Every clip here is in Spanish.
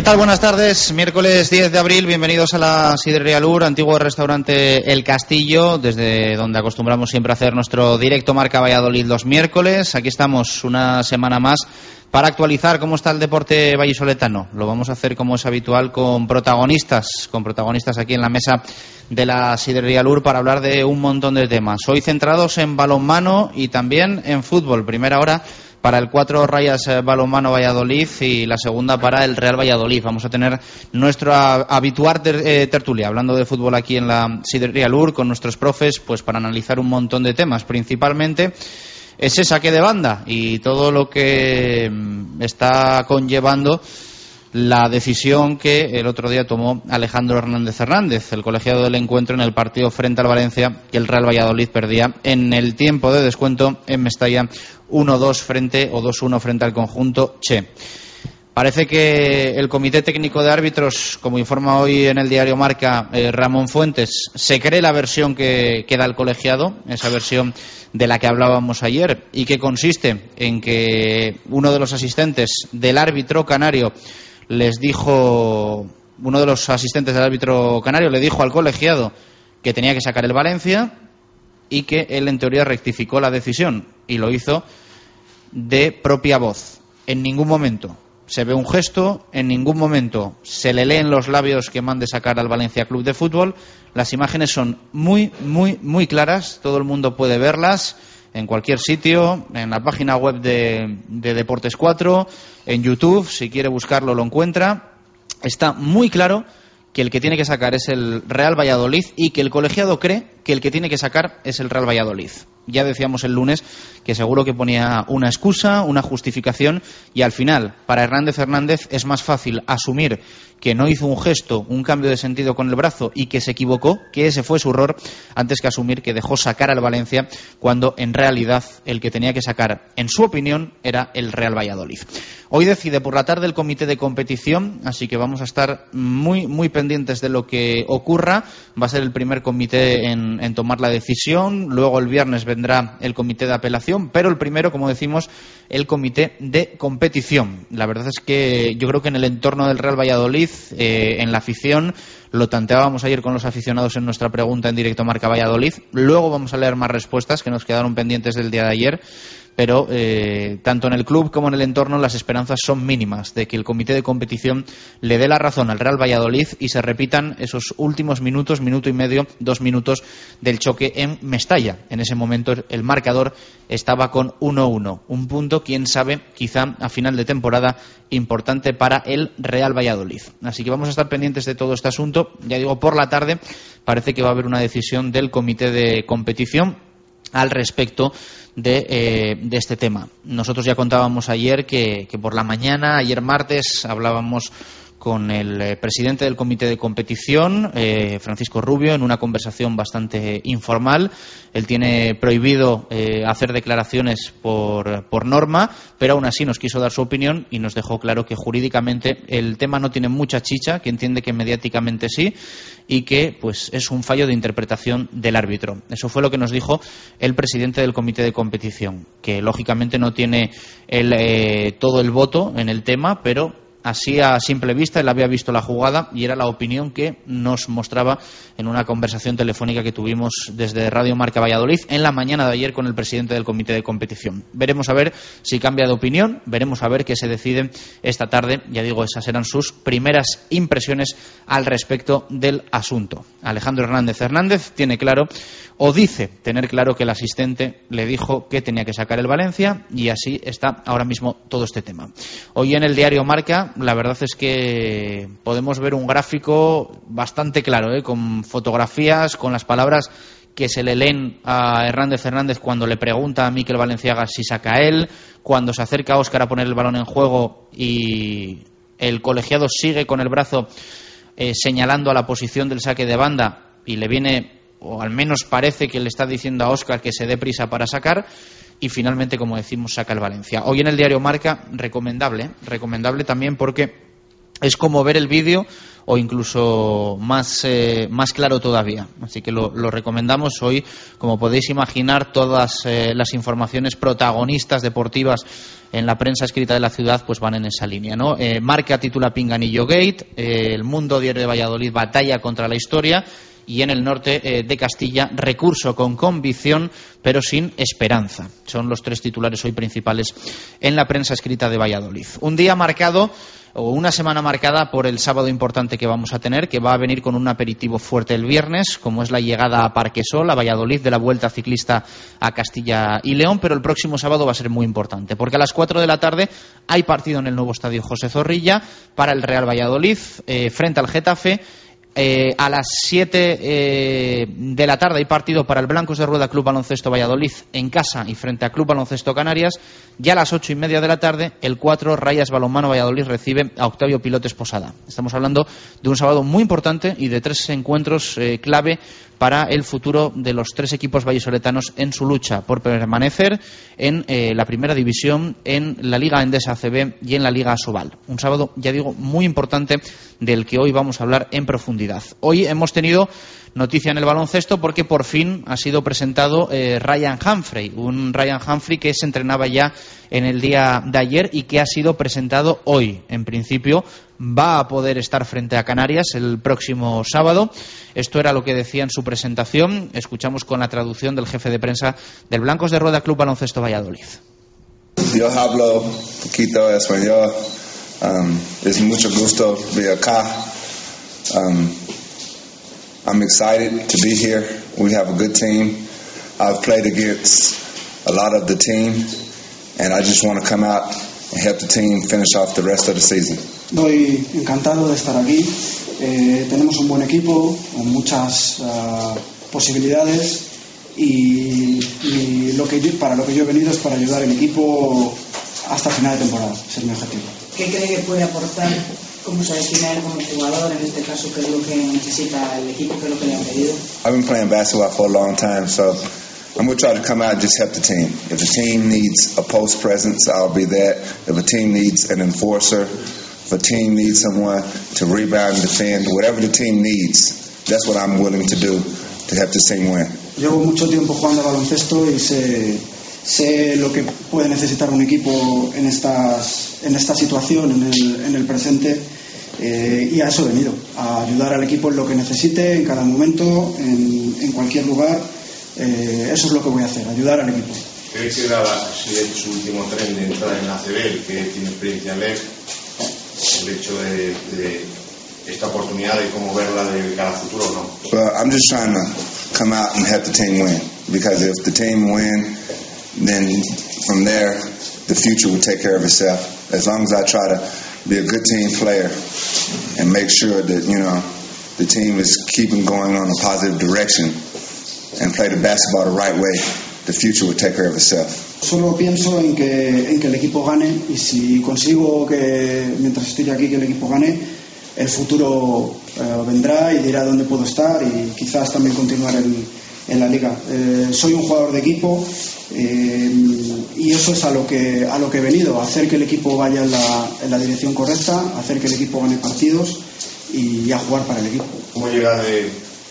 ¿Qué tal? Buenas tardes. Miércoles 10 de abril, bienvenidos a la Sidrería Lur, antiguo restaurante El Castillo, desde donde acostumbramos siempre a hacer nuestro directo Marca Valladolid los miércoles. Aquí estamos una semana más para actualizar cómo está el deporte vallisoletano. Lo vamos a hacer como es habitual con protagonistas, con protagonistas aquí en la mesa de la Sidrería Lur para hablar de un montón de temas. Hoy centrados en balonmano y también en fútbol. Primera hora para el cuatro rayas eh, balonmano Valladolid y la segunda para el Real Valladolid. Vamos a tener nuestra habitual eh, tertulia hablando de fútbol aquí en la Sidrería Lur con nuestros profes pues para analizar un montón de temas, principalmente ese saque de banda y todo lo que mm, está conllevando la decisión que el otro día tomó Alejandro Hernández Hernández, el colegiado del encuentro en el partido frente al Valencia, que el Real Valladolid perdía en el tiempo de descuento en Mestalla 1-2 frente o 2-1 frente al conjunto Che. Parece que el Comité Técnico de Árbitros, como informa hoy en el diario Marca eh, Ramón Fuentes, se cree la versión que, que da el colegiado, esa versión de la que hablábamos ayer, y que consiste en que uno de los asistentes del árbitro canario les dijo, uno de los asistentes del árbitro canario le dijo al colegiado que tenía que sacar el Valencia y que él en teoría rectificó la decisión y lo hizo de propia voz. En ningún momento se ve un gesto, en ningún momento se le leen los labios que mande sacar al Valencia Club de Fútbol. Las imágenes son muy, muy, muy claras, todo el mundo puede verlas en cualquier sitio, en la página web de, de Deportes 4, en YouTube, si quiere buscarlo lo encuentra. Está muy claro que el que tiene que sacar es el Real Valladolid y que el colegiado cree que el que tiene que sacar es el Real Valladolid. Ya decíamos el lunes que seguro que ponía una excusa, una justificación y al final, para Hernández Hernández es más fácil asumir que no hizo un gesto, un cambio de sentido con el brazo y que se equivocó, que ese fue su error, antes que asumir que dejó sacar al Valencia cuando en realidad el que tenía que sacar, en su opinión, era el Real Valladolid. Hoy decide por la tarde el comité de competición, así que vamos a estar muy, muy pendientes de lo que ocurra. Va a ser el primer comité en, en tomar la decisión, luego el viernes vendrá el comité de apelación, pero el primero, como decimos, el comité de competición. La verdad es que yo creo que en el entorno del Real Valladolid, eh, en la afición, lo tanteábamos ayer con los aficionados en nuestra pregunta en directo Marca Valladolid. Luego vamos a leer más respuestas que nos quedaron pendientes del día de ayer pero eh, tanto en el club como en el entorno las esperanzas son mínimas de que el comité de competición le dé la razón al Real Valladolid y se repitan esos últimos minutos, minuto y medio, dos minutos del choque en Mestalla. En ese momento el marcador estaba con 1-1, un punto, quién sabe, quizá a final de temporada importante para el Real Valladolid. Así que vamos a estar pendientes de todo este asunto. Ya digo, por la tarde parece que va a haber una decisión del comité de competición al respecto de, eh, de, este tema. Nosotros ya contábamos ayer que, que, por la mañana, ayer martes, hablábamos con el eh, presidente del comité de competición, eh, Francisco Rubio, en una conversación bastante informal. Él tiene prohibido eh, hacer declaraciones por, por, norma, pero aún así nos quiso dar su opinión y nos dejó claro que jurídicamente el tema no tiene mucha chicha, que entiende que mediáticamente sí y que pues es un fallo de interpretación del árbitro. Eso fue lo que nos dijo el presidente del comité de competición, que lógicamente no tiene el, todo el voto en el tema, pero así a simple vista, él había visto la jugada y era la opinión que nos mostraba en una conversación telefónica que tuvimos desde Radio Marca Valladolid en la mañana de ayer con el presidente del comité de competición. Veremos a ver si cambia de opinión, veremos a ver qué se decide esta tarde. Ya digo, esas eran sus primeras impresiones al respecto del asunto. Alejandro Hernández Hernández tiene claro o dice tener claro que el asistente le dijo que tenía que sacar el Valencia y así está ahora mismo todo este tema. Hoy en el diario Marca, la verdad es que podemos ver un gráfico bastante claro, ¿eh? con fotografías, con las palabras que se le leen a Hernández Hernández cuando le pregunta a Miquel Valenciaga si saca él, cuando se acerca a Óscar a poner el balón en juego y el colegiado sigue con el brazo eh, señalando a la posición del saque de banda y le viene o al menos parece que le está diciendo a Óscar que se dé prisa para sacar y finalmente, como decimos, saca el Valencia. Hoy en el diario Marca, recomendable, recomendable también porque es como ver el vídeo o incluso más, eh, más claro todavía. Así que lo, recomendamos hoy. Como podéis imaginar, todas eh, las informaciones protagonistas deportivas en la prensa escrita de la ciudad pues van en esa línea. ¿no? Eh, marca titula Pinganillo Gate, el Mundo Diario de Valladolid batalla contra la historia y en el norte eh, de Castilla recurso con convicción pero sin esperanza. Son los tres titulares hoy principales en la prensa escrita de Valladolid. Un día marcado o una semana marcada por el sábado importante que vamos a tener, que va a venir con un aperitivo fuerte el viernes, como es la llegada a Parquesol, a Valladolid, de la Vuelta Ciclista a Castilla y León, pero el próximo sábado va a ser muy importante, porque a las 4 de la tarde hay partido en el nuevo estadio José Zorrilla para el Real Valladolid, eh, frente al Getafe, eh, a las 7 eh, de la tarde hay partido para el Blancos de Rueda Club Baloncesto Valladolid en casa y frente a Club Baloncesto Canarias. Ya a las ocho y media de la tarde, el 4 Rayas Balonmano Valladolid recibe a Octavio Pilotes Posada. Estamos hablando de un sábado muy importante y de tres encuentros eh, clave para el futuro de los tres equipos vallisoletanos en su lucha por permanecer en la primera división, en la Liga Endesa ACB y en la Liga Asobal. Un sábado, ya digo, muy importante del que hoy vamos a hablar en profundidad. Hoy hemos tenido noticia en el baloncesto porque por fin ha sido presentado eh, Ryan Humphrey, un Ryan Humphrey que se entrenaba ya en el día de ayer y que ha sido presentado hoy. En principio va a poder estar frente a Canarias el próximo sábado. Esto era lo que decía en su presentación. Escuchamos con la traducción del jefe de prensa del Blancos de Rueda Club Baloncesto Valladolid. Yo hablo poquito español. Es mucho gusto ver acá. Um, I'm excited to be here. We have a good team. I've played against a lot of the team, and I just want to come out and help the team finish off the rest of the season. Doy encantado de estar aquí. Eh, tenemos un buen equipo con muchas uh, posibilidades y, y lo que yo, para lo que yo he venido es para ayudar al equipo hasta final de temporada. Ese es mi objetivo. ¿Qué cree que puede aportar? ¿Cómo se define él como jugador? En este caso, ¿qué es lo que necesita el equipo? ¿Qué es lo que le han pedido? I've been playing basketball for a long time, so I'm going to try to come out and just help the team. If the team needs a post presence, I'll be that. If a team needs an enforcer, if a team needs someone to rebound and defend, whatever the team needs, that's what I'm willing to do to help the team win. Llevo mucho tiempo jugando baloncesto y sé sé lo que puede necesitar un equipo en, estas, en esta situación, en el, en el presente, eh, y a eso he venido, a ayudar al equipo en lo que necesite, en cada momento, en, en cualquier lugar. Eh, eso es lo que voy a hacer, ayudar al equipo. ¿Crees que daba su último tren de entrada en la CB, que tiene experiencia en LEC, el hecho de, de esta oportunidad de cómo verla de cara al futuro o no? Well, I'm just trying to come out and help the team win. Because if the team win, then from there, the future will take care of itself. As long as I try to be a good team player and make sure that, you know, the team is keeping going on a positive direction and play the basketball the right way, the future will take care of itself. Solo pienso en que, en que el equipo gane y si consigo que mientras estoy aquí que el equipo gane, el futuro eh, vendrá y dirá dónde puedo estar y quizás también continuar en, en la liga. Eh, soy un jugador de equipo eh, y eso es a lo que a lo que he venido, hacer que el equipo vaya en la, en la dirección correcta, hacer que el equipo gane partidos y a jugar para el equipo. ¿Cómo llega de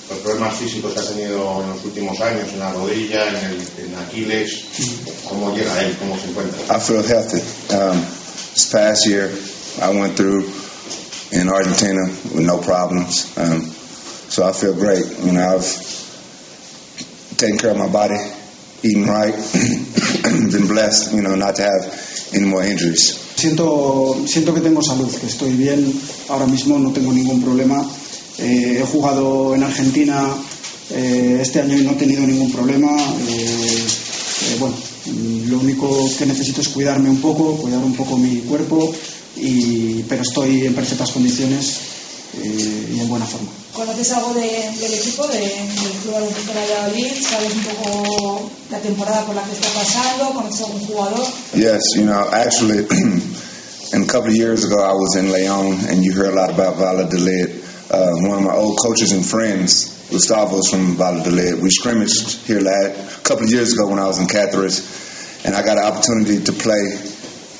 los problemas físicos que ha tenido en los últimos años, en la rodilla, en, el, en Aquiles? ¿Cómo llega él? ¿Cómo se encuentra? I feel healthy. Um, this past year, I went through in Argentina with no problems. Um, so I feel great. You know, I've taken care of my body, eating right, been blessed, you know, not to have any more injuries. Siento, siento que tengo salud, que estoy bien ahora mismo, no tengo ningún problema. Eh, he jugado en Argentina eh, este año y no he tenido ningún problema. Eh, eh, bueno, lo único que necesito es cuidarme un poco, cuidar un poco mi cuerpo, y, pero estoy en perfectas condiciones eh, y en buena forma. ¿Conoces algo de, del equipo, de, del Club Baloncesto Valladolid? ¿Sabes un poco la temporada por la que está pasando? ¿Conoces algún jugador? Yes, you know, actually, and a couple of years ago, I was in Leon, and you heard a lot about Valladolid. Uh, one of my old coaches and friends, Gustavo's from Valladolid. We scrimmaged here last, a couple of years ago when I was in Catharas, and I got an opportunity to play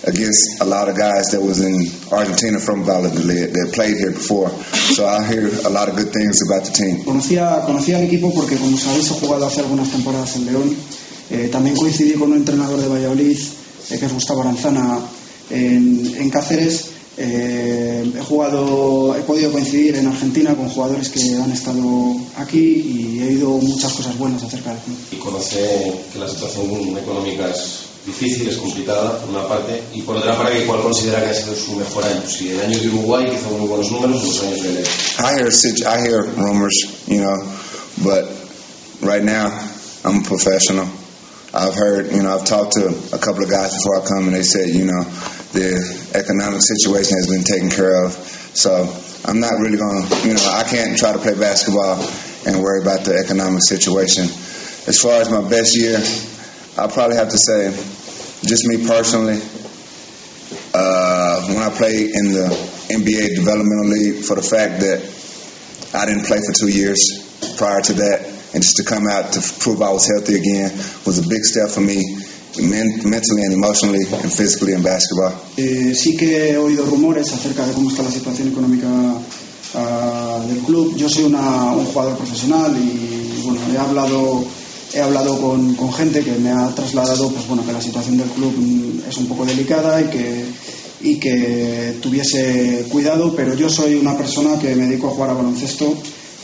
against a lot of guys that was in Argentina from Valladolid that played here before. So I hear a lot of good things about the team. Conocía, conocía al equipo porque, como sabéis, he jugado hace algunas temporadas en León. Eh, también coincidí con un entrenador de Valladolid, eh, que es Gustavo Aranzana, en, en Cáceres. Eh, he jugado, he podido coincidir en Argentina con jugadores que han estado aquí y he oído muchas cosas buenas acerca del club. y conoce que la situación económica es difícil, es complicada, por una parte, y por otra parte, ¿cuál considera que ha sido su mejor año? Si el año de Uruguay, hizo muy buenos números, los años de I hear I hear rumors, you know, but right now I'm a professional. I've heard, you know, I've talked to a couple of guys before I come, and they said, you know, the economic situation has been taken care of. So I'm not really going to, you know, I can't try to play basketball and worry about the economic situation. As far as my best year, I'll probably have to say, just me personally, uh, when I played in the NBA Developmental League, for the fact that I didn't play for two years prior to that, and just to come out to prove I was healthy again was a big step for me, mentally and emotionally and physically in basketball. Eh, sí que he oído rumores acerca de cómo está la situación económica ah, del club. Yo soy una- un jugador profesional y bueno, he hablado, he hablado con, con gente que me ha trasladado pues, bueno, que la situación del club mm, es un poco delicada y que, y que tuviese cuidado, pero yo soy una persona que me dedico a jugar a baloncesto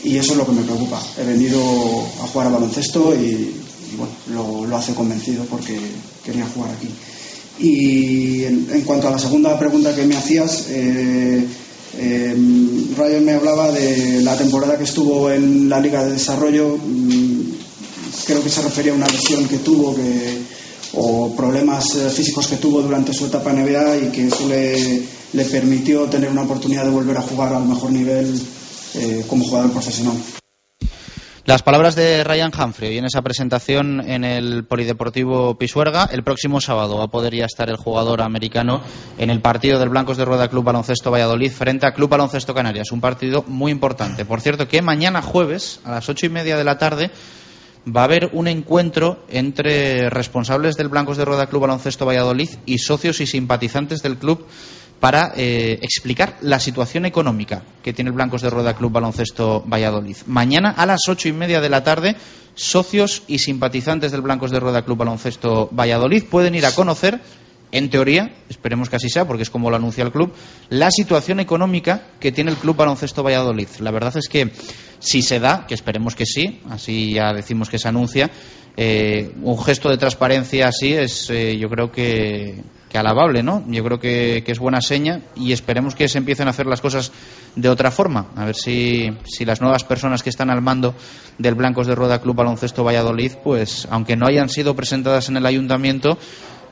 y eso es lo que me preocupa. He venido a jugar a baloncesto y, bueno, lo, lo hace convencido porque quería jugar aquí. Y en, cuanto a la segunda pregunta que me hacías, eh, eh, Ryan me hablaba de la temporada que estuvo en la Liga de Desarrollo. Creo que se refería a una lesión que tuvo que, o problemas eh, físicos que tuvo durante su etapa en NBA y que eso le, le permitió tener una oportunidad de volver a jugar al mejor nivel eh, como jugador profesional. Las palabras de Ryan Humphrey en esa presentación en el Polideportivo Pisuerga. El próximo sábado va a poder ya estar el jugador americano en el partido del Blancos de Rueda Club Baloncesto Valladolid frente a Club Baloncesto Canarias. Un partido muy importante. Por cierto, que mañana jueves a las ocho y media de la tarde va a haber un encuentro entre responsables del Blancos de Rueda Club Baloncesto Valladolid y socios y simpatizantes del club para eh, explicar la situación económica que tiene el Blancos de Rueda Club Baloncesto Valladolid. Mañana a las ocho y media de la tarde, socios y simpatizantes del Blancos de Rueda Club Baloncesto Valladolid pueden ir a conocer, en teoría, esperemos que así sea, porque es como lo anuncia el club, la situación económica que tiene el Club Baloncesto Valladolid. La verdad es que si se da, que esperemos que sí, así ya decimos que se anuncia, eh, un gesto de transparencia así es, eh, yo creo que, alabable, ¿no? Yo creo que, que es buena seña y esperemos que se empiecen a hacer las cosas de otra forma. A ver si, si las nuevas personas que están al mando del Blancos de Rueda Club Baloncesto Valladolid, pues aunque no hayan sido presentadas en el ayuntamiento,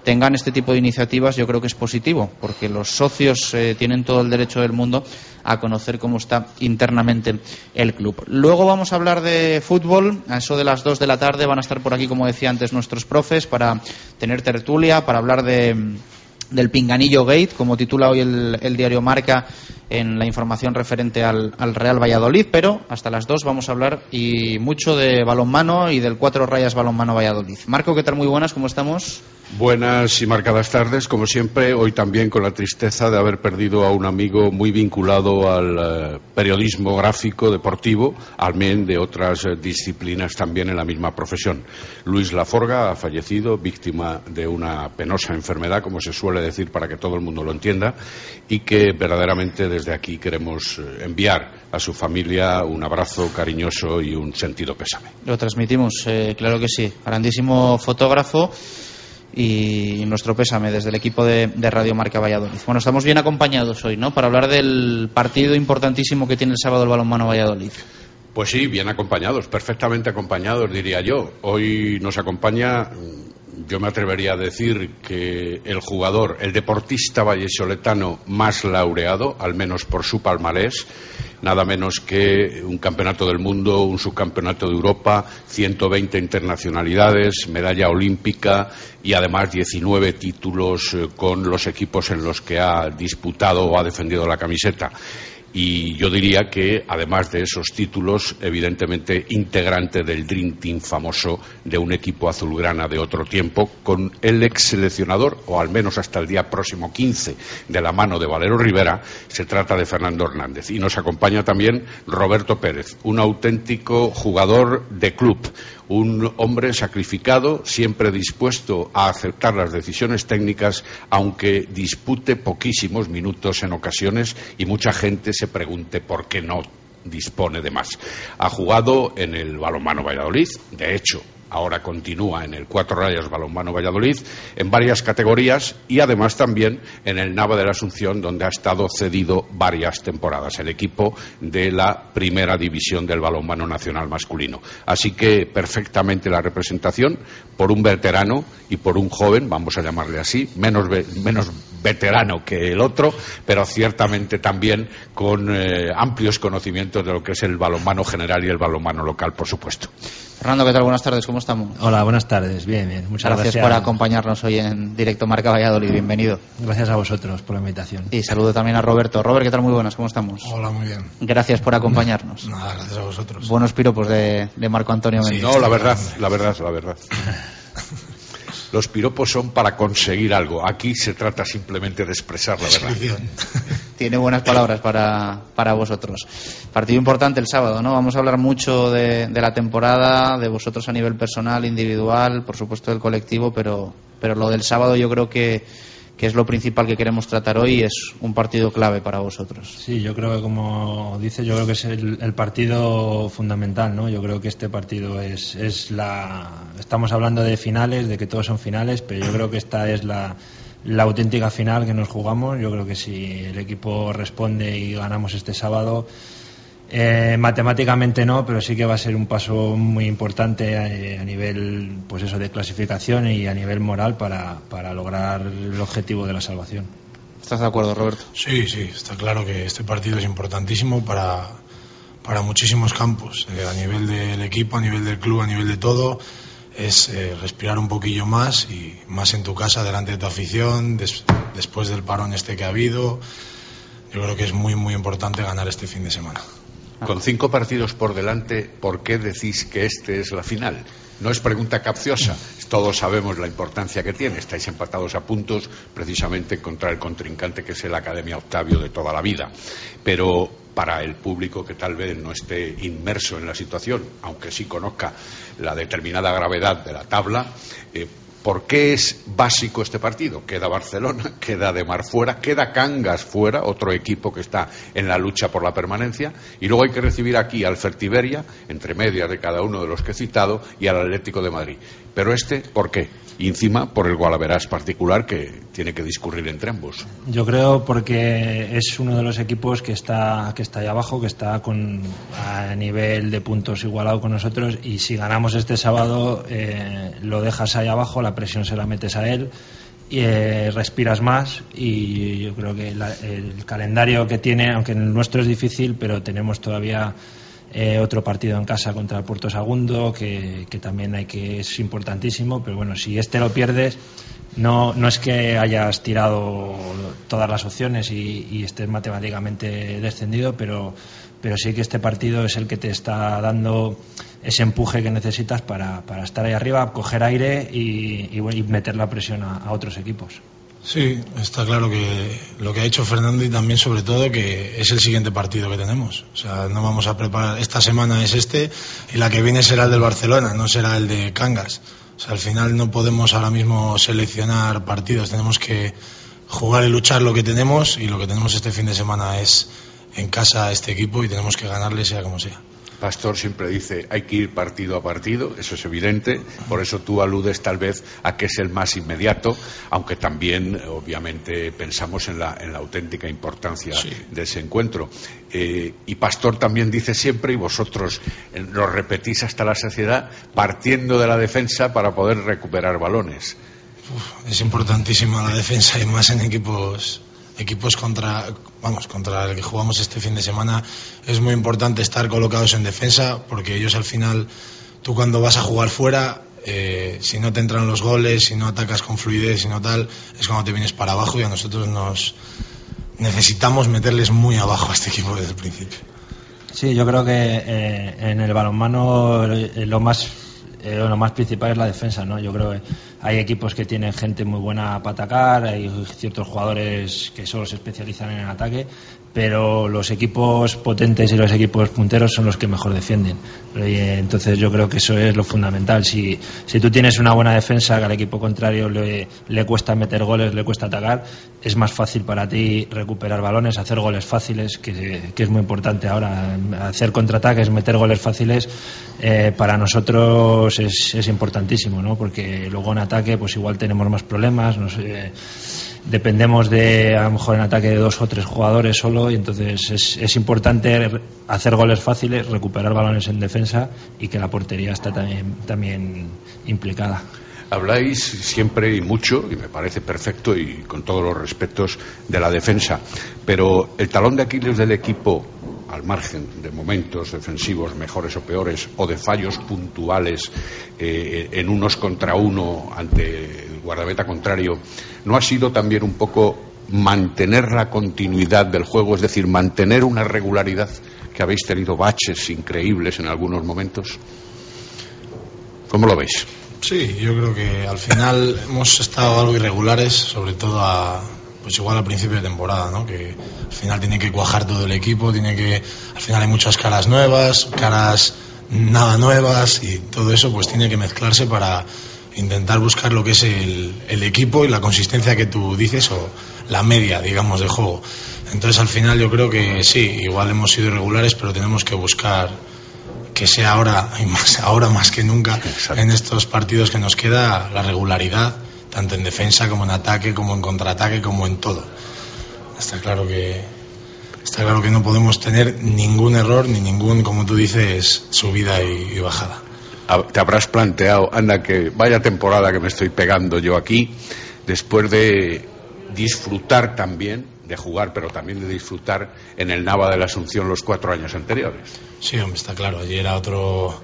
tengan este tipo de iniciativas, yo creo que es positivo, porque los socios eh, tienen todo el derecho del mundo a conocer cómo está internamente el club. Luego vamos a hablar de fútbol. A eso de las dos de la tarde van a estar por aquí, como decía antes, nuestros profes para tener tertulia, para hablar de del Pinganillo Gate, como titula hoy el, el diario Marca en la información referente al, al, Real Valladolid, pero hasta las dos vamos a hablar y mucho de balonmano y del cuatro rayas balonmano Valladolid. Marco, ¿qué tal? Muy buenas, ¿cómo estamos? Buenas y marcadas tardes, como siempre, hoy también con la tristeza de haber perdido a un amigo muy vinculado al uh, periodismo gráfico deportivo, al menos de otras uh, disciplinas también en la misma profesión. Luis Laforga ha fallecido víctima de una penosa enfermedad, como se suele decir para que todo el mundo lo entienda, y que verdaderamente desde aquí queremos uh, enviar a su familia un abrazo cariñoso y un sentido pésame. Lo transmitimos, eh, claro que sí. Grandísimo fotógrafo y nuestro pésame desde el equipo de, de, Radio Marca Valladolid. Bueno, estamos bien acompañados hoy, ¿no? Para hablar del partido importantísimo que tiene el sábado el balonmano Valladolid. Pues sí, bien acompañados, perfectamente acompañados, diría yo. Hoy nos acompaña, yo me atrevería a decir que el jugador, el deportista vallesoletano más laureado, al menos por su palmarés, nada menos que un campeonato del mundo, un subcampeonato de Europa, 120 internacionalidades, medalla olímpica y además 19 títulos con los equipos en los que ha disputado o ha defendido la camiseta y yo diría que además de esos títulos evidentemente integrante del Dream Team famoso de un equipo azulgrana de otro tiempo con el ex seleccionador o al menos hasta el día próximo 15 de la mano de Valero Rivera se trata de Fernando Hernández. Y nos acompaña también Roberto Pérez un auténtico jugador de club un hombre sacrificado, siempre dispuesto a aceptar las decisiones técnicas, aunque dispute poquísimos minutos en ocasiones y mucha gente se pregunte por qué no dispone de más. Ha jugado en el balonmano Valladolid, de hecho, ahora continúa en el Cuatro Rayas Balonmano Valladolid, en varias categorías y además también en el Nava de la Asunción, donde ha estado cedido varias temporadas, el equipo de la primera división del balonmano nacional masculino. Así que perfectamente la representación por un veterano y por un joven, vamos a llamarle así, menos, menos veterano que el otro, pero ciertamente también con eh, amplios conocimientos de lo que es el balonmano general y el balonmano local, por supuesto. Fernando, ¿qué tal? Buenas tardes, ¿cómo estamos? Hola, buenas tardes, bien, bien. Muchas gracias, gracias, por acompañarnos hoy en directo Marca Valladolid, bienvenido. Gracias a vosotros por la invitación. Y saludo también a Roberto. Robert, ¿qué tal? Muy buenas, ¿cómo estamos? Hola, muy bien. Gracias por acompañarnos. Nada, gracias a vosotros. Buenos piropos de, de Marco Antonio. Sí, no, la verdad, la verdad, la verdad. Los piropos son para conseguir algo. Aquí se trata simplemente de expresar la verdad. Tiene buenas palabras para, para, vosotros. Partido importante el sábado, ¿no? Vamos a hablar mucho de, la temporada, de vosotros a nivel personal, individual, por supuesto del colectivo, pero, pero lo del sábado yo creo que, que es lo principal que queremos tratar hoy es un partido clave para vosotros. Sí, yo creo que como dice, yo creo que es el, el partido fundamental, ¿no? Yo creo que este partido es, es la... Estamos hablando de finales, de que todos son finales, pero yo creo que esta es la, la auténtica final que nos jugamos. Yo creo que si el equipo responde y ganamos este sábado, eh, matemáticamente no, pero sí que va a ser un paso muy importante a, a, nivel, pues eso, de clasificación y a nivel moral para, para lograr el objetivo de la salvación. ¿Estás de acuerdo, Roberto? Sí, sí, está claro que este partido es importantísimo para, para muchísimos campos, eh, a nivel del equipo, a nivel del club, a nivel de todo. Es eh, respirar un poquillo más y más en tu casa, delante de tu afición, des, después del parón este que ha habido. Yo creo que es muy, muy importante ganar este fin de semana. Con cinco partidos por delante, ¿por qué decís que este es la final? No es pregunta capciosa, todos sabemos la importancia que tiene. Estáis empatados a puntos precisamente contra el contrincante que es el Academia Octavio de toda la vida. Pero para el público que tal vez no esté inmerso en la situación, aunque sí conozca la determinada gravedad de la tabla, eh, ¿Por qué es básico este partido? Queda Barcelona, queda De Mar fuera, queda Cangas fuera, otro equipo que está en la lucha por la permanencia, y luego hay que recibir aquí al Fertiberia, entre medias de cada uno de los que he citado, y al Atlético de Madrid. Pero este, ¿por qué? Y encima por el Gualaverás particular que tiene que discurrir entre ambos. Yo creo porque es uno de los equipos que está, que está ahí abajo, que está con, a nivel de puntos igualado con nosotros, y si ganamos este sábado, eh, lo dejas ahí abajo, la presión se la metes a él y eh, respiras más y yo creo que la, el calendario que tiene, aunque el nuestro es difícil, pero tenemos todavía eh, otro partido en casa contra el Puerto Sagundo, que, que, también hay que es importantísimo, pero bueno, si este lo pierdes, no, no es que hayas tirado todas las opciones y, estés matemáticamente descendido, pero, pero sí que este partido es el que te está dando ese empuje que necesitas para, para estar ahí arriba, coger aire y, meter la presión a otros equipos. Sí, está claro que lo que ha hecho Fernando y también sobre todo que es el siguiente partido que tenemos. O sea, no vamos a preparar, esta semana es este y la que viene será el del Barcelona, no será el de Cangas. O sea, al final no podemos ahora mismo seleccionar partidos, tenemos que jugar y luchar lo que tenemos y lo que tenemos este fin de semana es en casa este equipo y tenemos que ganarle sea como sea. Pastor siempre dice hay que ir partido a partido, eso es evidente, por eso tú aludes tal vez a que es el más inmediato, aunque también obviamente pensamos en la, en la auténtica importancia sí. de ese encuentro. Eh, y Pastor también dice siempre, y vosotros eh, lo repetís hasta la saciedad, partiendo de la defensa para poder recuperar balones. Uf, es importantísima la defensa y más en equipos equipos contra, vamos, contra el que jugamos este fin de semana, es muy importante estar colocados en defensa porque ellos al final, tú cuando vas a jugar fuera, eh, si no te entran los goles, si no atacas con fluidez, si no tal, es cuando te vienes para abajo y a nosotros nos necesitamos meterles muy abajo a este equipo desde el principio. Sí, yo creo que eh, en el balonmano lo más eh, lo más principal es la defensa, ¿no? Yo creo que hay equipos que tienen gente muy buena para atacar, hay ciertos jugadores que solo se especializan en el ataque, pero los equipos potentes y los equipos punteros son los que mejor defienden. Entonces yo creo que eso es lo fundamental. Si, si tú tienes una buena defensa que al equipo contrario le, le cuesta meter goles, le cuesta atacar, es más fácil para ti recuperar balones, hacer goles fáciles, que, que es muy importante ahora. Hacer contraataques, meter goles fáciles, eh, para nosotros es, es importantísimo, ¿no? porque luego en ataque pues igual tenemos más problemas, no sé dependemos de a lo mejor en ataque de dos o tres jugadores solo y entonces es, es, importante hacer goles fáciles, recuperar balones en defensa y que la portería está también, también implicada. Habláis siempre y mucho, y me parece perfecto y con todos los respetos, de la defensa, pero el talón de Aquiles del equipo al margen de momentos defensivos mejores o peores o de fallos puntuales eh, en unos contra uno ante el guardameta contrario, ¿no ha sido también un poco mantener la continuidad del juego, es decir, mantener una regularidad que habéis tenido baches increíbles en algunos momentos? ¿Cómo lo veis? Sí, yo creo que al final hemos estado algo irregulares, sobre todo a, pues igual al principio de temporada, ¿no? Que al final tiene que cuajar todo el equipo, tiene que, al final hay muchas caras nuevas, caras nada nuevas y todo eso pues tiene que mezclarse para intentar buscar lo que es el, el equipo y la consistencia que tú dices o la media, digamos, de juego. Entonces al final yo creo que sí, igual hemos sido irregulares, pero tenemos que buscar que sea ahora, y más, ahora más que nunca, Exacto. en estos partidos que nos queda, la regularidad tanto en defensa como en ataque, como en contraataque, como en todo. Está claro que está claro que no podemos tener ningún error ni ningún, como tú dices, subida y, y bajada. Te habrás planteado, anda, que vaya temporada que me estoy pegando yo aquí, después de disfrutar también de jugar, pero también de disfrutar en el Nava de la Asunción los cuatro años anteriores. Sí, hombre, está claro. Allí era otro,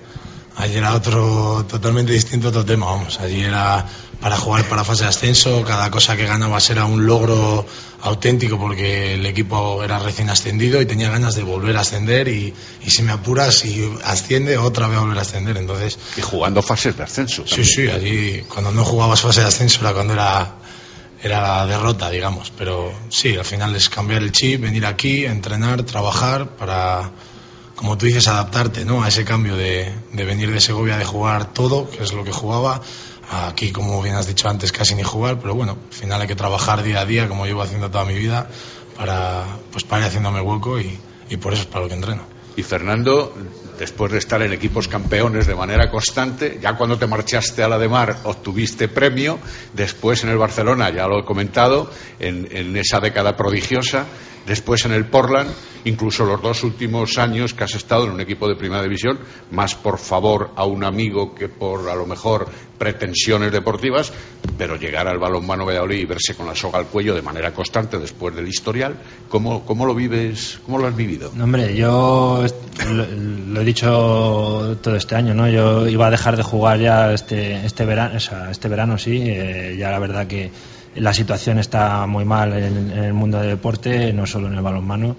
allí era otro totalmente distinto otro tema. Vamos, allí era para jugar para fase de ascenso, cada cosa que ganabas era un logro auténtico porque el equipo era recién ascendido y tenía ganas de volver a ascender y, y si me apuras si asciende otra vez a volver a ascender. Entonces y jugando fases de ascenso también. sí sí allí cuando no jugabas fase de ascenso era cuando era era la derrota digamos. Pero sí al final es cambiar el chip venir aquí entrenar trabajar para como tú dices adaptarte no a ese cambio de, de venir de Segovia de jugar todo que es lo que jugaba Aquí, como bien has dicho antes, casi ni jugar, pero bueno, al final hay que trabajar día a día, como llevo haciendo toda mi vida, para, pues para haciéndome hueco y, y por eso es para lo que entreno. Y Fernando, después de estar en equipos campeones de manera constante, ya cuando te marchaste a la de mar obtuviste premio, después en el Barcelona, ya lo he comentado, en, esa década prodigiosa, después en el Portland, incluso los dos últimos años que has estado en un equipo de primera división, más por favor a un amigo que por a lo mejor pretensiones deportivas, pero llegar al balonmano Valladolid y verse con la soga al cuello de manera constante después del historial, ¿cómo, cómo lo vives, cómo lo has vivido? No, hombre, yo lo, lo dicho todo este año, ¿no? Yo iba a dejar de jugar ya este, este verano, o sea, este verano sí, eh, ya la verdad que la situación está muy mal en, en el mundo del deporte, no solo en el balonmano.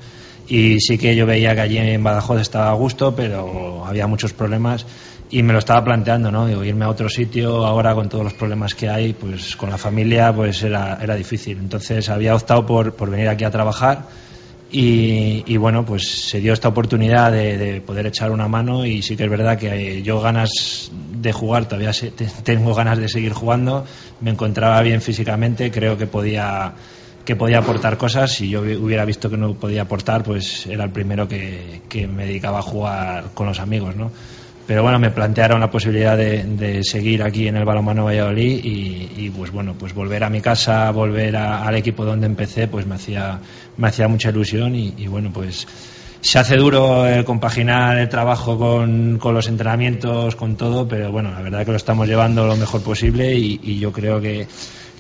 Y sí que yo veía que allí en Badajoz estaba a gusto, pero había muchos problemas y me lo estaba planteando, ¿no? Digo, irme a otro sitio ahora con todos los problemas que hay, pues con la familia, pues era, era difícil. Entonces había optado por, por venir aquí a trabajar y, bueno, pues se dio esta oportunidad de, de, poder echar una mano y sí que es verdad que yo ganas de jugar, todavía tengo ganas de seguir jugando, me encontraba bien físicamente, creo que podía que podía aportar cosas si yo hubiera visto que no podía aportar pues era el primero que me dedicaba a jugar con los amigos ¿no? Pero bueno, me plantearon la posibilidad de, de seguir aquí en el balonmano Valladolid y, y, pues bueno, pues volver a mi casa, volver a, al equipo donde empecé, pues me hacía, me hacía mucha ilusión y, bueno, pues se hace duro eh, compaginar el trabajo con, con, los entrenamientos, con todo, pero bueno, la verdad que lo estamos llevando lo mejor posible y, y yo creo que,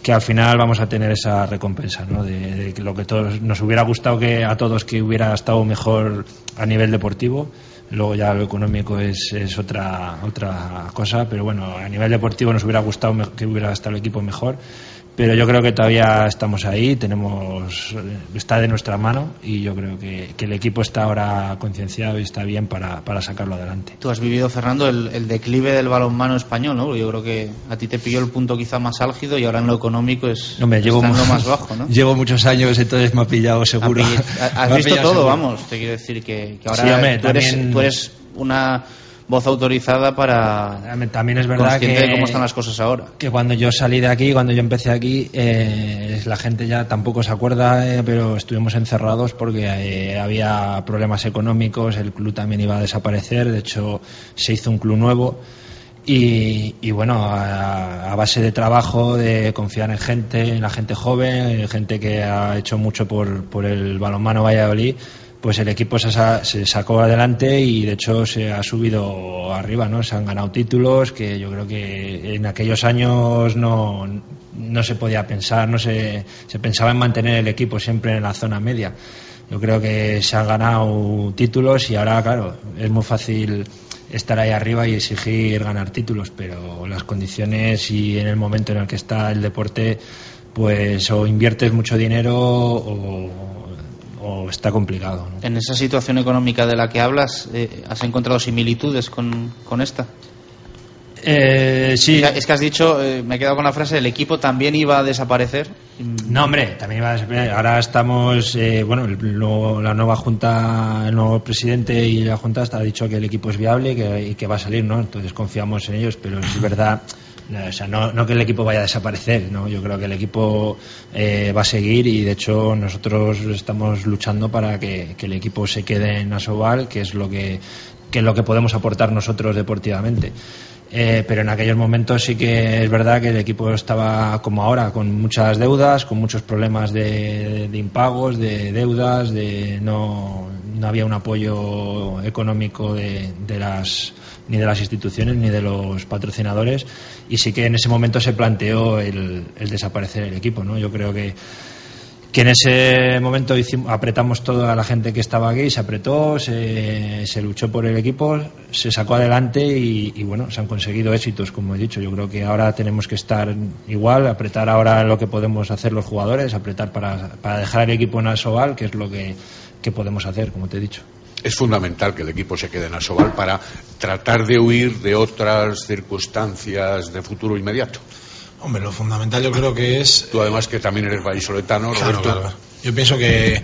que al final vamos a tener esa recompensa, ¿no? De, de lo que todos nos hubiera gustado que a todos que hubiera estado mejor a nivel deportivo luego ya lo económico es, es, otra otra cosa pero bueno a nivel deportivo nos hubiera gustado que hubiera estado el equipo mejor pero yo creo que todavía estamos ahí tenemos está de nuestra mano y yo creo que, que el equipo está ahora concienciado y está bien para, para, sacarlo adelante tú has vivido Fernando el, el, declive del balonmano español no yo creo que a ti te pilló el punto quizá más álgido y ahora en lo económico es no, me llevo estando más bajo ¿no? llevo muchos años entonces me ha pillado seguro has visto todo seguro. vamos te quiero decir que, que ahora sí, hombre, tú, eres, también... tú eres una voz autorizada para también es verdad que de cómo están las cosas ahora. que cuando yo salí de aquí cuando yo empecé aquí eh, la gente ya tampoco se acuerda eh, pero estuvimos encerrados porque eh, había problemas económicos el club también iba a desaparecer de hecho se hizo un club nuevo y, y bueno, a, a, base de trabajo, de confiar en gente, en la gente joven, gente que ha hecho mucho por, por el balonmano Valladolid, pues el equipo se, se, sacó adelante y de hecho se ha subido arriba, ¿no? Se han ganado títulos que yo creo que en aquellos años no, no se podía pensar, no se, se pensaba en mantener el equipo siempre en la zona media. Yo creo que se han ganado títulos y ahora, claro, es muy fácil estar ahí arriba y exigir ganar títulos, pero las condiciones y en el momento en el que está el deporte, pues o inviertes mucho dinero o, o está complicado. ¿no? En esa situación económica de la que hablas, eh, ¿has encontrado similitudes con, con esta? Eh, sí. Es que has dicho, eh, me he quedado con la frase, el equipo también iba a desaparecer. No, hombre, también iba a desaparecer. Ahora estamos, eh, bueno, el, lo, la nueva junta, el nuevo presidente y la junta ha dicho que el equipo es viable que, y que va a salir, ¿no? Entonces confiamos en ellos, pero es verdad. O sea, no, no, que el equipo vaya a desaparecer, ¿no? Yo creo que el equipo eh, va a seguir y de hecho nosotros estamos luchando para que, que el equipo se quede en Asobal, que es lo que, que es lo que podemos aportar nosotros deportivamente. Eh, pero en aquellos momentos sí que es verdad que el equipo estaba como ahora, con muchas deudas, con muchos problemas de, de impagos, de deudas, de no, no había un apoyo económico de, de, las ni de las instituciones ni de los patrocinadores y sí que en ese momento se planteó el, el desaparecer el equipo, ¿no? Yo creo que que en ese momento apretamos toda la gente que estaba aquí, se apretó, se, se luchó por el equipo, se sacó adelante y, y, bueno, se han conseguido éxitos, como he dicho. Yo creo que ahora tenemos que estar igual, apretar ahora lo que podemos hacer los jugadores, apretar para, para dejar el equipo en Asobal, que es lo que, que podemos hacer, como te he dicho es fundamental que el equipo se quede en Asobal para tratar de huir de otras circunstancias de futuro inmediato. Hombre, lo fundamental yo creo que es. Tú, además, que también eres vallisoletano, claro, Roberto. Claro. Yo pienso que,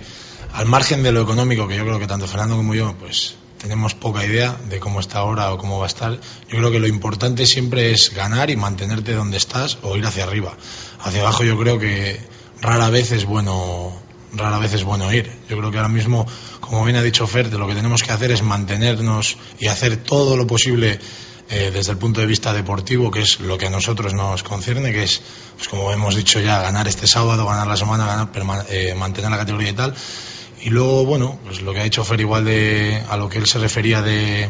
al margen de lo económico, que yo creo que tanto Fernando como yo, pues tenemos poca idea de cómo está ahora o cómo va a estar. Yo creo que lo importante siempre es ganar y mantenerte donde estás o ir hacia arriba. Hacia abajo, yo creo que rara vez es bueno rara vez es bueno ir. Yo creo que ahora mismo, como bien ha dicho Fer, lo que tenemos que hacer es mantenernos y hacer todo lo posible eh, desde el punto de vista deportivo, que es lo que a nosotros nos concierne, que es, pues como hemos dicho ya, ganar este sábado, ganar la semana, ganar, eh, mantener la categoría y tal. Y luego, bueno, pues lo que ha dicho Fer igual de a lo que él se refería de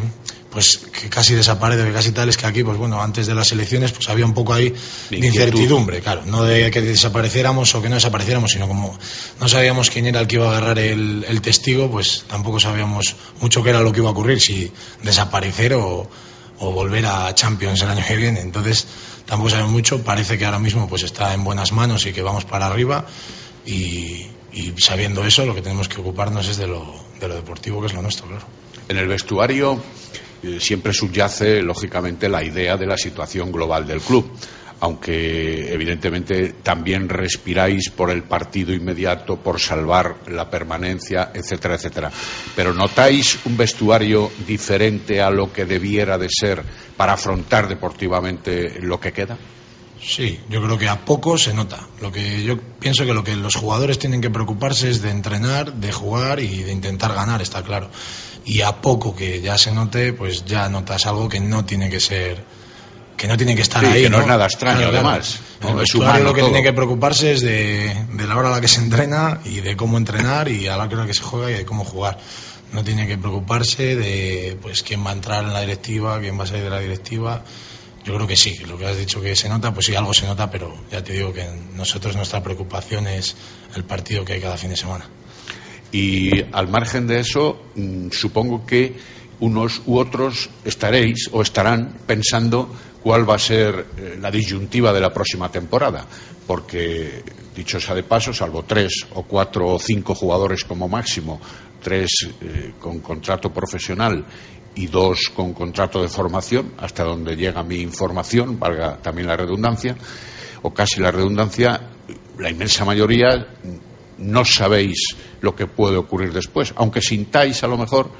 pues que casi desaparece, que casi tal, es que aquí, pues bueno, antes de las elecciones, pues había un poco ahí de incertidumbre, claro, no de que desapareciéramos o que no desapareciéramos, sino como no sabíamos quién era el que iba a agarrar el, el testigo, pues tampoco sabíamos mucho qué era lo que iba a ocurrir, si desaparecer o, o volver a Champions el año que viene. Entonces, tampoco sabemos mucho. Parece que ahora mismo pues está en buenas manos y que vamos para arriba. Y, sabiendo eso, lo que tenemos que ocuparnos es de lo, de lo deportivo, que es lo nuestro, claro. En el vestuario eh, siempre subyace, lógicamente, la idea de la situación global del club aunque evidentemente también respiráis por el partido inmediato, por salvar la permanencia, etcétera, etcétera. Pero ¿notáis un vestuario diferente a lo que debiera de ser para afrontar deportivamente lo que queda? Sí, yo creo que a poco se nota. Lo que yo pienso que lo que los jugadores tienen que preocuparse es de entrenar, de jugar y de intentar ganar, está claro. Y a poco que ya se note, pues ya notas algo que no tiene que ser que no tiene que estar ahí. Que no, es nada extraño, además. Es humano lo que tiene que preocuparse es de, la hora a la que se entrena y de cómo entrenar y a la hora que se juega y de cómo jugar. No tiene que preocuparse de pues quién va a entrar en la directiva, quién va a salir de la directiva. Yo creo que sí, lo que has dicho que se nota, pues sí, algo se nota, pero ya te digo que nosotros nuestra preocupación es el partido que hay cada fin de semana. Y al margen de eso, mm, supongo que unos u otros estaréis o estarán pensando cuál va a ser eh, la disyuntiva de la próxima temporada, porque, dicho sea de paso, salvo tres o cuatro o cinco jugadores como máximo, tres eh, con contrato profesional y dos con contrato de formación, hasta donde llega mi información, valga también la redundancia, o casi la redundancia, la inmensa mayoría no sabéis lo que puede ocurrir después, aunque sintáis a lo mejor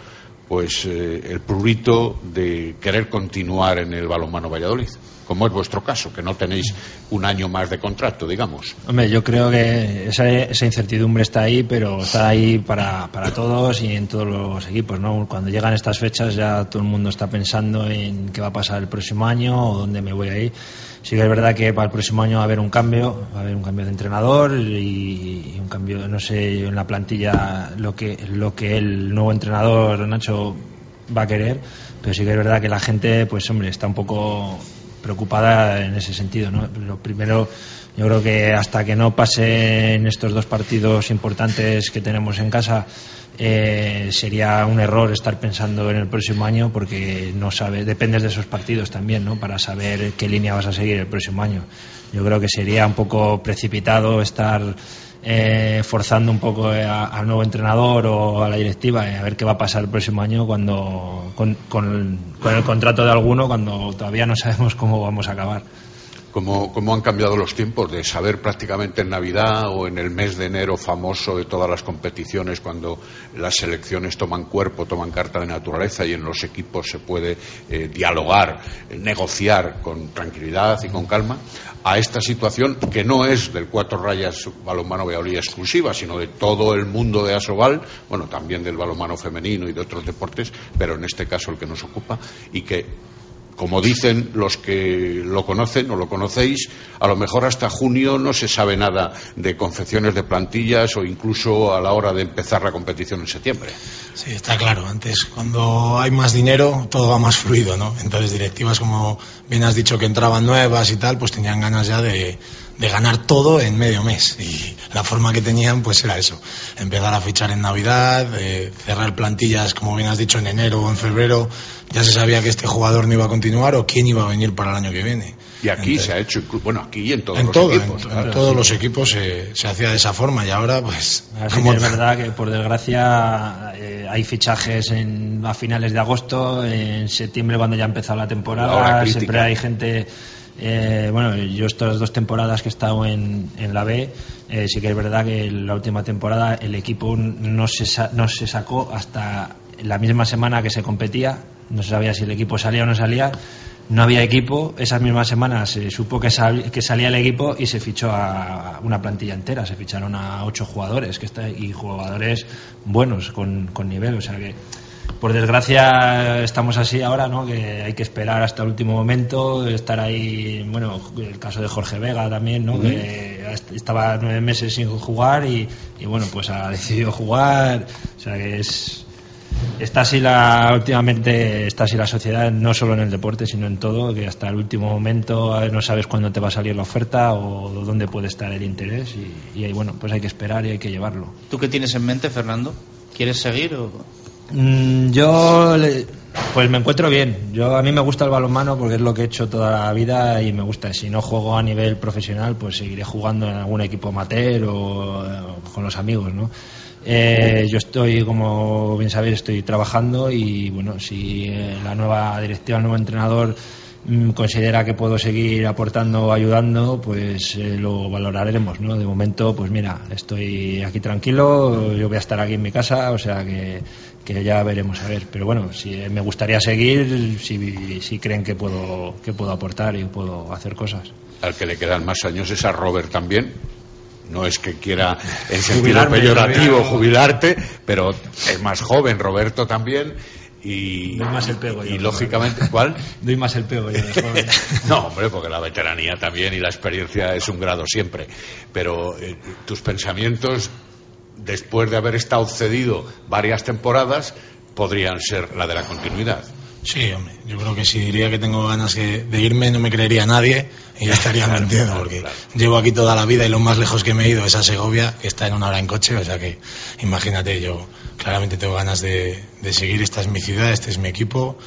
pues eh, el prurito de querer continuar en el balonmano Valladolid, como es vuestro caso, que no tenéis un año más de contrato, digamos. Hombre, yo creo que esa, esa incertidumbre está ahí, pero está ahí para, para, todos y en todos los equipos, ¿no? Cuando llegan estas fechas ya todo el mundo está pensando en qué va a pasar el próximo año o dónde me voy a ir Sí que es verdad que para el próximo año va a haber un cambio, va a haber un cambio de entrenador y, un cambio, no sé, en la plantilla lo que, lo que el nuevo entrenador Nacho va a querer, pero sí que es verdad que la gente, pues hombre, está un poco preocupada en ese sentido, ¿no? Lo primero, yo creo que hasta que no pasen estos dos partidos importantes que tenemos en casa, eh, sería un error estar pensando en el próximo año porque no sabe, dependes de esos partidos también, ¿no? Para saber qué línea vas a seguir el próximo año. Yo creo que sería un poco precipitado estar eh, forzando un poco al nuevo entrenador o a la directiva eh, a ver qué va a pasar el próximo año cuando con, con el contrato de alguno cuando todavía no sabemos cómo vamos a acabar cómo, han cambiado los tiempos de saber prácticamente en Navidad o en el mes de enero famoso de todas las competiciones cuando las selecciones toman cuerpo, toman carta de naturaleza y en los equipos se puede eh, dialogar, negociar con tranquilidad y con calma, a esta situación que no es del cuatro rayas balonmano Valladolid exclusiva, sino de todo el mundo de Asobal, bueno, también del balonmano femenino y de otros deportes, pero en este caso el que nos ocupa y que como dicen los que lo conocen o lo conocéis, a lo mejor hasta junio no se sabe nada de confecciones de plantillas o incluso a la hora de empezar la competición en septiembre. Sí, está claro. Antes, cuando hay más dinero, todo va más fluido, ¿no? Entonces, directivas, como bien has dicho, que entraban nuevas y tal, pues tenían ganas ya de, de ganar todo en medio mes. Y la forma que tenían, pues era eso. Empezar a fichar en Navidad, eh, cerrar plantillas, como bien has dicho, en enero o en febrero. Ya se sabía que este jugador no iba a continuar o quién iba a venir para el año que viene. Y aquí se ha hecho, bueno, aquí y en todos los equipos. En, todos los equipos se, se, hacía de esa forma y ahora, pues. como es verdad que, por desgracia, eh, hay fichajes en, a finales de agosto, en septiembre, cuando ya ha empezado la temporada. siempre hay gente eh, bueno, yo estas dos temporadas que he estado en, en la B, eh, sí que es verdad que la última temporada el equipo no se, no se sacó hasta la misma semana que se competía, no se sabía si el equipo salía o no salía, no había equipo. Esa misma semana se supo que, que salía el equipo y se fichó a una plantilla entera. Se ficharon a ocho jugadores que está, y jugadores buenos, con, con nivel. O sea que por desgracia estamos así ahora, ¿no? Que hay que esperar hasta el último momento, estar ahí, bueno, el caso de Jorge Vega también, ¿no? Que estaba nueve meses sin jugar y, bueno, pues ha decidido jugar, o sea que es está así la últimamente está así la sociedad no solo en el deporte sino en todo que hasta el último momento no sabes cuándo te va a salir la oferta o dónde puede estar el interés y, y ahí bueno pues hay que esperar y hay que llevarlo ¿tú qué tienes en mente Fernando? ¿quieres seguir o...? Mm, yo pues me encuentro bien. Yo a mí me gusta el balonmano porque es lo que he hecho toda la vida y me gusta. Si no juego a nivel profesional, pues seguiré jugando en algún equipo amateur o, los amigos, ¿no? Eh, yo estoy, como bien sabéis, estoy trabajando y bueno, si eh, la nueva directiva, el nuevo entrenador Mm, considera que puedo seguir aportando o ayudando, pues eh, lo valoraremos, ¿no? De momento, pues mira, estoy aquí tranquilo, yo voy a estar aquí en mi casa, o sea que, que ya veremos a ver. Pero bueno, si me gustaría seguir, si, si creen que puedo, que puedo aportar y puedo hacer cosas. Al que le quedan más años es a Robert también. No es que quiera en sentido peyorativo jubilarte, pero es más joven Roberto también y, más el pego y lógicamente, ¿cuál? Doy más el pego yo no, hombre, porque la veteranía también y la experiencia es un grado siempre. Pero eh, tus pensamientos, después de haber estado cedido varias temporadas, podrían ser la de la continuidad. Sí, hombre, yo creo que si diría que tengo ganas de irme no me creería nadie y ya estaría mintiendo porque llevo aquí toda la vida y lo más lejos que me he ido es a Segovia, que está en una hora en coche, o sea que imagínate, yo claramente tengo ganas de, seguir, esta es mi ciudad, este es mi equipo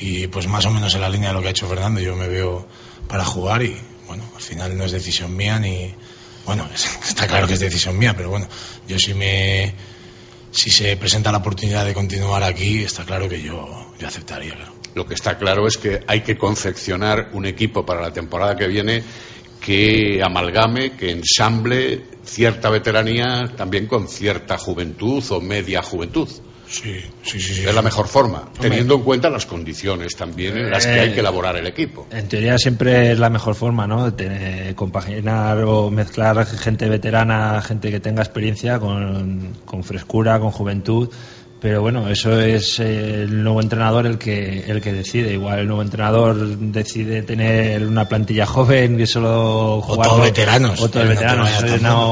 y pues más o menos en la línea de lo que ha hecho Fernando, yo me veo para jugar y bueno, al final no es decisión mía ni, bueno, está claro que es decisión mía, pero bueno, yo si me si se presenta la oportunidad de continuar aquí, está claro que yo, yo aceptaría. Lo que está claro es que hay que confeccionar un equipo para la temporada que viene que amalgame, que ensamble cierta veteranía también con cierta juventud o media juventud. Sí, sí, sí, Es la mejor forma, teniendo en cuenta las condiciones también en las que hay que elaborar el equipo. En teoría siempre es la mejor forma, ¿no? De compaginar o mezclar gente veterana, gente que tenga experiencia con, con frescura, con juventud pero bueno, eso es el nuevo entrenador el que el que decide. Igual el nuevo entrenador decide tener una plantilla joven que solo jugar o todos veteranos. O todos veteranos.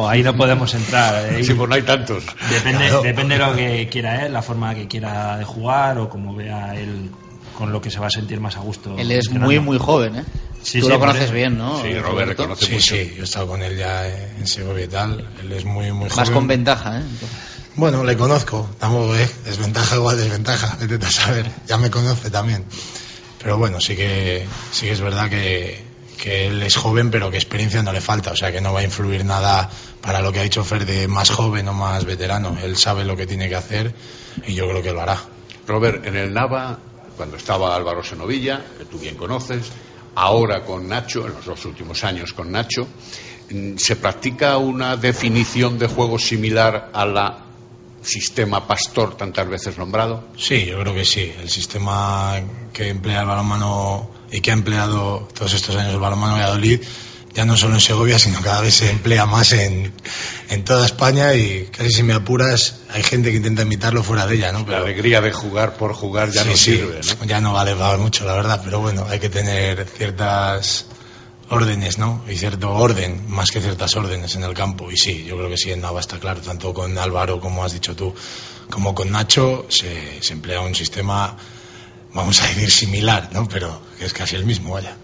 ahí no podemos entrar. ¿eh? Sí, pues no hay tantos. Depende, depende de lo que quiera él, la forma que quiera de jugar o como vea él con lo que se va a sentir más a gusto. Él es muy, muy joven, ¿eh? Sí, Tú lo conoces bien, ¿no? Sí, Robert conoce sí, Sí, yo he estado con él ya en Segovia y tal. Él es muy, muy joven. Más con ventaja, ¿eh? Bueno, le conozco, tampoco, ¿eh? Desventaja igual desventaja, vete saber, ya me conoce también. Pero bueno, sí que, sí que es verdad que, que él es joven, pero que experiencia no le falta, o sea que no va a influir nada para lo que ha dicho Fer de más joven o más veterano. Él sabe lo que tiene que hacer y yo creo que lo hará. Robert, en el Nava, cuando estaba Álvaro Senovilla, que tú bien conoces, ahora con Nacho, en los dos últimos años con Nacho, mm, ¿se practica una definición de juego similar a la sistema pastor tantas veces nombrado? Sí, yo creo que sí. El sistema que emplea el balonmano y que ha empleado todos estos años el balonmano Valladolid, ya no solo en Segovia, sino cada vez se emplea más en, en toda España y casi si me apuras hay gente que intenta imitarlo fuera de ella, ¿no? la alegría de jugar por jugar ya no sirve, ¿no? Ya no vale mucho, la verdad, pero bueno, hay que tener ciertas órdenes, ¿no? Y cierto orden, más que ciertas órdenes en el campo. Y sí, yo creo que sí, en Nava está claro, tanto con Álvaro, como has dicho tú, como con Nacho, se, emplea un sistema, vamos a decir, similar, ¿no? Pero que es casi el mismo, vaya.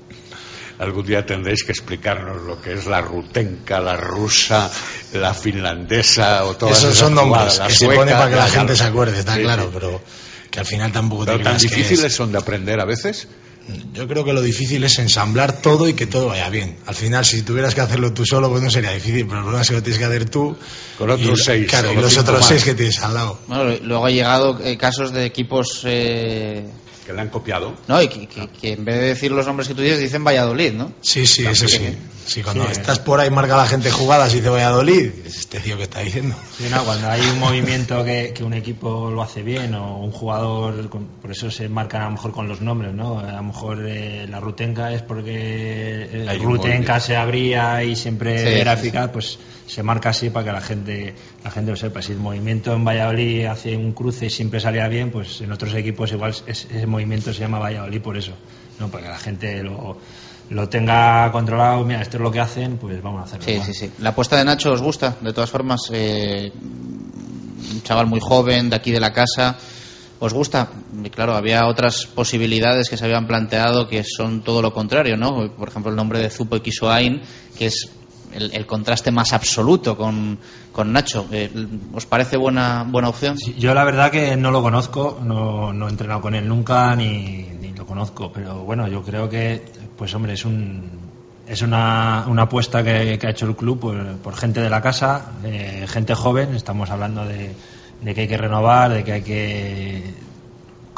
Algún día tendréis que explicarnos lo que es la rutenca, la rusa, la finlandesa o todas Esos son nombres que se pone para que la, gente se acuerde, está claro, pero que al final tampoco pero tan difíciles son de aprender a veces yo creo que lo difícil es ensamblar todo y que todo vaya bien. Al final, si tuvieras que hacerlo tú solo, pues no sería difícil, pero el problema es que lo tienes que hacer tú. Con otros seis. y los otros seis que tienes al lado. luego ha llegado eh, casos de equipos eh, que le han copiado. No, y que, que- que en vez de decir los nombres que tú dices, dicen Valladolid, ¿no? Sí, sí, eso sí. Sí, cuando Sí. estás por ahí marca la gente jugadas y te Valladolid, dices, este tío que está diciendo. Sí, no, cuando hay un movimiento que, que un equipo lo hace bien o un jugador, con- por eso se marcan a lo mejor con los nombres, ¿no? A lo mejor eh, la Rutenka es porque eh, un Rutenka movimiento. se abría y siempre Sí, era sí, sí. eficaz, pues se marca así para que la gente la gente lo sepa. Si el movimiento en Valladolid hace un cruce y siempre salía bien, pues en otros equipos igual es- ese movimiento se llama Valladolid por eso, ¿no? Para que la gente lo, lo tenga controlado, mira, esto es lo que hacen, pues vamos a hacerlo. Sí, igual. sí, sí. La apuesta de Nacho os gusta, de todas formas. eh, un chaval muy joven, de aquí de la casa. ¿Os gusta? Y claro, había otras posibilidades que se habían planteado que son todo lo contrario, ¿no? Por ejemplo, el nombre de Zupo Kisoain, que es el, contraste más absoluto con, con Nacho. Eh, ¿Os parece buena, buena opción? Yo la verdad que no lo conozco, no, no he entrenado con él nunca ni, ni lo conozco, pero bueno, yo creo que, pues hombre, es un es una, una apuesta que, que ha hecho el club por, por gente de la casa, eh, gente joven, estamos hablando de, de que hay que renovar, de que hay que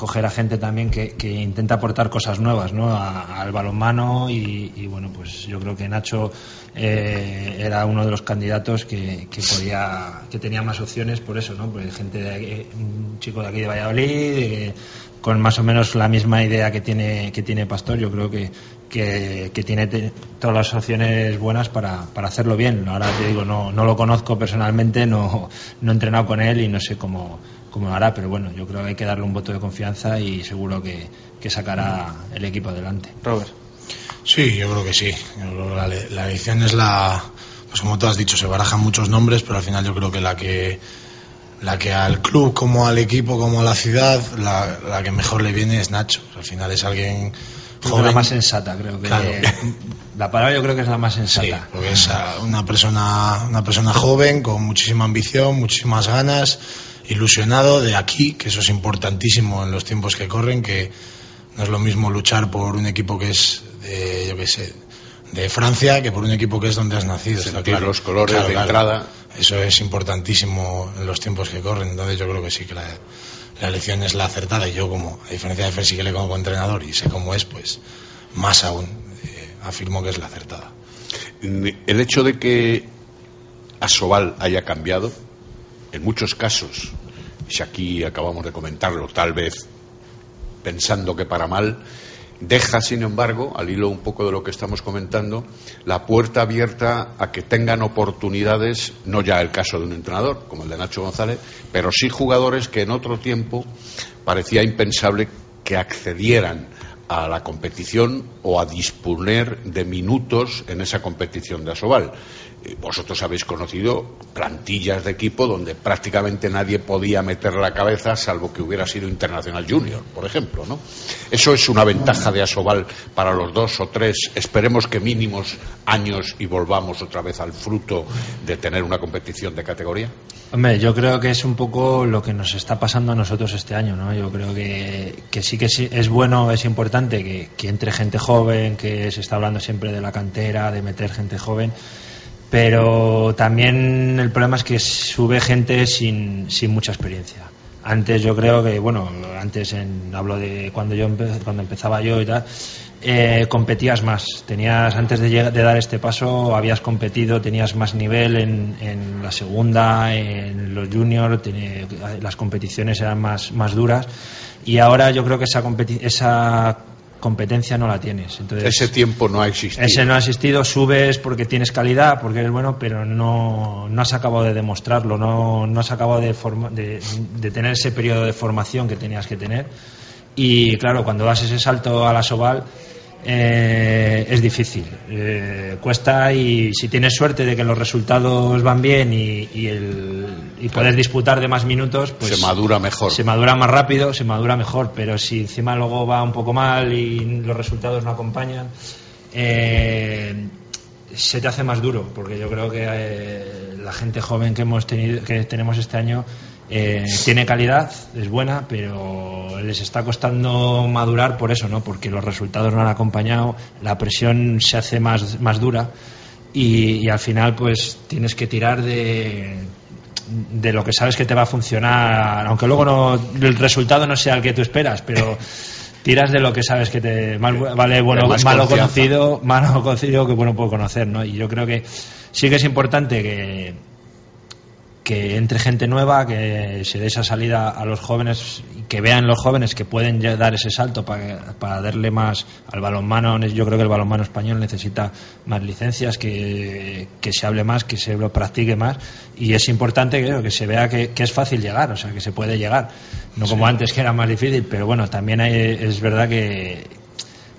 coger a gente también que, que intenta aportar cosas nuevas ¿no? A- al balonmano y, y, bueno pues yo creo que Nacho eh, era uno de los candidatos que, que podía que tenía más opciones por eso no porque gente de aquí- un chico de aquí de Valladolid eh, con más o menos la misma idea que tiene que tiene Pastor yo creo que que, tiene todas las opciones buenas para, para hacerlo bien ahora te digo no no lo conozco personalmente no no he entrenado con él y no sé cómo cómo lo hará pero bueno yo creo que hay que darle un voto de confianza y seguro que, que sacará el equipo adelante Robert. Sí, yo creo que sí. Yo creo que la, le- la elección es la, pues como tú has dicho, se barajan muchos nombres, pero al final yo creo que la que la que al club como al equipo como a la ciudad la, la que mejor le viene es Nacho. Al final es alguien joven, la más sensata creo que Claro. la palabra yo creo que es la más Sí, sensata porque es una persona, una persona joven con muchísima ambición, muchísimas ganas, ilusionado de aquí, que eso es importantísimo en los tiempos que corren, que no es lo mismo luchar por un equipo que es de, yo qué sé, de Francia que por un equipo que es donde has nacido. está Sentir claro. los colores Claro, de claro. entrada. Eso es importantísimo en los tiempos que corren. Entonces yo creo que sí que la, la elección es la acertada. Y yo como, a diferencia de Fer, sí que le como entrenador y sé cómo es, pues más aún eh, afirmo que es la acertada. El hecho de que Asobal haya cambiado, en muchos casos, si aquí acabamos de comentarlo, tal vez pensando que para mal, deja, sin embargo, al hilo un poco de lo que estamos comentando, la puerta abierta a que tengan oportunidades, no ya el caso de un entrenador, como el de Nacho González, pero sí jugadores que en otro tiempo parecía impensable que accedieran a la competición o a disponer de minutos en esa competición de Asobal. Eh, Vosotros habéis conocido plantillas de equipo donde prácticamente nadie podía meter la cabeza salvo que hubiera sido Internacional Junior, por ejemplo, ¿no? Eso es una ventaja de Asobal para los dos o tres, esperemos que mínimos años y volvamos otra vez al fruto de tener una competición de categoría. Hombre, yo creo que es un poco lo que nos está pasando a nosotros este año, ¿no? Yo creo que, que sí que sí, es bueno, es importante que, que entre gente joven, que se está hablando siempre de la cantera, de meter gente joven, pero también el problema es que sube gente sin, sin mucha experiencia. Antes yo creo que, bueno, antes en, hablo de cuando yo empe- cuando empezaba yo y tal, eh, competías más. Tenías, antes de, llegar- de dar este paso, habías competido, tenías más nivel en, en la segunda, en los juniors, las competiciones eran más, más duras. Y ahora yo creo que esa, esa competencia no la tienes. Entonces, Ese tiempo no ha existido. ese no ha existido, subes porque tienes calidad, porque eres bueno, pero no, no has acabado de demostrarlo, no, no has acabado de, forma- de, de tener ese periodo de formación que tenías que tener. Y claro, cuando das ese salto a la Soval, eh, es difícil. Eh, cuesta y si tienes suerte de que los resultados van bien y, y, el, y puedes disputar de más minutos, pues Se madura mejor. se madura más rápido, se madura mejor, pero si encima luego va un poco mal y los resultados no acompañan, eh, se te hace más duro, porque yo creo que eh, la gente joven que hemos tenido, que tenemos este año eh, tiene calidad, es buena, pero les está costando madurar por eso, ¿no? Porque los resultados no han acompañado, la presión se hace más, más dura y, y al final pues tienes que tirar de de lo que sabes que te va a funcionar, aunque luego no, el resultado no sea el que tú esperas, pero tiras de lo que sabes que te mal- vale bueno más malo confianza. conocido malo conocido que bueno puedo conocer no y yo creo que sí que es importante que que entre gente nueva que se dé esa salida a los jóvenes y que vean los jóvenes que pueden ya dar ese salto para, para darle más al balonmano. Yo creo que el balonmano español necesita más licencias que, que se hable más que se lo practique más. Y es importante que, que se vea que, que es fácil llegar o sea que se puede llegar. No como antes que era más difícil pero bueno también hay- es verdad que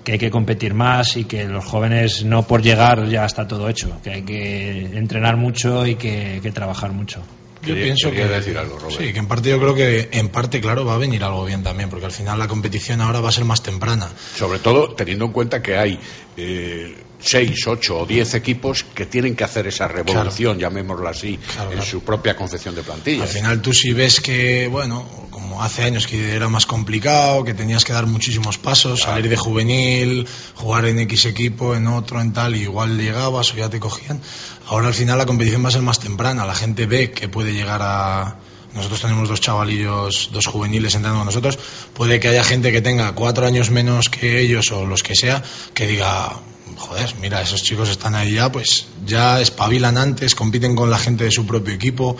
que hay que competir más y que los jóvenes no por llegar ya está todo hecho, que hay que entrenar mucho y que, que trabajar mucho. Yo Quería- pienso quería que decir algo, Robert. sí, que en parte yo creo que en parte claro va a venir algo bien también, porque al final la competición ahora va a ser más temprana. Sobre todo teniendo en cuenta que hay eh, seis, ocho o diez equipos que tienen que hacer esa revolución, llamémoslo así, Claro, en claro. su propia concepción de plantilla. Al final tú si ves que, bueno, como hace años que era más complicado, que tenías que dar muchísimos pasos, salir de juvenil, jugar en X equipo, en otro, en tal, y igual llegabas o ya te cogían. Ahora al final la competición va a ser más temprana, la gente ve que puede llegar a... Nosotros tenemos dos chavalillos, dos juveniles entrando con nosotros. Puede que haya gente que tenga cuatro años menos que ellos o los que sea, que diga, joder, mira, esos chicos están ahí ya, pues ya espabilan antes, compiten con la gente de su propio equipo.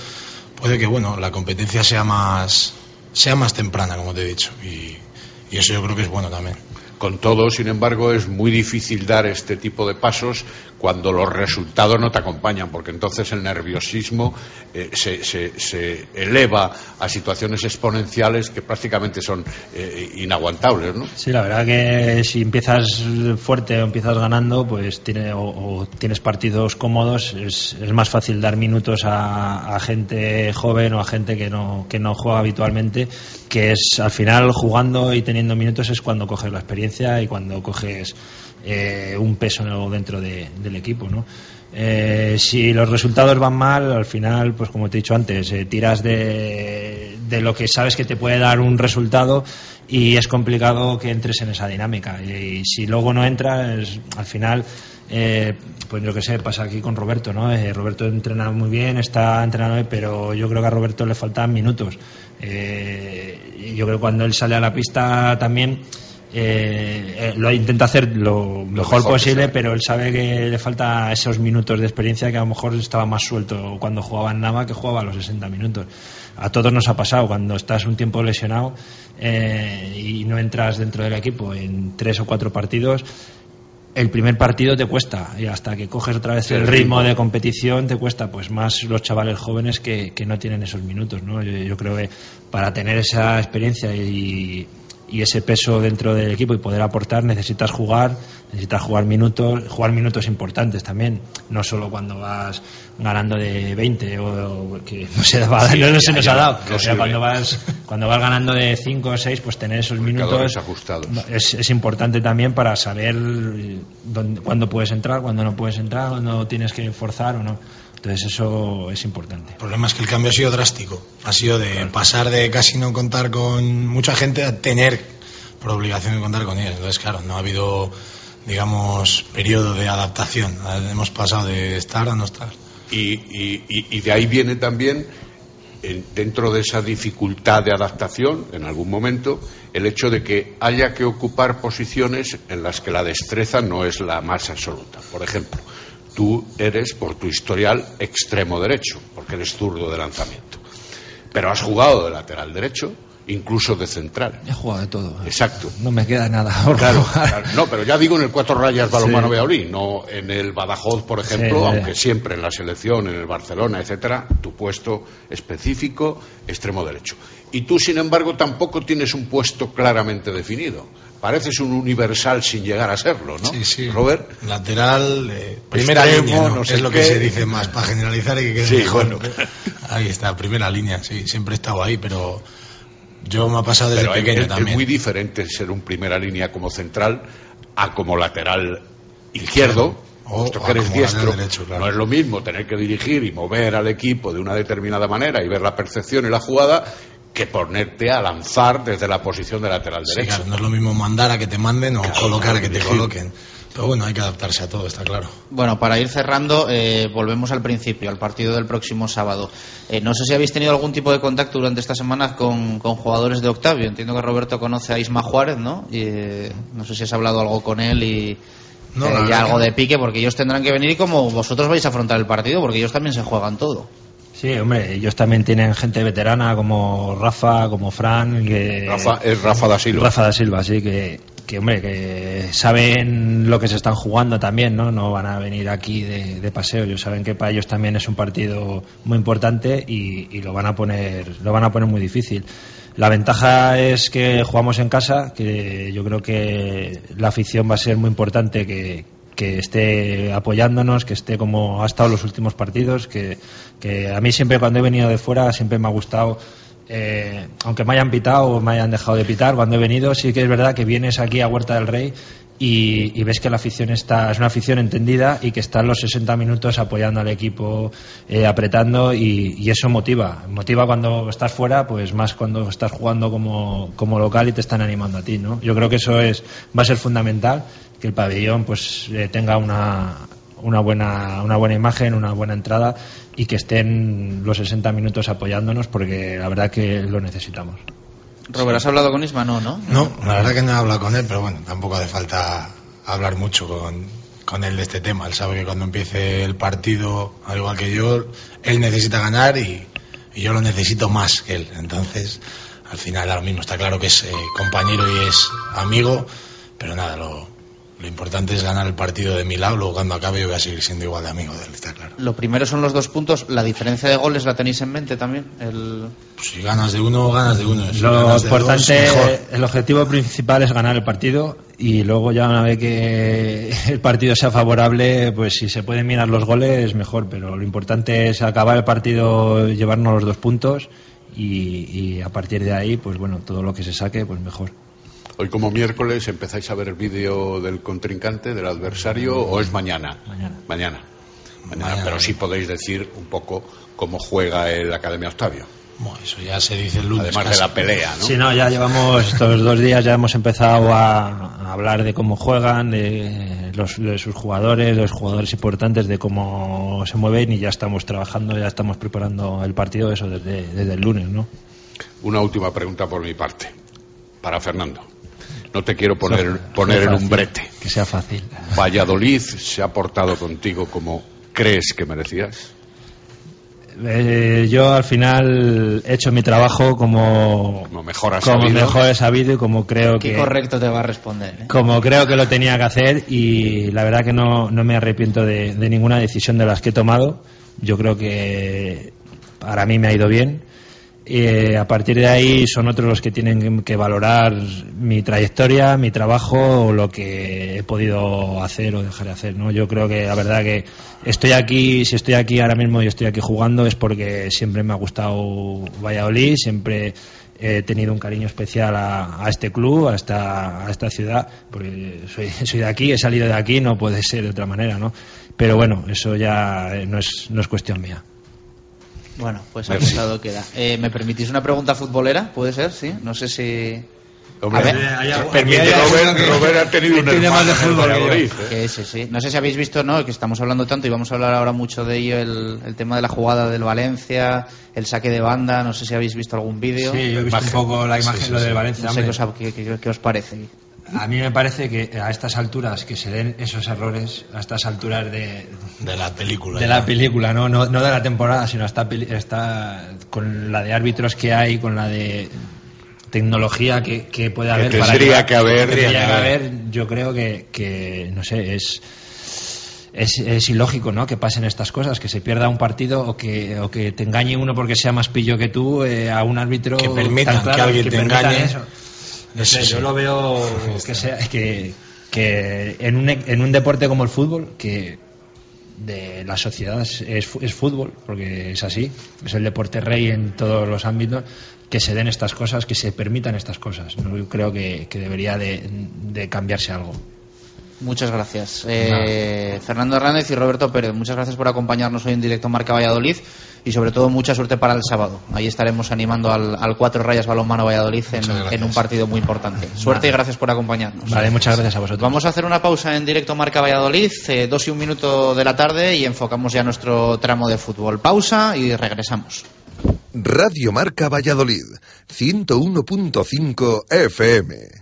Puede que, bueno, la competencia sea más, sea más temprana, como te he dicho. Y, y eso yo creo que es bueno también. Con todo, sin embargo, es muy difícil dar este tipo de pasos cuando los resultados no te acompañan, porque entonces el nerviosismo eh, se, eleva a situaciones exponenciales que prácticamente son eh, inaguantables, ¿no? Sí, la verdad que si empiezas fuerte o empiezas ganando, pues tiene, o, tienes partidos cómodos, es, es más fácil dar minutos a, a gente joven o a gente que no, que no juega habitualmente, que es al final jugando y teniendo minutos es cuando coges la experiencia y cuando coges eh, un peso dentro de- del equipo, ¿no? Eh, si los resultados van mal, al final, pues como te he dicho antes, eh, tiras de, de lo que sabes que te puede dar un resultado y es complicado que entres en esa dinámica. Y, si luego no entras, al final, eh, pues yo que sé, pasa aquí con Roberto, ¿no? Eh, Roberto entrena muy bien, está entrenando, pero yo creo que a Roberto le faltan minutos. Yo creo que cuando él sale a la pista también eh, eh, lo intenta hacer lo mejor, posible, pero él sabe que le falta esos minutos de experiencia que a lo mejor estaba más suelto cuando jugaba en Nava que jugaba a los 60 minutos. A todos nos ha pasado cuando estás un tiempo lesionado eh, y no entras dentro del equipo en tres o cuatro partidos. El primer partido te cuesta y hasta que coges otra vez el ritmo. de competición te cuesta, pues más los chavales jóvenes que, que no tienen esos minutos. ¿no? Yo, yo creo que para tener esa experiencia y, y ese peso dentro del equipo y poder aportar necesitas jugar, necesitas jugar minutos, jugar minutos importantes también, no solo cuando vas ganando de 20 o, o que no se, va- Sí, no, se nos ha dado, no pero sirve. cuando vas cuando vas ganando de 5 o 6 pues tener esos minutos ajustados. es, es importante también para saber dónde, cuándo puedes entrar, cuándo no puedes entrar, cuándo tienes que forzar o no. Entonces eso es importante. El problema es que el cambio ha sido drástico. Ha sido de pasar de casi no contar con mucha gente a tener por obligación de contar con ellos. Entonces, claro, no ha habido, digamos, periodo de adaptación. Hemos pasado de estar a no estar. Y, y- y- y de ahí viene también, en- dentro de esa dificultad de adaptación, en algún momento, el hecho de que haya que ocupar posiciones en las que la destreza no es la más absoluta. Por ejemplo, tú eres, por tu historial, extremo derecho, porque eres zurdo de lanzamiento. Pero has jugado de lateral derecho, incluso de central. He jugado de todo. Exacto. No me queda nada. por Claro, no, pero ya digo en el cuatro rayas balonmano Sí. No en el Badajoz, por ejemplo, Sí, aunque siempre en la selección, en el Barcelona, etcétera, tu puesto específico, extremo derecho. Y tú, sin embargo, tampoco tienes un puesto claramente definido. Pareces un universal sin llegar a serlo, ¿no? Sí, sí. Robert. Lateral, eh, primera Extremo, línea, ¿no? no sé es lo qué. que se dice más, para generalizar y que quede Sí, mejor. bueno. Ahí está, primera línea, sí, siempre he estado ahí, pero yo me ha pasado desde Pero es- pequeño es, es también. muy diferente ser un primera línea como central a como lateral izquierdo, O- puesto o que eres como lateral diestro. derecho, claro. No es lo mismo tener que dirigir y mover al equipo de una determinada manera y ver la percepción y la jugada que ponerte a lanzar desde la posición de lateral Sí, derecho. claro, no es lo mismo mandar a que te manden o Claro, colocar a que te coloquen. Pero bueno, hay que adaptarse a todo, está claro. Bueno, para ir cerrando, eh, volvemos al principio, al partido del próximo sábado. Eh, no sé si habéis tenido algún tipo de contacto durante esta semana con, con jugadores de Octavio. Entiendo que Roberto conoce a Isma Juárez, ¿no? Y, eh, no sé si has hablado algo con él y No, eh, verdad algo de pique, porque ellos tendrán que venir y como vosotros vais a afrontar el partido, porque ellos también se juegan todo. Sí, hombre, ellos también tienen gente veterana como Rafa, como Fran, que... Rafa, es Rafa da Silva. Rafa da Silva, sí, que, que, hombre, que saben lo que se están jugando también, ¿no? No van a venir aquí de, de paseo. Ellos saben que para ellos también es un partido muy importante y, y lo van a poner, lo van a poner muy difícil. La ventaja es que jugamos en casa, que yo creo que la afición va a ser muy importante que, que esté apoyándonos, que esté como ha estado los últimos partidos, que, que a mí siempre cuando he venido de fuera siempre me ha gustado eh, aunque me hayan pitado o me hayan dejado de pitar cuando he venido, sí que es verdad que vienes aquí a Huerta del Rey y, ves que la afición está, es una afición entendida y que están los 60 minutos apoyando al equipo, eh, apretando y, y eso motiva. Motiva cuando estás fuera, pues más cuando estás jugando como, como local y te están animando a ti, ¿no? Yo creo que eso es, va a ser fundamental, que el pabellón pues eh, tenga una, una buena, una buena imagen, una buena entrada y que estén los 60 minutos apoyándonos porque la verdad que lo necesitamos. Robert, ¿has hablado con Isma? No, ¿no? No, la verdad que no he hablado con él, pero bueno, tampoco hace falta hablar mucho con, con él de este tema. Él sabe que cuando empiece el partido, al igual que yo, él necesita ganar y, y yo lo necesito más que él. Entonces, al final, ahora mismo está claro que es eh, compañero y es amigo, pero nada, lo, lo importante es ganar el partido de mi lado. Luego, cuando acabe, yo voy a seguir siendo igual de amigo de él, está claro. Lo primero son los dos puntos. ¿La diferencia de goles la tenéis en mente también? El... Pues si ganas de uno, ganas de uno. Si Lo dos, importante, mejor. el objetivo principal es ganar el partido y luego ya una vez que el partido sea favorable, pues si se pueden mirar los goles, mejor. Pero lo importante es acabar el partido, llevarnos los dos puntos y, y a partir de ahí, pues bueno, todo lo que se saque, pues mejor. Hoy como miércoles empezáis a ver el vídeo del contrincante, del adversario, o es mañana? Mañana. Mañana. Mañana, Mañana. pero sí podéis decir un poco cómo juega el Academia Octavio. Bueno, eso ya se dice el lunes. Además de la pelea, ¿no? Sí, no, ya llevamos estos dos días, ya hemos empezado a, a hablar de cómo juegan, de, los, de sus jugadores, de los jugadores importantes, de cómo se mueven y ya estamos trabajando, ya estamos preparando el partido, eso desde, desde el lunes, ¿no? Una última pregunta por mi parte, para Fernando. No te quiero poner, poner en un brete. Que sea fácil. Valladolid se ha portado contigo como crees que merecías. Eh, yo al final he hecho mi trabajo como, Como mejor has como sabido. mejor he sabido y como creo Qué que correcto te va a responder. ¿eh? como creo que lo tenía que hacer y la verdad que no, no me arrepiento de, de ninguna decisión de las que he tomado. Yo creo que para mí me ha ido bien. Eh, a partir de ahí son otros los que tienen que valorar mi trayectoria, mi trabajo, o lo que he podido hacer o dejar de hacer. ¿no? Yo creo que la verdad que estoy aquí, si estoy aquí ahora mismo y estoy aquí jugando es porque siempre me ha gustado Valladolid, siempre he tenido un cariño especial a, a este club, a esta, a esta ciudad, porque soy, soy de aquí, he salido de aquí, no puede ser de otra manera, ¿no? Pero bueno, eso ya no es, no es cuestión mía. Bueno, pues apuntado queda. Eh, ¿Me permitís una pregunta futbolera? ¿Puede ser? Sí. No sé si... Hombre, A ver, permite, aquí hay Robert, que- Robert ha tenido un más de fútbol que yo. ¿eh? Que sí, sí. No sé si habéis visto, ¿no? Que estamos hablando tanto y vamos a hablar ahora mucho de ello, el, el tema de la jugada del Valencia, el saque de banda. No sé si habéis visto algún vídeo. Sí, yo he visto un poco la imagen lo del Valencia. No sé qué os, ha- qué- qué- qué os parece. A mí me parece que a estas alturas, que se den esos errores, a estas alturas de, De la película. de ya. la película, ¿no? No, no de la temporada, sino hasta, con la de árbitros que hay, con la de tecnología que, que puede haber. tendría que haber. tendría que Tendría que haber, yo creo que, que, no sé, es, es, es ilógico, ¿no? Que pasen estas cosas, que se pierda un partido o que, o que te engañe uno porque sea más pillo que tú eh, a un árbitro. Que permitan tan claro, que alguien te engañe. eso. No sé, yo lo veo que, sea, que, que en, un, en un deporte como el fútbol, que de la sociedad es, es fútbol, porque es así, es el deporte rey en todos los ámbitos, que se den estas cosas, que se permitan estas cosas. ¿no? Yo creo que, que debería de, de cambiarse algo. Muchas gracias. Eh, Fernando Hernández y Roberto Pérez, muchas gracias por acompañarnos hoy en directo Marca Valladolid y sobre todo mucha suerte para el sábado. Ahí estaremos animando al, al Cuatro Rayas Balonmano Valladolid en, en un partido muy importante. Suerte y gracias por acompañarnos. Vale, muchas gracias a vosotros. Vamos a hacer una pausa en directo Marca Valladolid, eh, dos y un minuto de la tarde y enfocamos ya nuestro tramo de fútbol. Pausa y regresamos. Radio Marca Valladolid, 101.5 FM.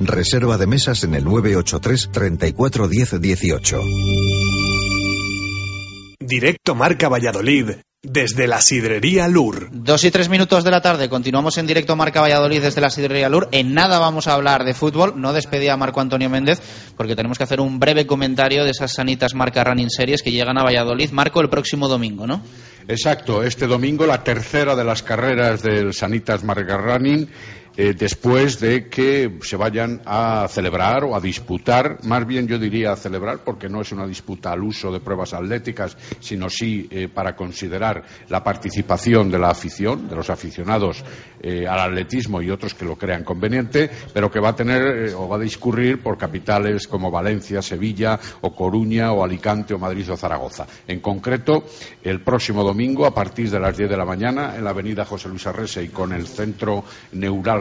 Reserva de mesas en el 983 34 10 18. Directo Marca Valladolid desde la Sidrería Lur. Dos y tres minutos de la tarde, continuamos en directo Marca Valladolid desde la Sidrería Lur. En nada vamos a hablar de fútbol, no despedía a Marco Antonio Méndez, porque tenemos que hacer un breve comentario de esas sanitas Marca Running Series que llegan a Valladolid. Marco, el próximo domingo, ¿no? Exacto, este domingo la tercera de las carreras del Sanitas Marca Running. Eh, después de que se vayan a celebrar o a disputar, más bien yo diría a celebrar, porque no es una disputa al uso de pruebas atléticas, sino sí eh, para considerar la participación de la afición, de los aficionados eh, al atletismo y otros que lo crean conveniente, pero que va a tener o va a discurrir por capitales como Valencia, Sevilla o Coruña o Alicante o Madrid o Zaragoza. En concreto, el próximo domingo, a partir de las 10 de la mañana, en la avenida José Luis Arrese y con el centro neural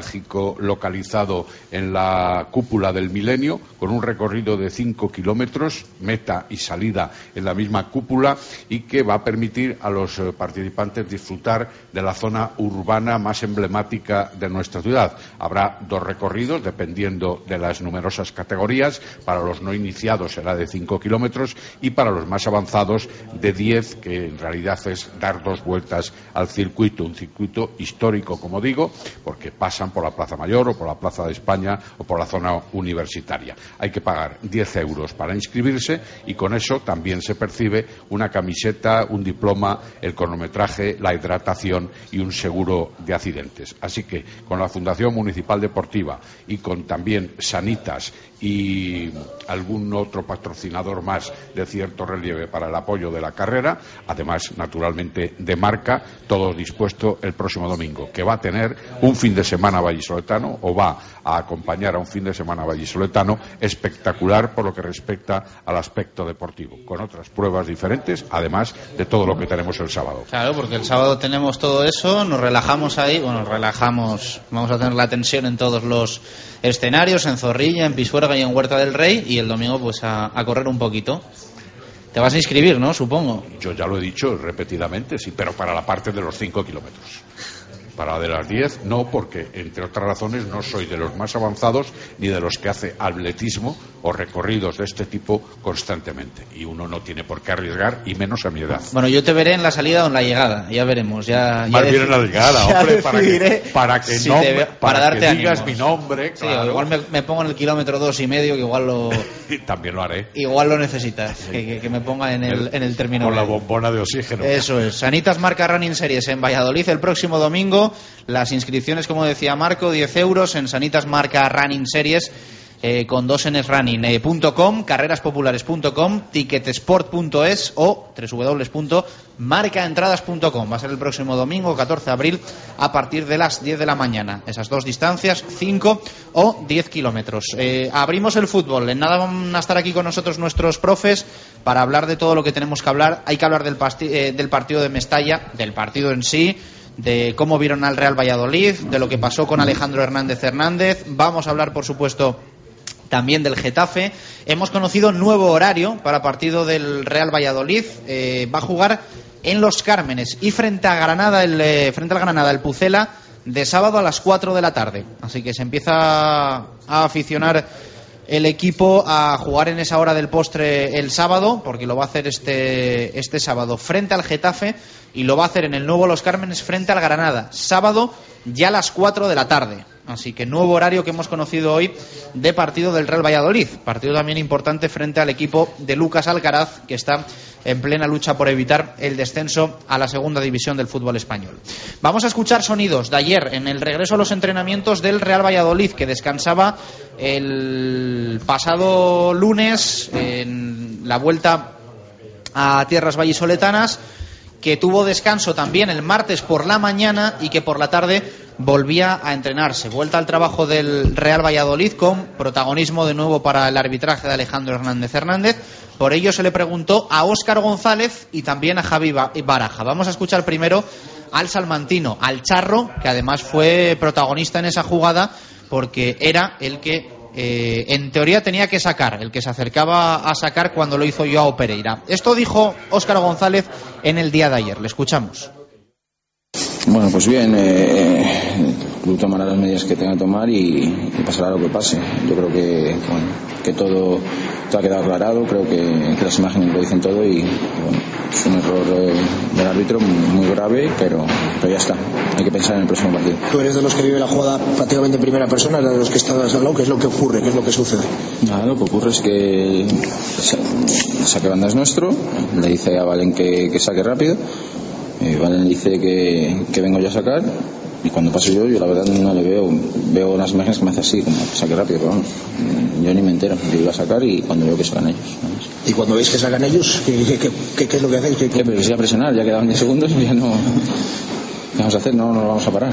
localizado en la cúpula del milenio, con un recorrido de 5 kilómetros, meta y salida en la misma cúpula, y que va a permitir a los eh, participantes disfrutar de la zona urbana más emblemática de nuestra ciudad. Habrá dos recorridos, dependiendo de las numerosas categorías. Para los no iniciados será de 5 kilómetros y para los más avanzados de 10, que en realidad es dar dos vueltas al circuito. Un circuito histórico, como digo, porque pasan por la Plaza Mayor o por la Plaza de España o por la zona universitaria. Hay que pagar 10 euros para inscribirse y con eso también se percibe una camiseta, un diploma, el cronometraje, la hidratación y un seguro de accidentes. Así que con la Fundación Municipal Deportiva y con también Sanitas y algún otro patrocinador más de cierto relieve para el apoyo de la carrera, además, naturalmente, de marca, todo dispuesto el próximo domingo, que va a tener un fin de semana vallisoletano o va a acompañar a un fin de semana vallisoletano espectacular por lo que respecta al aspecto deportivo, con otras pruebas diferentes, además de todo lo que tenemos el sábado. Claro, porque el sábado tenemos todo eso, nos relajamos ahí, bueno, relajamos, vamos a tener la tensión en todos los escenarios, en Zorrilla, en Pisuerga y en Huerta del Rey, y el domingo pues a, a correr un poquito. Te vas a inscribir, ¿no? Supongo. Yo ya lo he dicho repetidamente, sí, pero para la parte de los 5 kilómetros. Para la de las 10, no, porque, entre otras razones, no soy de los más avanzados ni de los que hace atletismo o recorridos de este tipo constantemente. Y uno no tiene por qué arriesgar, y menos a mi edad. Bueno, yo te veré en la salida o en la llegada, ya veremos. Ya, ya Más bien en la llegada, hombre, para que, decidiré para que, si no, para que darte digas ánimos. mi nombre, Sí, igual me, me pongo en el kilómetro dos y medio, que igual lo, También lo haré. igual lo necesitas, que, que- que me ponga en el, en el término. Con la bombona de oxígeno. Eso es. Sanitas marca Running Series en Valladolid el próximo domingo. Las inscripciones, como decía Marco, 10 euros en Sanitas marca Running Series. eh, con dos running.com, carreraspopulares.com, ticketsport.es o www.marcaentradas.com. Va a ser el próximo domingo, 14 de abril, a partir de las 10 de la mañana. Esas dos distancias, 5 o 10 kilómetros. Eh, abrimos el fútbol. En nada van a estar aquí con nosotros nuestros profes para hablar de todo lo que tenemos que hablar. Hay que hablar del, eh, del partido de Mestalla, del partido en sí de cómo vieron al Real Valladolid, de lo que pasó con Alejandro Hernández Hernández. Vamos a hablar, por supuesto, también del Getafe. Hemos conocido nuevo horario para partido del Real Valladolid. Eh, va a jugar en Los Cármenes y frente a Granada, el, eh, frente al Granada, el Pucela, de sábado a las 4 de la tarde. Así que se empieza a aficionar el equipo a jugar en esa hora del postre el sábado, porque lo va a hacer este, este sábado frente al Getafe y lo va a hacer en el nuevo Los Cármenes frente al Granada. Sábado ya a las 4 de la tarde. Así que nuevo horario que hemos conocido hoy de partido del Real Valladolid. Partido también importante frente al equipo de Lucas Alcaraz, que está en plena lucha por evitar el descenso a la segunda división del fútbol español. Vamos a escuchar sonidos de ayer en el regreso a los entrenamientos del Real Valladolid, que descansaba el pasado lunes en la vuelta a tierras vallisoletanas que tuvo descanso también el martes por la mañana y que por la tarde volvía a entrenarse. Vuelta al trabajo del Real Valladolid con protagonismo de nuevo para el arbitraje de Alejandro Hernández Hernández. Por ello se le preguntó a Óscar González y también a Javi Baraja. Vamos a escuchar primero al salmantino, al charro, que además fue protagonista en esa jugada porque era el que eh, en teoría tenía que sacar, el que se acercaba a sacar cuando lo hizo Joao Pereira. Esto dijo Óscar González en el día de ayer. Le escuchamos. Bueno, pues bien, eh, el club tomará las medidas que tenga que tomar y, pasará lo que pase. Yo creo que, que todo, ha quedado aclarado, creo que, las imágenes lo dicen todo y es un error eh, del árbitro muy grave, pero, pero ya está. Hay que pensar en el próximo partido. Tú eres de los que vive la jugada prácticamente en primera persona, de los que estás al lado, ¿qué es lo que ocurre? ¿Qué es lo que sucede? Nada, lo que ocurre es que el saque banda es nuestro, le dice a Valen que, que saque rápido eh, Valen dice que, que, vengo yo a sacar y cuando paso yo, yo la verdad no le veo, veo unas imágenes que me hace así, como saque rápido, pero vamos, yo ni me entero, yo iba a sacar y cuando veo que sacan ellos. ¿Y cuando veis que sacan ellos, qué, qué, qué es lo que hacéis? ¿Qué, qué? Pero que a presionar, ya quedaban 10 segundos y ya no, ¿qué vamos a hacer? No, no lo vamos a parar.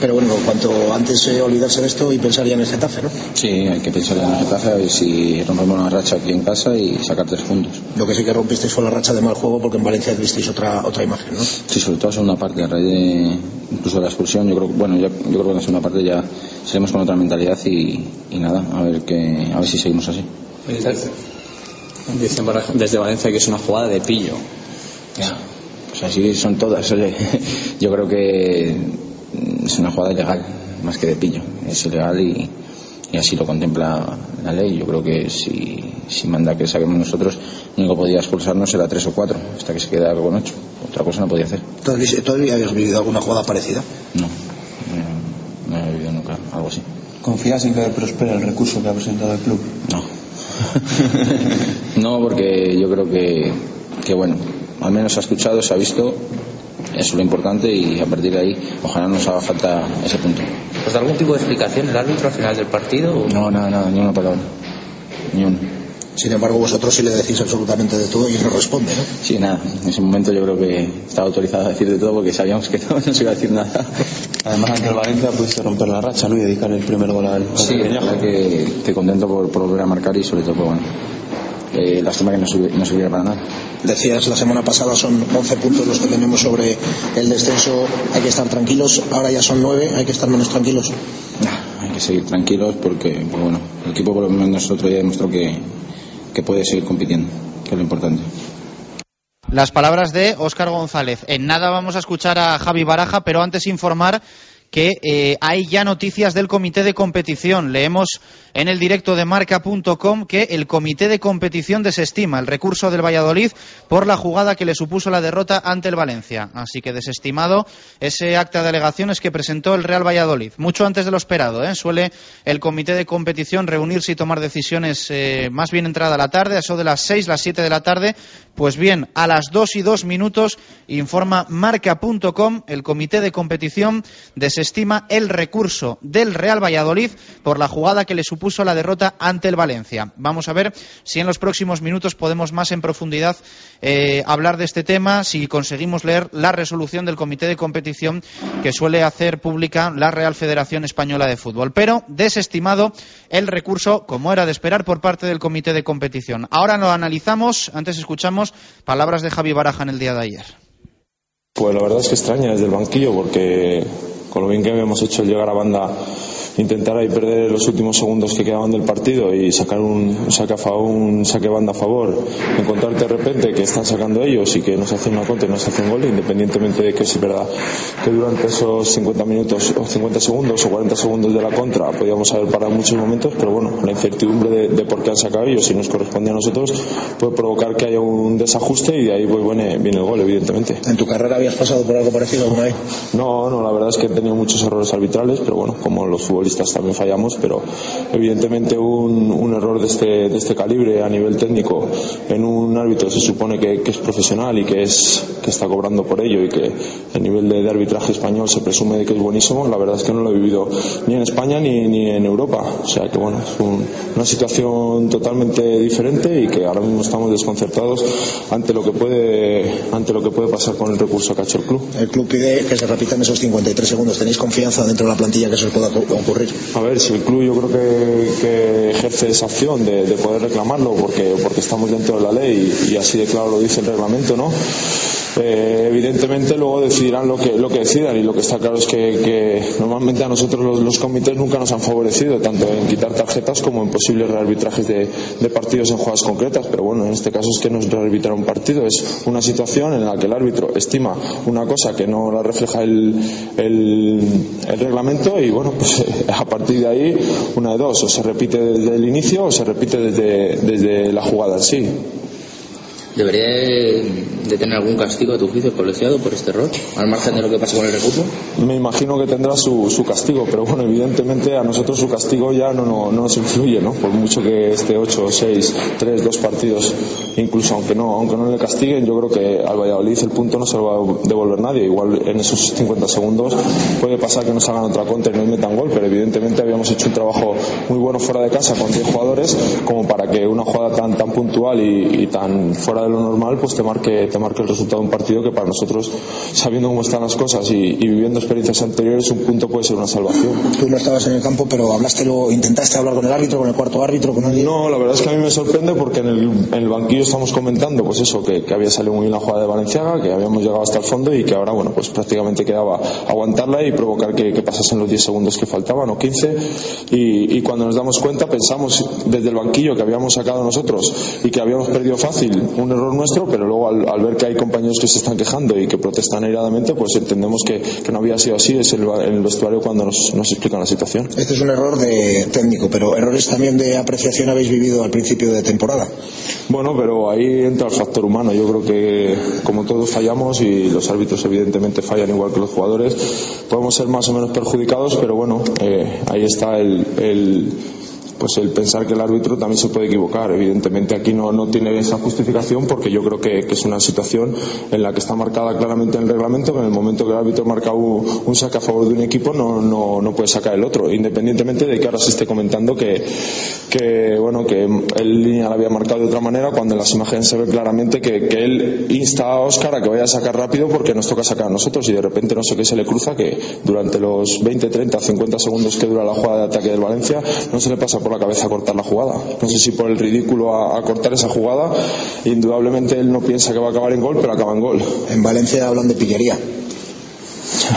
Pero bueno, cuanto antes eh, olvidarse de esto y pensar ya en el Getafe, ¿no? Sí, hay que pensar ya en el Getafe y si rompemos una racha aquí en casa y sacar tres puntos. Lo que sí que rompisteis fue la racha de mal juego porque en Valencia visteis otra otra imagen, ¿no? Sí, sobre todo en segunda parte, a raíz de incluso de la expulsión, yo creo, bueno, yo, yo creo que en la segunda parte ya seremos con otra mentalidad y, y nada, a ver que a ver si seguimos así. Dicen desde Valencia que es una jugada de pillo. Ya. Pues así son todas. Oye. Yo creo que es una jugada ilegal, más que de pillo. Es ilegal y, y así lo contempla la ley. Yo creo que si, si manda que saquemos nosotros, lo único que podía expulsarnos era tres o cuatro, hasta que se queda con ocho. Otra cosa no podía hacer. ¿Todavía habías vivido alguna jugada parecida? No, no, he vivido nunca algo así. ¿Confías en que prospere el recurso que ha presentado el club? No. no, porque yo creo que, que, bueno, al menos se ha escuchado, se ha visto eso es lo importante y a partir de ahí ojalá nos haga falta ese punto. ¿Os da algún tipo de explicación el árbitro al final del partido? No, nada, nada, ni una palabra. Ni una. Sin embargo, vosotros sí le decís absolutamente de todo y no responde, ¿no? Sí, nada. En ese momento yo creo que estaba autorizado a decir de todo porque sabíamos que no, se iba a decir nada. Además, ante el Valencia pudiste romper la racha, ¿no? Y dedicar el primer gol al Sí, la que estoy contento por, por, volver a marcar y sobre todo, pues, bueno, eh, lástima que no, subiera, no subiera para nada. Decías la semana pasada son 11 puntos los que tenemos sobre el descenso, hay que estar tranquilos, ahora ya son 9, hay que estar menos tranquilos. hay que seguir tranquilos porque, pues bueno, el equipo por lo menos nosotros ya demostró que, que puede seguir compitiendo, que es lo importante. Las palabras de Óscar González. En nada vamos a escuchar a Javi Baraja, pero antes informar que eh, hay ya noticias del comité de competición. Leemos en el directo de marca.com que el comité de competición desestima el recurso del Valladolid por la jugada que le supuso la derrota ante el Valencia. Así que desestimado ese acta de alegaciones que presentó el Real Valladolid. Mucho antes de lo esperado. ¿eh? Suele el comité de competición reunirse y tomar decisiones eh, más bien entrada la tarde, a eso de las 6, las 7 de la tarde. Pues bien, a las 2 y 2 minutos informa marca.com el comité de competición desestima desestima el recurso del Real Valladolid por la jugada que le supuso la derrota ante el Valencia. Vamos a ver si en los próximos minutos podemos más en profundidad eh, hablar de este tema, si conseguimos leer la resolución del comité de competición que suele hacer pública la Real Federación Española de Fútbol. Pero desestimado el recurso, como era de esperar, por parte del comité de competición. Ahora lo analizamos, antes escuchamos palabras de Javi Baraja en el día de ayer. Pues la verdad es que extraña desde el banquillo porque con lo bien que hemos hecho llegar a banda intentar ahí perder los últimos segundos que quedaban del partido y sacar un saque, a favor, un saque banda a favor, encontrarte de repente que están sacando ellos y que nos hacen una contra y nos hacen gol, independientemente de que es verdad que durante esos 50 minutos o 50 segundos o 40 segundos de la contra podíamos haber parado muchos momentos, pero bueno, la incertidumbre de, de por qué han sacado ellos y nos corresponde a nosotros puede provocar que haya un desajuste y de ahí pues, viene, viene el gol, evidentemente. ¿En tu carrera habías pasado por algo parecido alguna vez? No, no, la verdad es que he tenido muchos errores arbitrales, pero bueno, como los futbolistas también fallamos, pero evidentemente un, un error de este, de este calibre a nivel técnico en un árbitro se supone que, que, es profesional y que, es, que está cobrando por ello y que el nivel de, de, arbitraje español se presume de que es buenísimo, la verdad es que no lo he vivido ni en España ni, ni en Europa. O sea que bueno, es un, una situación totalmente diferente y que ahora mismo estamos desconcertados ante lo que puede, ante lo que puede pasar con el recurso que ha hecho el club. El club pide que se repitan esos 53 segundos. ¿Tenéis confianza dentro de la plantilla que eso pueda ocurrir? A ver, si el club yo creo que, que ejerce esa opción de, de, poder reclamarlo porque, porque estamos dentro de la ley y así de claro lo dice el reglamento, ¿no? Eh, evidentemente luego decidirán lo que, lo que decidan y lo que está claro es que, normalmente a nosotros los, comités nunca nos han favorecido tanto en quitar tarjetas como en posibles rearbitrajes de, de, partidos en jugadas concretas pero bueno en este caso es que no es rearbitrar un partido es una situación en la que el árbitro estima una cosa que no la refleja el, el, el reglamento y bueno pues a partir de ahí una de dos o se repite desde el inicio o se repite desde, desde la jugada en sí ¿Debería de tener algún castigo a tu juicio colegiado por este error, al margen de lo que pase con el recurso? Me imagino que tendrá su, su castigo, pero bueno, evidentemente a nosotros su castigo ya no, no, no, nos influye, ¿no? Por mucho que esté 8, 6, 3, 2 partidos, incluso aunque no, aunque no le castiguen, yo creo que al Valladolid el punto no se lo va a devolver nadie. Igual en esos 50 segundos puede pasar que nos hagan otra contra y nos metan gol, pero evidentemente habíamos hecho un trabajo muy bueno fuera de casa con 10 jugadores como para que una jugada tan, tan puntual y, y tan fuera de lo normal pues te marque, te marque el resultado de un partido que para nosotros, sabiendo cómo están las cosas y, y, viviendo experiencias anteriores, un punto puede ser una salvación. Tú no estabas en el campo, pero hablaste luego, intentaste hablar con el árbitro, con el cuarto árbitro, con alguien. No, la verdad es que a mí me sorprende porque en el, en el banquillo estamos comentando, pues eso, que, que, había salido muy bien la jugada de Valenciaga, que habíamos llegado hasta el fondo y que ahora, bueno, pues prácticamente quedaba aguantarla y provocar que, que pasasen los 10 segundos que faltaban o 15. Y, y cuando nos damos cuenta, pensamos desde el banquillo que habíamos sacado nosotros y que habíamos perdido fácil un error nuestro, pero luego al, al, ver que hay compañeros que se están quejando y que protestan airadamente, pues entendemos que, que no había sido así, es el, el vestuario cuando nos, nos, explican la situación. Este es un error de técnico, pero errores también de apreciación habéis vivido al principio de temporada. Bueno, pero ahí entra el factor humano. Yo creo que como todos fallamos y los árbitros evidentemente fallan igual que los jugadores, podemos ser más o menos perjudicados, pero bueno, eh, ahí está el, el pues el pensar que el árbitro también se puede equivocar. Evidentemente aquí no, no tiene esa justificación porque yo creo que, es una situación en la que está marcada claramente en el reglamento que en el momento que el árbitro marca un, un saque a favor de un equipo no, no, no, puede sacar el otro, independientemente de que ahora se esté comentando que, que bueno, que el línea la había marcado de otra manera cuando en las imágenes se ve claramente que, que él insta a Oscar a que vaya a sacar rápido porque nos toca sacar a nosotros y de repente no sé qué se le cruza que durante los 20, 30, 50 segundos que dura la jugada de ataque del Valencia no se le pasa por la cabeza a cortar la jugada. No sé si por el ridículo a, a, cortar esa jugada, indudablemente él no piensa que va a acabar en gol, pero acaba en gol. En Valencia hablan de pillería.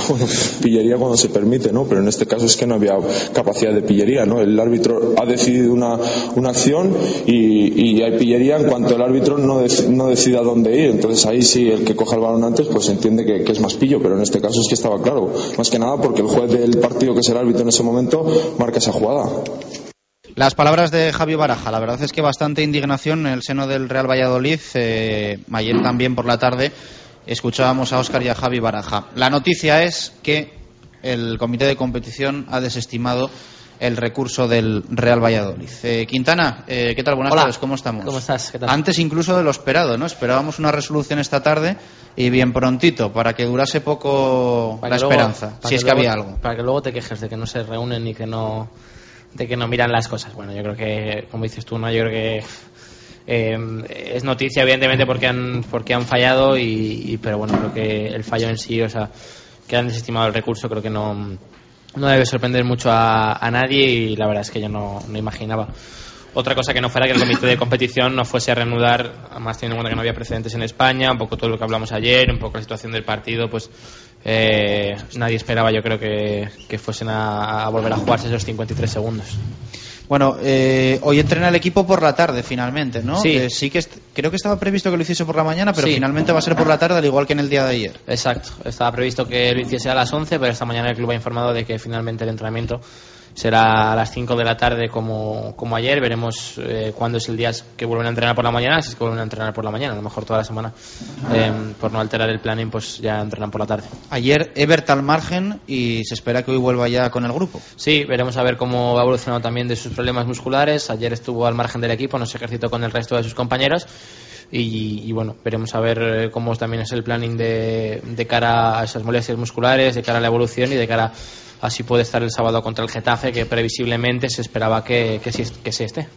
Bueno, pillería cuando se permite, ¿no? Pero en este caso es que no había capacidad de pillería, ¿no? El árbitro ha decidido una, una acción y, y, hay pillería en cuanto el árbitro no, dec, no decida dónde ir. Entonces ahí sí el que coja el balón antes pues entiende que, que, es más pillo, pero en este caso es que estaba claro. Más que nada porque el juez del partido que es el árbitro en ese momento marca esa jugada. Las palabras de Javi Baraja, la verdad es que bastante indignación en el seno del Real Valladolid. Eh, ayer también por la tarde escuchábamos a Óscar y a Javi Baraja. La noticia es que el comité de competición ha desestimado el recurso del Real Valladolid. Eh, Quintana, eh, ¿qué tal? Buenas Hola. tardes, ¿cómo estamos? ¿Cómo estás? ¿Qué tal? Antes incluso de lo esperado, ¿no? Esperábamos una resolución esta tarde y bien prontito, para que durase poco Para la luego- esperanza, si es que luego- había algo. Para que luego te quejes de que no se reúnen y que no de que no miran las cosas. Bueno, yo creo que, como dices tú, no, yo creo que eh, es noticia evidentemente porque han porque han fallado y, y- pero bueno creo que el fallo en sí, o sea, que han desestimado el recurso, creo que no no debe sorprender mucho a, a nadie y la verdad es que yo no, no imaginaba otra cosa que no fuera que el comité de competición no fuese a reanudar, además teniendo en cuenta que no había precedentes en España, un poco todo lo que hablamos ayer, un poco la situación del partido, pues eh, nadie esperaba yo creo que, que fuesen a, a volver a jugarse esos 53 segundos. Bueno, eh, hoy entrena el equipo por la tarde finalmente, ¿no? Sí. Eh, sí que creo que estaba previsto que lo hiciese por la mañana, pero Sí. finalmente va a ser por la tarde, al igual que en el día de ayer. Exacto, estaba previsto que lo hiciese a las 11, pero esta mañana el club ha informado de que finalmente el entrenamiento será a las 5 de la tarde como, como ayer. Veremos eh, cuándo es el día que vuelven a entrenar por la mañana, si es que vuelven a entrenar por la mañana, a lo mejor toda la semana. Eh, por no alterar el planning, pues ya entrenan por la tarde. Ayer Ebert al margen y se espera que hoy vuelva ya con el grupo. Sí, veremos a ver cómo va evolucionando también de sus problemas musculares. Ayer estuvo al margen del equipo, no se ejercitó con el resto de sus compañeros. Y, y bueno, veremos a ver eh, cómo también es el planning de, de cara a esas molestias musculares, de cara a la evolución y de cara a si puede estar el sábado contra el Getafe, que previsiblemente se esperaba que, que, sí esté.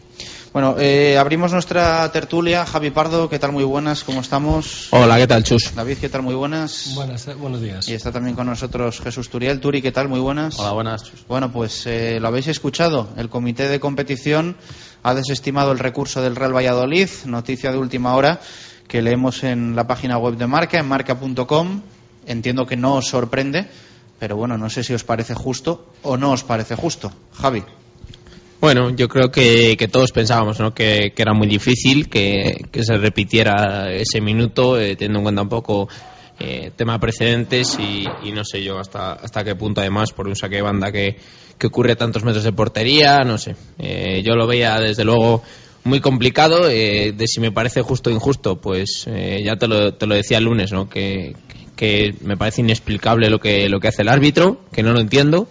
Bueno, eh, abrimos nuestra tertulia. Javi Pardo, ¿qué tal? Muy buenas, ¿cómo estamos? Hola, ¿qué tal, Chus? David, ¿qué tal? Muy buenas. Buenas, eh, buenos días. Y está también con nosotros Jesús Turiel. Turi, ¿qué tal? Muy buenas. Hola, buenas. Bueno, pues eh, lo habéis escuchado. El comité de competición ha desestimado el recurso del Real Valladolid. Noticia de última hora que leemos en la página web de Marca, en marca.com. Entiendo que no os sorprende, pero bueno, no sé si os parece justo o no os parece justo. Javi. Bueno, yo creo que, que todos pensábamos ¿no? que, era muy difícil que, se repitiera ese minuto, eh, teniendo en cuenta un poco eh, tema de precedentes y, no sé yo hasta, hasta qué punto, además, por un saque de banda que, que ocurre a tantos metros de portería, no sé. Eh, yo lo veía desde luego muy complicado. eh, de si me parece justo o injusto, pues eh, ya te lo, te lo decía el lunes, ¿no? que, que me parece inexplicable lo que, lo que hace el árbitro, que no lo entiendo.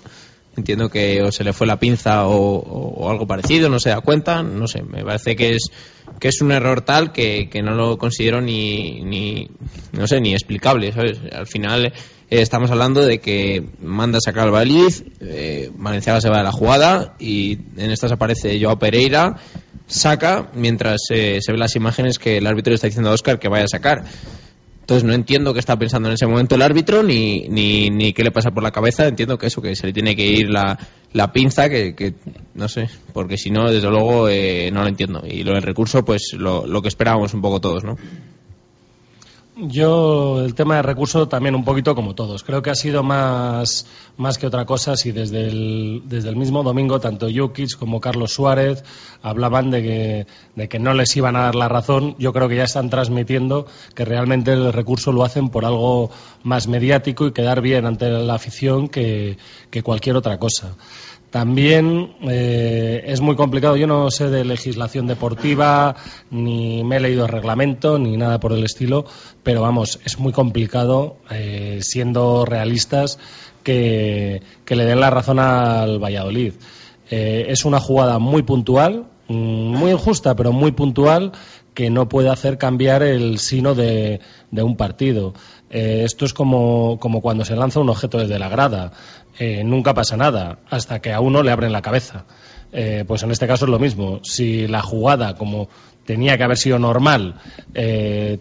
Entiendo que o se le fue la pinza o, algo parecido, no se da cuenta, no sé, me parece que es que es un error tal que, que no lo considero ni, ni no sé, ni explicable, ¿sabes? Al final eh, estamos hablando de que manda a sacar al Valid, eh, Valenciaga se va de la jugada y en estas aparece Joao Pereira, saca mientras eh, se ven las imágenes que el árbitro está diciendo a Oscar que vaya a sacar. Entonces no entiendo qué está pensando en ese momento el árbitro ni, ni, ni qué le pasa por la cabeza. Entiendo que eso, que se le tiene que ir la, la pinza, que, que no sé, porque si no, desde luego eh, no lo entiendo. Y lo del recurso, pues lo, lo que esperábamos un poco todos, ¿no? Yo el tema de recurso también un poquito como todos. Creo que ha sido más, más que otra cosa si desde el, desde el mismo domingo tanto Jukic como Carlos Suárez hablaban de que, de que no les iban a dar la razón. Yo creo que ya están transmitiendo que realmente el recurso lo hacen por algo más mediático y quedar bien ante la afición que, que cualquier otra cosa. También eh, es muy complicado. Yo no sé de legislación deportiva, ni me he leído el reglamento, ni nada por el estilo, pero vamos, es muy complicado, eh, siendo realistas, que, le den la razón al Valladolid. Eh, es una jugada muy puntual, mm, muy injusta, pero muy puntual, que no puede hacer cambiar el sino de, de un partido. Eh, esto es como, como cuando se lanza un objeto desde la grada. Eh, nunca pasa nada hasta que a uno le abren la cabeza. Eh, pues en este caso es lo mismo. Si la jugada, como tenía que haber sido normal, eh,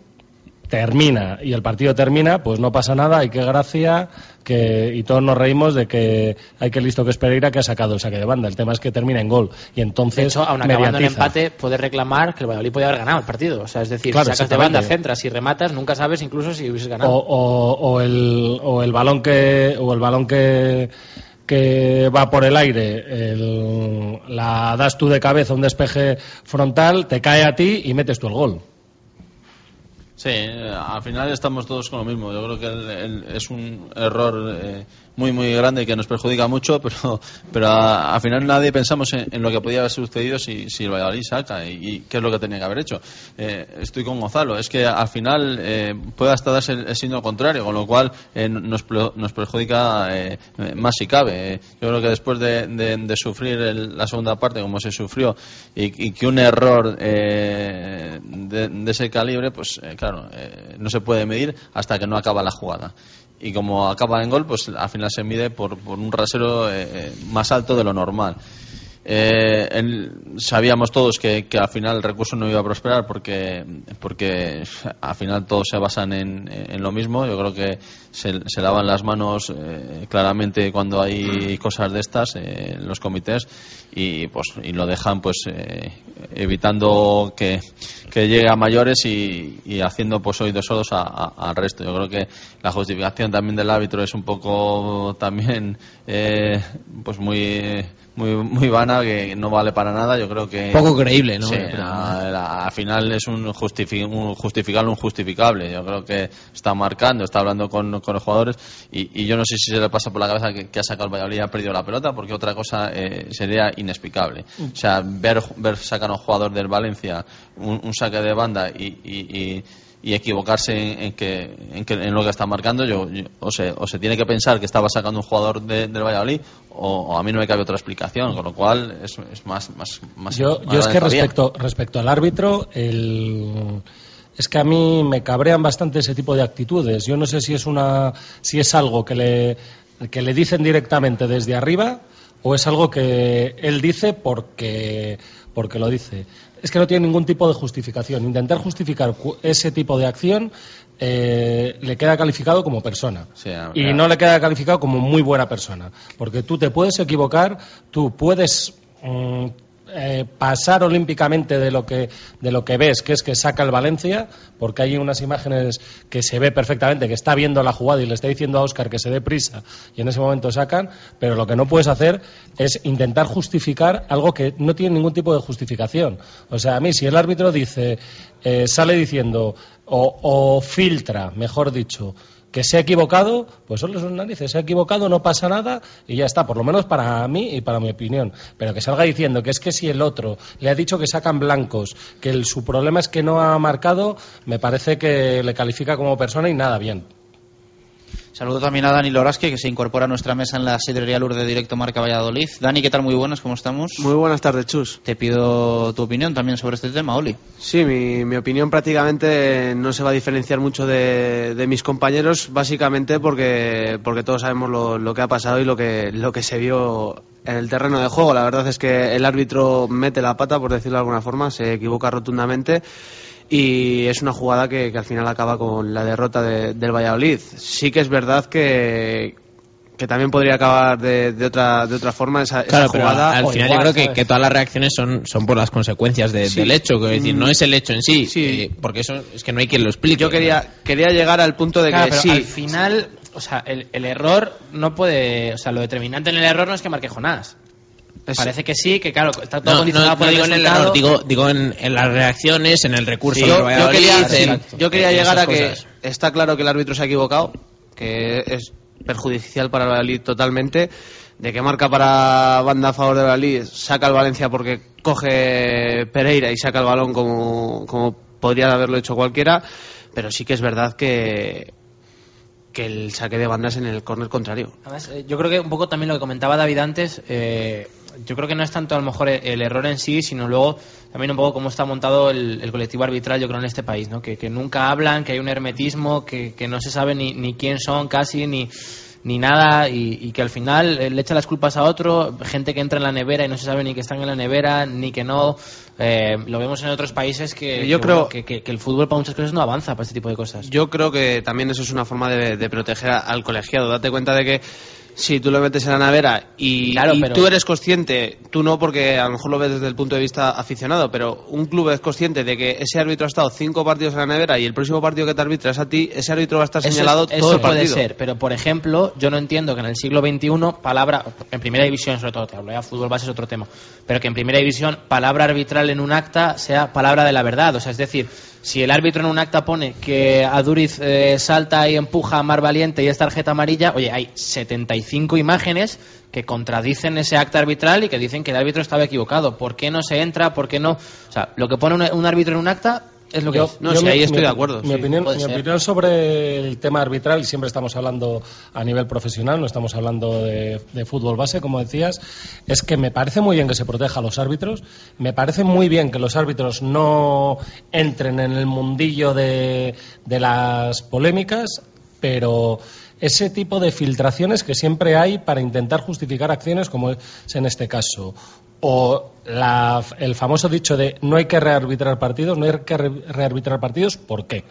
termina y el partido termina, pues no pasa nada, hay que gracia, que, y todos nos reímos de que hay que listo que es Pereira que ha sacado el saque de banda. El tema es que termina en gol. Y entonces. De hecho, aun acabando en empate, puedes reclamar que el Valladolid podía haber ganado el partido. O sea, es decir, Claro, si sacas de banda, centras y rematas, nunca sabes incluso si hubieses o, ganado. o, o el, o el balón que o el balón que que va por el aire el- la das tú de cabeza un despeje frontal te cae a ti y metes tú el gol Sí, eh, al final estamos todos con lo mismo. Yo creo que el- es un error eh, muy, muy grande que nos perjudica mucho, pero, pero a- al final nadie pensamos en, lo que podía haber sucedido si, si el Valladolid saca y, y qué es lo que tenía que haber hecho. Eh, estoy con Gonzalo. Es que al final eh, puede hasta darse el, signo contrario, con lo cual eh, nos, nos perjudica eh, más si cabe. Yo creo que después de, de- sufrir el- la segunda parte como se sufrió y, y que un error eh, de, de ese calibre, pues eh, claro, no se puede medir hasta que no acaba la jugada. Y como acaba en gol, pues al final se mide por, por un rasero eh, eh, más alto de lo normal. Eh, sabíamos todos que, al final el recurso no iba a prosperar porque, porque al final todos se basan en, en lo mismo. Yo creo que se, se lavan las manos eh, claramente cuando hay cosas de estas eh, en los comités y, pues, y lo dejan pues eh, evitando que, que llegue a mayores y, y haciendo pues oídos sordos a- al resto. Yo creo que la justificación también del árbitro es un poco también eh, pues muy muy muy vana que no vale para nada yo creo que Poco creíble, ¿no? Sí, al final es un, justifi un justificable un justificable yo creo que está marcando está hablando con, con los jugadores y, y yo no sé si se le pasa por la cabeza que, que ha sacado el Valladolid y ha perdido la pelota porque otra cosa eh, sería inexplicable. O sea ver ver sacar a un jugador del Valencia un, un saque de banda y, y- y- y equivocarse en, en que, en, que- en lo que está marcando, yo, yo- o, se, o se tiene que pensar que estaba sacando un jugador de- del Valladolid, o, o a mí no me cabe otra explicación, con lo cual es, es más, más, más. Yo, más yo es que respecto, respecto al árbitro, el, es que a mí me cabrean bastante ese tipo de actitudes. Yo no sé si es una, si es algo que le, que le dicen directamente desde arriba o es algo que él dice porque, porque lo dice. Es que no tiene ningún tipo de justificación. Intentar justificar ese tipo de acción eh, le queda calificado como persona. Sí, Y no le queda calificado como muy buena persona. Porque tú te puedes equivocar, tú puedes mm, eh, pasar olímpicamente de lo que de lo que ves, que es que saca el Valencia, porque hay unas imágenes que se ve perfectamente, que está viendo la jugada y le está diciendo a Óscar que se dé prisa y en ese momento sacan, pero lo que no puedes hacer es intentar justificar algo que no tiene ningún tipo de justificación. O sea, a mí si el árbitro dice, eh, sale diciendo o, o filtra, mejor dicho, que se ha equivocado, pues solo son narices, se ha equivocado, no pasa nada y ya está, por lo menos para mí y para mi opinión. Pero que salga diciendo que es que si el otro le ha dicho que sacan blancos, que su problema es que no ha marcado, me parece que le califica como persona y nada bien. Saludo también a Dani Lorasque, que se incorpora a nuestra mesa en la sidrería Lourdes de Directo Marca Valladolid. Dani, ¿qué tal? Muy buenas, ¿cómo estamos? Muy buenas tardes, Chus. Te pido tu opinión también sobre este tema, Oli. Sí, mi, mi opinión prácticamente no se va a diferenciar mucho de, de mis compañeros, básicamente porque, porque todos sabemos lo, lo que ha pasado y lo que, lo que se vio en el terreno de juego. La verdad es que el árbitro mete la pata, por decirlo de alguna forma, se equivoca rotundamente y es una jugada que, que al final acaba con la derrota de- del Valladolid. Sí que es verdad que, que también podría acabar de, de otra, de otra forma esa, esa Claro, pero jugada. al final igual, yo creo que, que todas las reacciones son, son por las consecuencias de- Sí. del hecho. Es decir, no Mm. es el hecho en sí, eh, porque eso es que no hay quien lo explique. Yo quería, quería llegar al punto de Claro, que pero sí. al final, o sea, el, el error no puede. O sea, lo determinante en el error no es que marque Jonás. Parece que sí, que claro, está todo No, condicionado no, por no el digo en el digo, digo en, en las reacciones, en el recurso Sí, yo, yo quería, yo quería llegar a que cosas. está claro que el árbitro se ha equivocado, que es perjudicial para el Valladolid totalmente, de que marca para banda a favor del Valladolid, saca al Valencia porque coge Pereira y saca el balón como, como podría haberlo hecho cualquiera, pero sí que es verdad que que el saque de bandas en el córner contrario. Además, eh, yo creo que un poco también lo que comentaba David antes, eh, yo creo que no es tanto a lo mejor el, error en sí, sino luego también un poco cómo está montado el, el colectivo arbitral, yo creo, en este país, ¿no? Que, que nunca hablan, que hay un hermetismo, que, que no se sabe ni, ni quién son casi, ni, ni nada, y, y que al final eh, le echa las culpas a otro, gente que entra en la nevera y no se sabe ni que están en la nevera, ni que no. Eh, lo vemos en otros países que, Yo que, creo- bueno, que, el fútbol para muchas cosas no avanza para este tipo de cosas. Yo creo que también eso es una forma de, de proteger al colegiado. Date cuenta de que si tú lo metes en la nevera y, Claro, y pero- tú eres consciente, tú no porque a lo mejor lo ves desde el punto de vista aficionado, pero un club es consciente de que ese árbitro ha estado cinco partidos en la nevera y el próximo partido que te arbitra es a ti, ese árbitro va a estar Eso- señalado eso todo el puede partido. ser, pero por ejemplo, yo no entiendo que en el siglo XXI, palabra, en primera división sobre todo, te hablo ya fútbol base es otro tema, pero que en primera división, palabra arbitral en un acta sea palabra de la verdad. O sea, es decir, Si el árbitro en un acta pone que Aduriz eh, salta y empuja a Mar Valiente y es tarjeta amarilla, oye, hay 75 imágenes que contradicen ese acta arbitral y que dicen que el árbitro estaba equivocado. ¿Por qué no se entra? ¿Por qué no? O sea, lo que pone un, un árbitro en un acta es lo que Yo- es. yo sí, mi- ahí estoy mi- de acuerdo. Mi, sí, opinión, mi sobre el tema arbitral, y siempre estamos hablando a nivel profesional, no estamos hablando de, de fútbol base, como decías, es que me parece muy bien que se proteja a los árbitros, me parece muy bien que los árbitros no entren en el mundillo de, de las polémicas, pero ese tipo de filtraciones que siempre hay para intentar justificar acciones como es en este caso. O la- el famoso dicho de no hay que rearbitrar partidos, no hay que re- rearbitrar partidos, ¿por qué?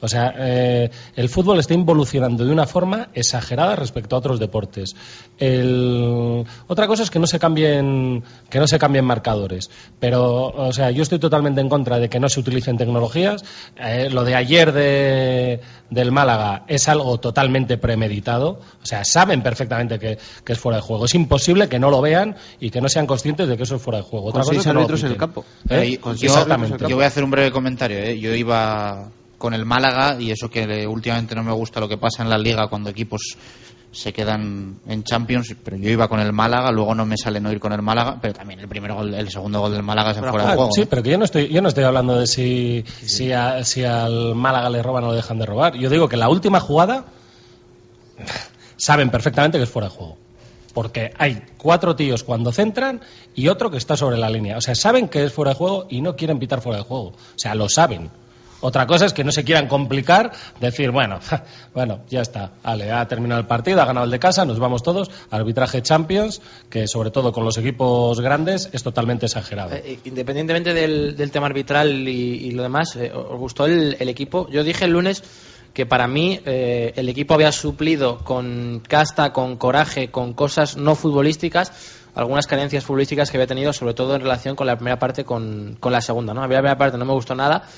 O sea, eh, el fútbol está involucionando de una forma exagerada respecto a otros deportes. El- Otra cosa es que no se cambien que no se cambien marcadores, pero o sea, yo estoy totalmente en contra de que no se utilicen tecnologías. Eh, lo de ayer de, del Málaga es algo totalmente premeditado. O sea, saben perfectamente que, que es fuera de juego. Es imposible que no lo vean y que no sean conscientes de que eso es fuera de juego. Otra Con cosa seis es que no lo árbitros en el campo. ¿Eh? Eh, Con yo, seis árbitros en el yo campo. voy a hacer un breve comentario. ¿eh? Yo iba con el Málaga y eso que últimamente no me gusta lo que pasa en la liga cuando equipos se quedan en Champions, pero yo iba con el Málaga, luego no me sale no ir con el Málaga, pero también el primer gol, el segundo gol del Málaga se fuera de Ah, juego. Sí, pero que yo no estoy, yo no estoy hablando de si, si, a- si al Málaga le roban o le dejan de robar. Yo digo que la última jugada saben perfectamente que es fuera de juego. Porque hay cuatro tíos cuando centran y otro que está sobre la línea. O sea, saben que es fuera de juego y no quieren pitar fuera de juego. O sea, lo saben. Otra cosa es que no se quieran complicar, decir, bueno, bueno, ya está, ha terminado el partido, ha ganado el de casa, nos vamos todos, arbitraje Champions, que sobre todo con los equipos grandes es totalmente exagerado. Eh, independientemente del, tema arbitral y, lo demás, eh, ¿os gustó el, equipo? Yo dije el lunes que para mí eh, el equipo había suplido con casta, con coraje, con cosas no futbolísticas, algunas carencias futbolísticas que había tenido, sobre todo en relación con la primera parte, con, con la segunda. ¿no? A mí la primera parte no me gustó nada.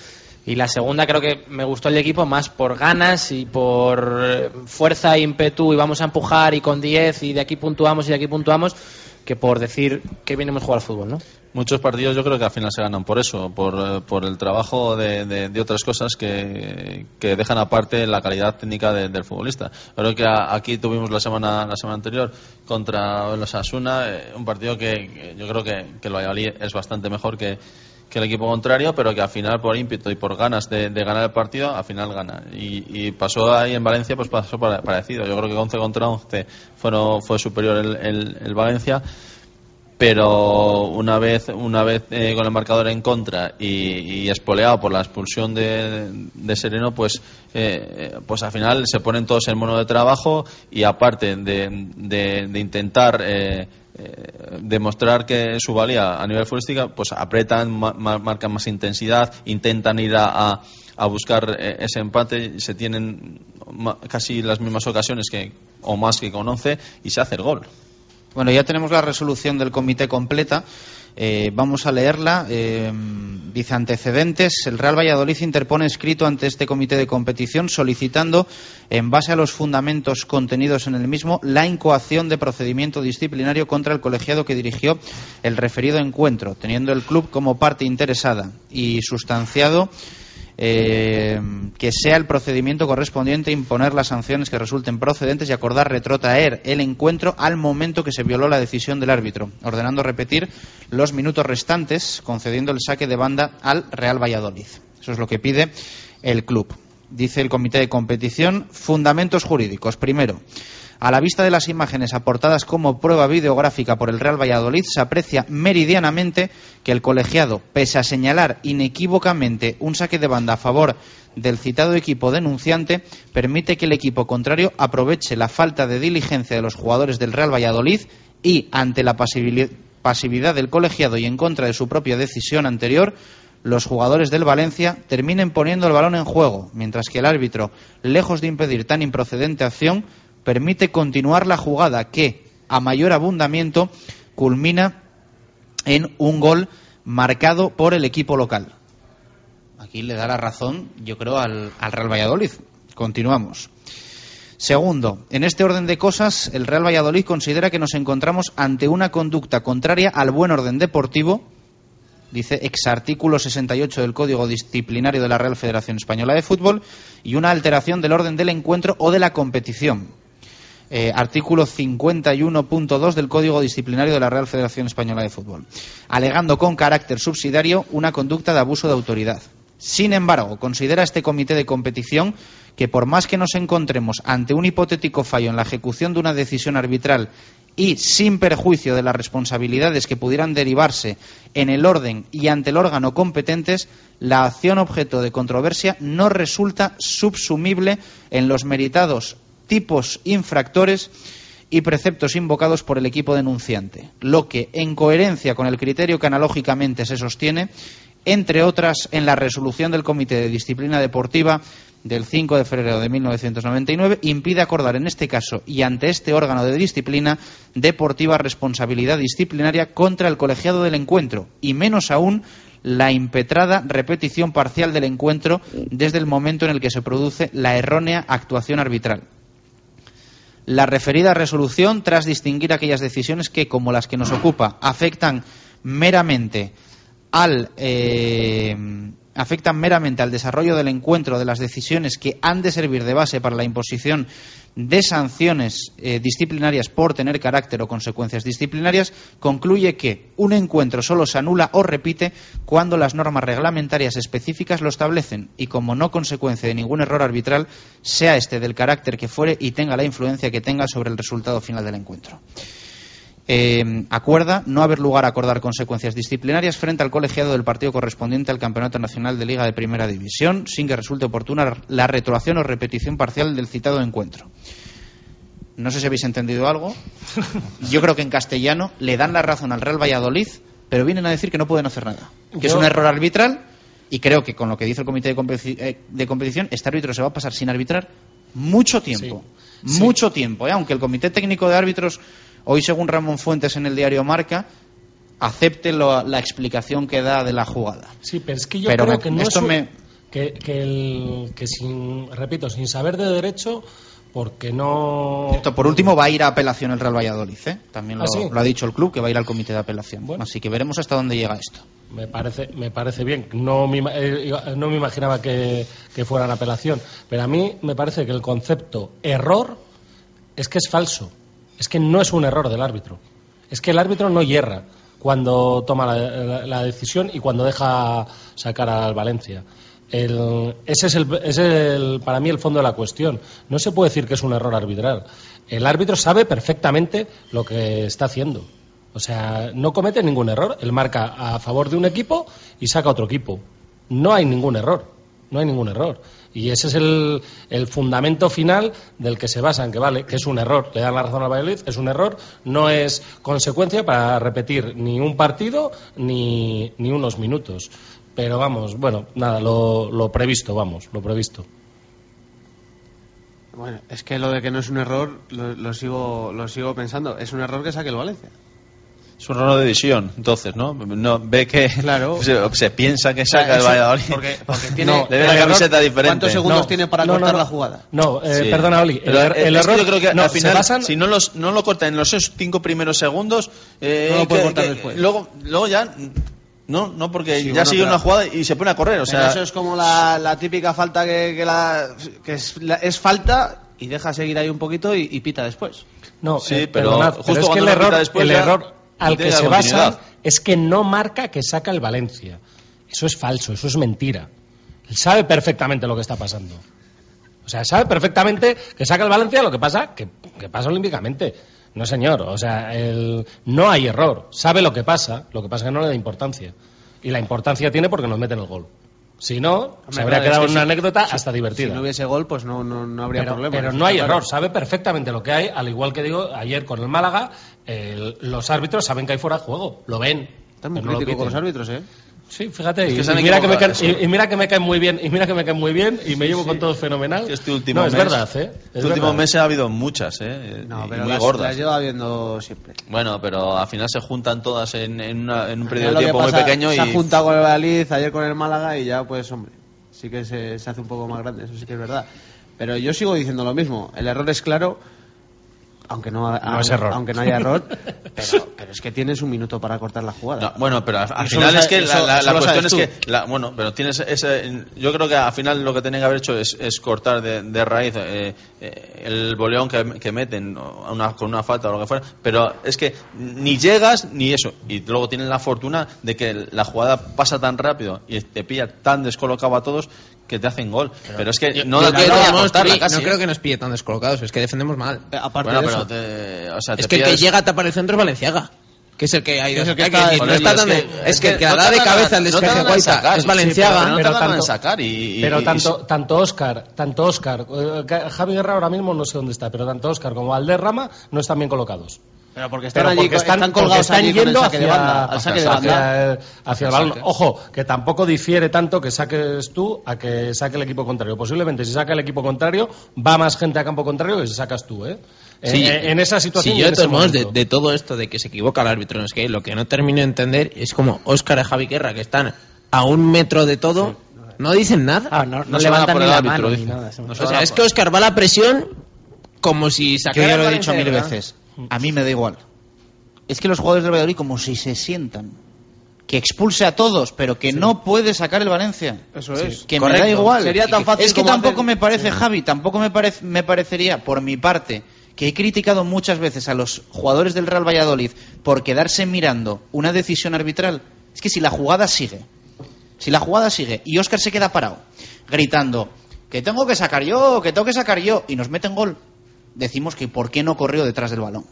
Y la segunda creo que me gustó el equipo más por ganas y por eh, fuerza e ímpetu y vamos a empujar y con 10 y de aquí puntuamos y de aquí puntuamos que por decir que bien hemos jugado al fútbol, ¿no? Muchos partidos yo creo que al final se ganan por eso, por, eh, por el trabajo de, de- otras cosas que, que dejan aparte la calidad técnica de- del futbolista. Creo que a- aquí tuvimos la semana la semana anterior contra los Asuna, un partido que, yo creo que, que el es bastante mejor que, que el equipo contrario, pero que al final por ímpetu y por ganas de, ganar el partido, al final gana. Y, y pasó ahí en Valencia, pues pasó pare- parecido. Yo creo que 11 contra 11 fueron, fue superior el, el- el Valencia pero una vez una vez eh, con el marcador en contra y, y espoleado por la expulsión de, de Sereno pues eh, eh, pues al final se ponen todos en mono de trabajo y aparte de, de- de intentar eh, eh, demostrar que su valía a nivel futbolístico pues apretan ma- ma- marcan más intensidad intentan ir a, a- a buscar eh, ese empate se tienen casi las mismas ocasiones que o más que con 11 y se hace el gol Bueno, ya tenemos la resolución del comité completa. Eh, vamos a leerla. Eh, dice antecedentes. El Real Valladolid interpone escrito ante este comité de competición solicitando, en base a los fundamentos contenidos en el mismo, la incoación de procedimiento disciplinario contra el colegiado que dirigió el referido encuentro, teniendo el club como parte interesada y sustanciado eh, que sea el procedimiento correspondiente imponer las sanciones que resulten procedentes y acordar retrotraer el encuentro al momento que se violó la decisión del árbitro, ordenando repetir los minutos restantes, concediendo el saque de banda al Real Valladolid. Eso es lo que pide el club. Dice el comité de competición, fundamentos jurídicos. Primero, a la vista de las imágenes aportadas como prueba videográfica por el Real Valladolid, se aprecia meridianamente que el colegiado, pese a señalar inequívocamente un saque de banda a favor del citado equipo denunciante, permite que el equipo contrario aproveche la falta de diligencia de los jugadores del Real Valladolid y, ante la pasividad del colegiado y en contra de su propia decisión anterior, los jugadores del Valencia terminen poniendo el balón en juego, mientras que el árbitro, lejos de impedir tan improcedente acción, permite continuar la jugada que, a mayor abundamiento, culmina en un gol marcado por el equipo local. Aquí le da la razón, yo creo, al, al Real Valladolid. Continuamos. Segundo, en este orden de cosas, el Real Valladolid considera que nos encontramos ante una conducta contraria al buen orden deportivo dice ex artículo 68 del Código Disciplinario de la Real Federación Española de Fútbol y una alteración del orden del encuentro o de la competición. Eh, artículo 51.2 del Código Disciplinario de la Real Federación Española de Fútbol, alegando con carácter subsidiario una conducta de abuso de autoridad. Sin embargo, considera este comité de competición que por más que nos encontremos ante un hipotético fallo en la ejecución de una decisión arbitral y sin perjuicio de las responsabilidades que pudieran derivarse en el orden y ante el órgano competentes, la acción objeto de controversia no resulta subsumible en los meritados tipos infractores y preceptos invocados por el equipo denunciante, lo que, en coherencia con el criterio que analógicamente se sostiene, entre otras, en la resolución del Comité de Disciplina Deportiva del 5 de febrero de 1999, impide acordar en este caso y ante este órgano de disciplina deportiva responsabilidad disciplinaria contra el colegiado del encuentro y menos aún la impetrada repetición parcial del encuentro desde el momento en el que se produce la errónea actuación arbitral. La referida resolución, tras distinguir aquellas decisiones que, como las que nos ocupa, afectan meramente al eh, afectan meramente al desarrollo del encuentro de las decisiones que han de servir de base para la imposición de sanciones eh, disciplinarias por tener carácter o consecuencias disciplinarias, concluye que un encuentro solo se anula o repite cuando las normas reglamentarias específicas lo establecen y como no consecuencia de ningún error arbitral, sea este del carácter que fuere y tenga la influencia que tenga sobre el resultado final del encuentro. Eh, acuerda no haber lugar a acordar consecuencias disciplinarias frente al colegiado del partido correspondiente al Campeonato Nacional de Liga de Primera División, sin que resulte oportuna la retroacción o repetición parcial del citado encuentro. No sé si habéis entendido algo. Yo creo que en castellano le dan la razón al Real Valladolid, pero vienen a decir que no pueden hacer nada. Que es un error arbitral y creo que con lo que dice el comité de, competi- eh, de competición, este árbitro se va a pasar sin arbitrar mucho tiempo. Sí. Mucho tiempo. ¿eh? Aunque el comité técnico de árbitros, hoy según Ramón Fuentes en el diario Marca, acepte lo- la explicación que da de la jugada. Sí, pero es que yo Pero creo me- que no esto es un- me- que, que el- que sin, repito, sin saber de derecho, porque no... Esto, por último, va a ir a apelación el Real Valladolid. ¿eh? También lo, ¿Ah, sí? lo ha dicho el club, que va a ir al comité de apelación. Así que veremos hasta dónde llega esto. Me parece, me parece bien. No me, eh, no me imaginaba que, que fuera en apelación. Pero a mí me parece que el concepto error es que es falso. Es que no es un error del árbitro. Es que el árbitro no hierra cuando toma la, la- decisión y cuando deja sacar al Valencia. Ese es, el, es el- para mí el fondo de la cuestión. No se puede decir que es un error arbitral. El árbitro sabe perfectamente lo que está haciendo. O sea, no comete ningún error. Él marca a favor de un equipo y saca otro equipo. No hay ningún error. No hay ningún error. Y ese es el, el fundamento final del que se basa en que vale, que es un error. Le dan la razón al Valladolid, es un error, no es consecuencia para repetir ni un partido ni, ni unos minutos. Pero vamos, bueno, nada, lo, lo previsto, vamos, lo previsto. Bueno, es que lo de que no es un error lo, lo sigo lo sigo pensando. Es un error que saque el Valencia. Es un error de visión, entonces, ¿no? no ve que se, se piensa que saca el eso- Valladolid. porque- porque tiene- No, le ve el la error- camiseta diferente. ¿cuántos segundos tiene para cortar la jugada? No, eh, Sí. perdona, Oli. El, er- el es que error. yo creo que no, al se final, basan- si no, los, no lo corta en los esos cinco primeros segundos, eh, No lo puede que- cortar que- después. Luego, luego ya. No, no, porque Sí, ya bueno, sigue pero- una jugada y se pone a correr. O Pero sea, eso es como la, la típica falta que, que la, que es, la- es falta y deja seguir ahí un poquito y, y pita después. No, Sí, eh, pero perdonad, justo pero es que cuando el error, después el ya error al que se basa es que no marca que saca el Valencia. Eso es falso, eso es mentira. Él sabe perfectamente lo que está pasando. O sea, sabe perfectamente que saca el Valencia, lo que pasa que, que pasa olímpicamente. No, señor. O sea, el- no hay error. Sabe lo que pasa, lo que pasa es que no le da importancia. Y la importancia tiene porque nos meten el gol. Si no, se habría quedado es en que una si- anécdota si- hasta divertida. Si no hubiese gol, pues no, no, no habría pero, problema. pero no hay error, sabe perfectamente lo que hay, al igual que digo ayer con el Málaga, el- los árbitros saben que hay fuera de juego, lo ven. Estás muy no lo con los árbitros, ¿eh? Sí, fíjate, Es que y, mira que me caen, sí. y, y mira que me caen muy bien, y mira que me caen muy bien, y me llevo con todos fenomenal. este último no, es mes, verdad, ¿eh? Es Este último mes ha habido muchas, ¿eh? No, y pero muy las, gordas. las lleva viendo siempre. Bueno, pero al final se juntan todas en, en, una- en un periodo de tiempo muy pasa, pequeño Se y ha juntado con el Valladolid, ayer con el Málaga y ya, pues, hombre, sí que se, se hace un poco más grande, eso sí que es verdad. Pero yo sigo diciendo lo mismo, el error es claro, aunque no, No es error. aunque no haya error, pero, pero es que tienes un minuto para cortar la jugada. No, bueno, pero al, final es que eso- la, la- eso la lo cuestión es que, la- bueno, pero tienes ese, yo creo que al final lo que tienen que haber hecho es, es cortar de, de raíz eh, eh, el boleón que, que meten o una- con una falta o lo que fuera, pero es que ni llegas ni eso, y luego tienen la fortuna de que la jugada pasa tan rápido y te pilla tan descolocado a todos que te hacen gol, pero, es que Yo- no, yo no creo que no, Tri, casi, no ¿eh? creo que nos pille tan descolocados, es que defendemos mal. aparte Bueno, de pero eso, te- o sea, es que el que llega a tapar el centro es Valenciaga. Que es el que ha ido Es el que hay está- no es tan- que- es que el que no da de cabeza el no despeje Guaita sacar, es sí, Valenciaga. pero no Pero tardan en tanto- sacar y, y- Pero y- tanto, tanto Oscar, tanto Oscar, eh, Javi Guerra ahora mismo no sé dónde está, pero tanto Oscar como Valderrama no están bien colocados. Pero porque están Pero allí, porque están, están porque colgados están allí con el yendo saque de hacia, banda, al saque de banda. hacia- hacia el balón. Ojo, que tampoco difiere tanto que saques tú a que saque el equipo contrario. Posiblemente si saca el equipo contrario, va más gente a campo contrario que si sacas tú, ¿eh? Sí, en, en esa situación. sí, yo de todos modos, de, todo esto de que se equivoca el árbitro, es que lo que no termino de entender es como Óscar y Javi Guerra, que están a un metro de todo, no dicen nada. Ah, no, no No se van a levantan ni el la árbitro, mano ni dice. nada. o sea, es por- que Óscar va a la presión como si Yo sacara ya lo he dicho mil veces. A mí me da igual. Es que los jugadores del Valladolid, como si se sientan, que expulse a todos, pero que no puede sacar el Valencia. Eso es. Que me da igual. Sería tan fácil es que tampoco hacer- me parece, Javi, tampoco me, parece, me parecería, por mi parte, que he criticado muchas veces a los jugadores del Real Valladolid por quedarse mirando una decisión arbitral. Es que si la jugada sigue, si la jugada sigue y Óscar se queda parado, gritando que tengo que sacar yo, que tengo que sacar yo, y nos meten gol, decimos que ¿por qué no corrió detrás del balón?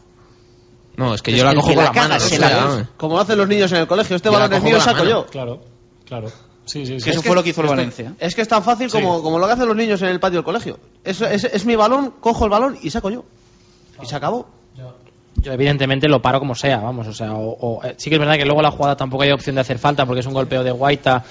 No, es que Es yo la que cojo que con la la caga mano. se la. Como lo hacen los niños en el colegio, este Yo balón es mío, saco mano. yo. Claro, claro. Sí, sí, sí. Que eso fue lo que hizo el Valencia. Es que es tan fácil Sí. como, como lo que hacen los niños en el patio del colegio. Es, es, es mi balón, cojo el balón y saco yo. Y se acabó. Yo evidentemente lo paro como sea, vamos, o sea, o- o, eh, sí que es verdad que luego la jugada tampoco hay opción de hacer falta porque es un golpeo de Guaita,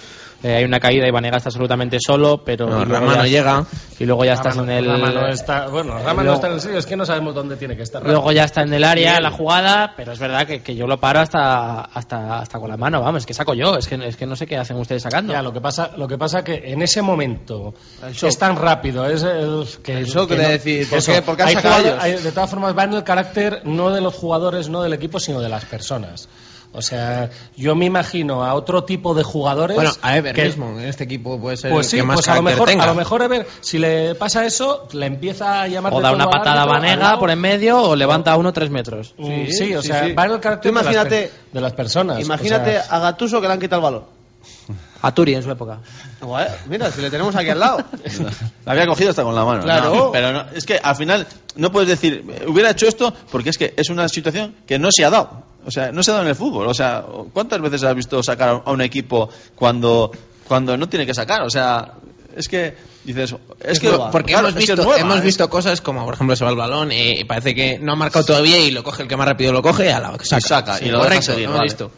eh, hay una caída y Vanega está absolutamente solo, pero No, Rama no llega. y luego ya Rama estás no- en el Rama no está, bueno, Rama no está en el sitio, es que no sabemos dónde tiene que estar. Rama. Luego ya está en el área la jugada, pero es verdad que, que yo lo paro hasta, hasta, hasta con la mano, vamos, es que saco yo, es que, es que no sé qué hacen ustedes sacando. Ya, lo que pasa, lo que pasa que en ese momento es tan rápido, es el que El shock que de decir, ¿por eso. qué- hay- de todas formas va en el carácter no de los jugadores, no del equipo, sino de las personas. O sea, yo me imagino a otro tipo de jugadores. Bueno, a Ever que- mismo, en este equipo puede ser Pues el sí, que más pues a lo mejor, tenga. a lo mejor Ever, si le pasa eso, le empieza a llamar o da una patada a Vanega por en medio o levanta a uno tres metros. Mm, Sí, o sí, sea, sí. va en el carácter imagínate- de, las, per- de las personas. Imagínate o sea, a Gatuso que le han quitado el balón. A Turi en su época. Guay, Mira, si le tenemos aquí al lado. La había cogido hasta con la mano. Claro. No, pero no, es que al final no puedes decir, "Eh, hubiera hecho esto porque es que es una situación que no se ha dado. O sea, no se ha dado en el fútbol. O sea, ¿cuántas veces has visto sacar a un equipo cuando, cuando no tiene que sacar? O sea, es que dices, es, que. porque claro, hemos visto nueva, hemos ¿eh? visto cosas como por ejemplo se va el balón eh, y parece que no ha marcado todavía y lo coge el que más rápido lo coge a la saca, saca, y lo deja correcto vale.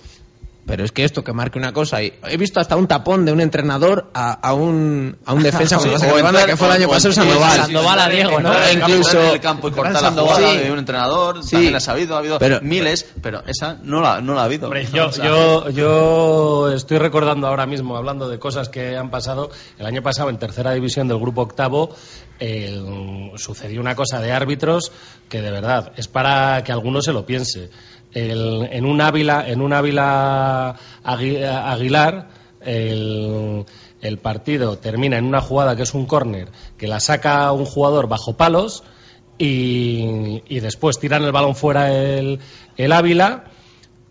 Pero es que esto que marque una cosa y he visto hasta un tapón de un entrenador a, a un a un defensa Sí, o banda entrar- que fue el año pasado Sandoval Sandoval a Diego, ¿no? Incluso- en el campo y cortar la jugada Sí. de un entrenador, Sí. también las ha habido, ha habido Pero- miles, pero esa no la, no la ha habido. Hombre, yo, yo, yo estoy recordando ahora mismo, hablando de cosas que han pasado, el año pasado en tercera división del grupo octavo eh, sucedió una cosa de árbitros que de verdad es para que alguno se lo piense. El- en un Ávila, en un Ávila Agui- Aguilar, el, el partido termina en una jugada que es un córner que la saca un jugador bajo palos y, y después tiran el balón fuera el, el Ávila.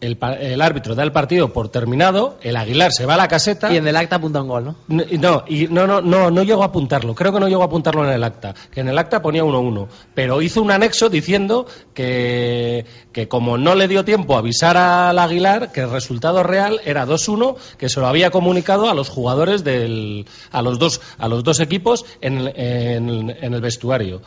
El, el árbitro da el partido por terminado, el Aguilar se va a la caseta. Y en el acta apunta un gol, ¿no? N- No, y no, no, no, no llegó a apuntarlo. Creo que no llegó a apuntarlo en el acta. Que en el acta ponía 1-1. Pero hizo un anexo diciendo que, que como no le dio tiempo a avisar al Aguilar que el resultado real era 2-1, que se lo había comunicado a los jugadores del, a los dos, a los dos equipos en, el- en, en el vestuario.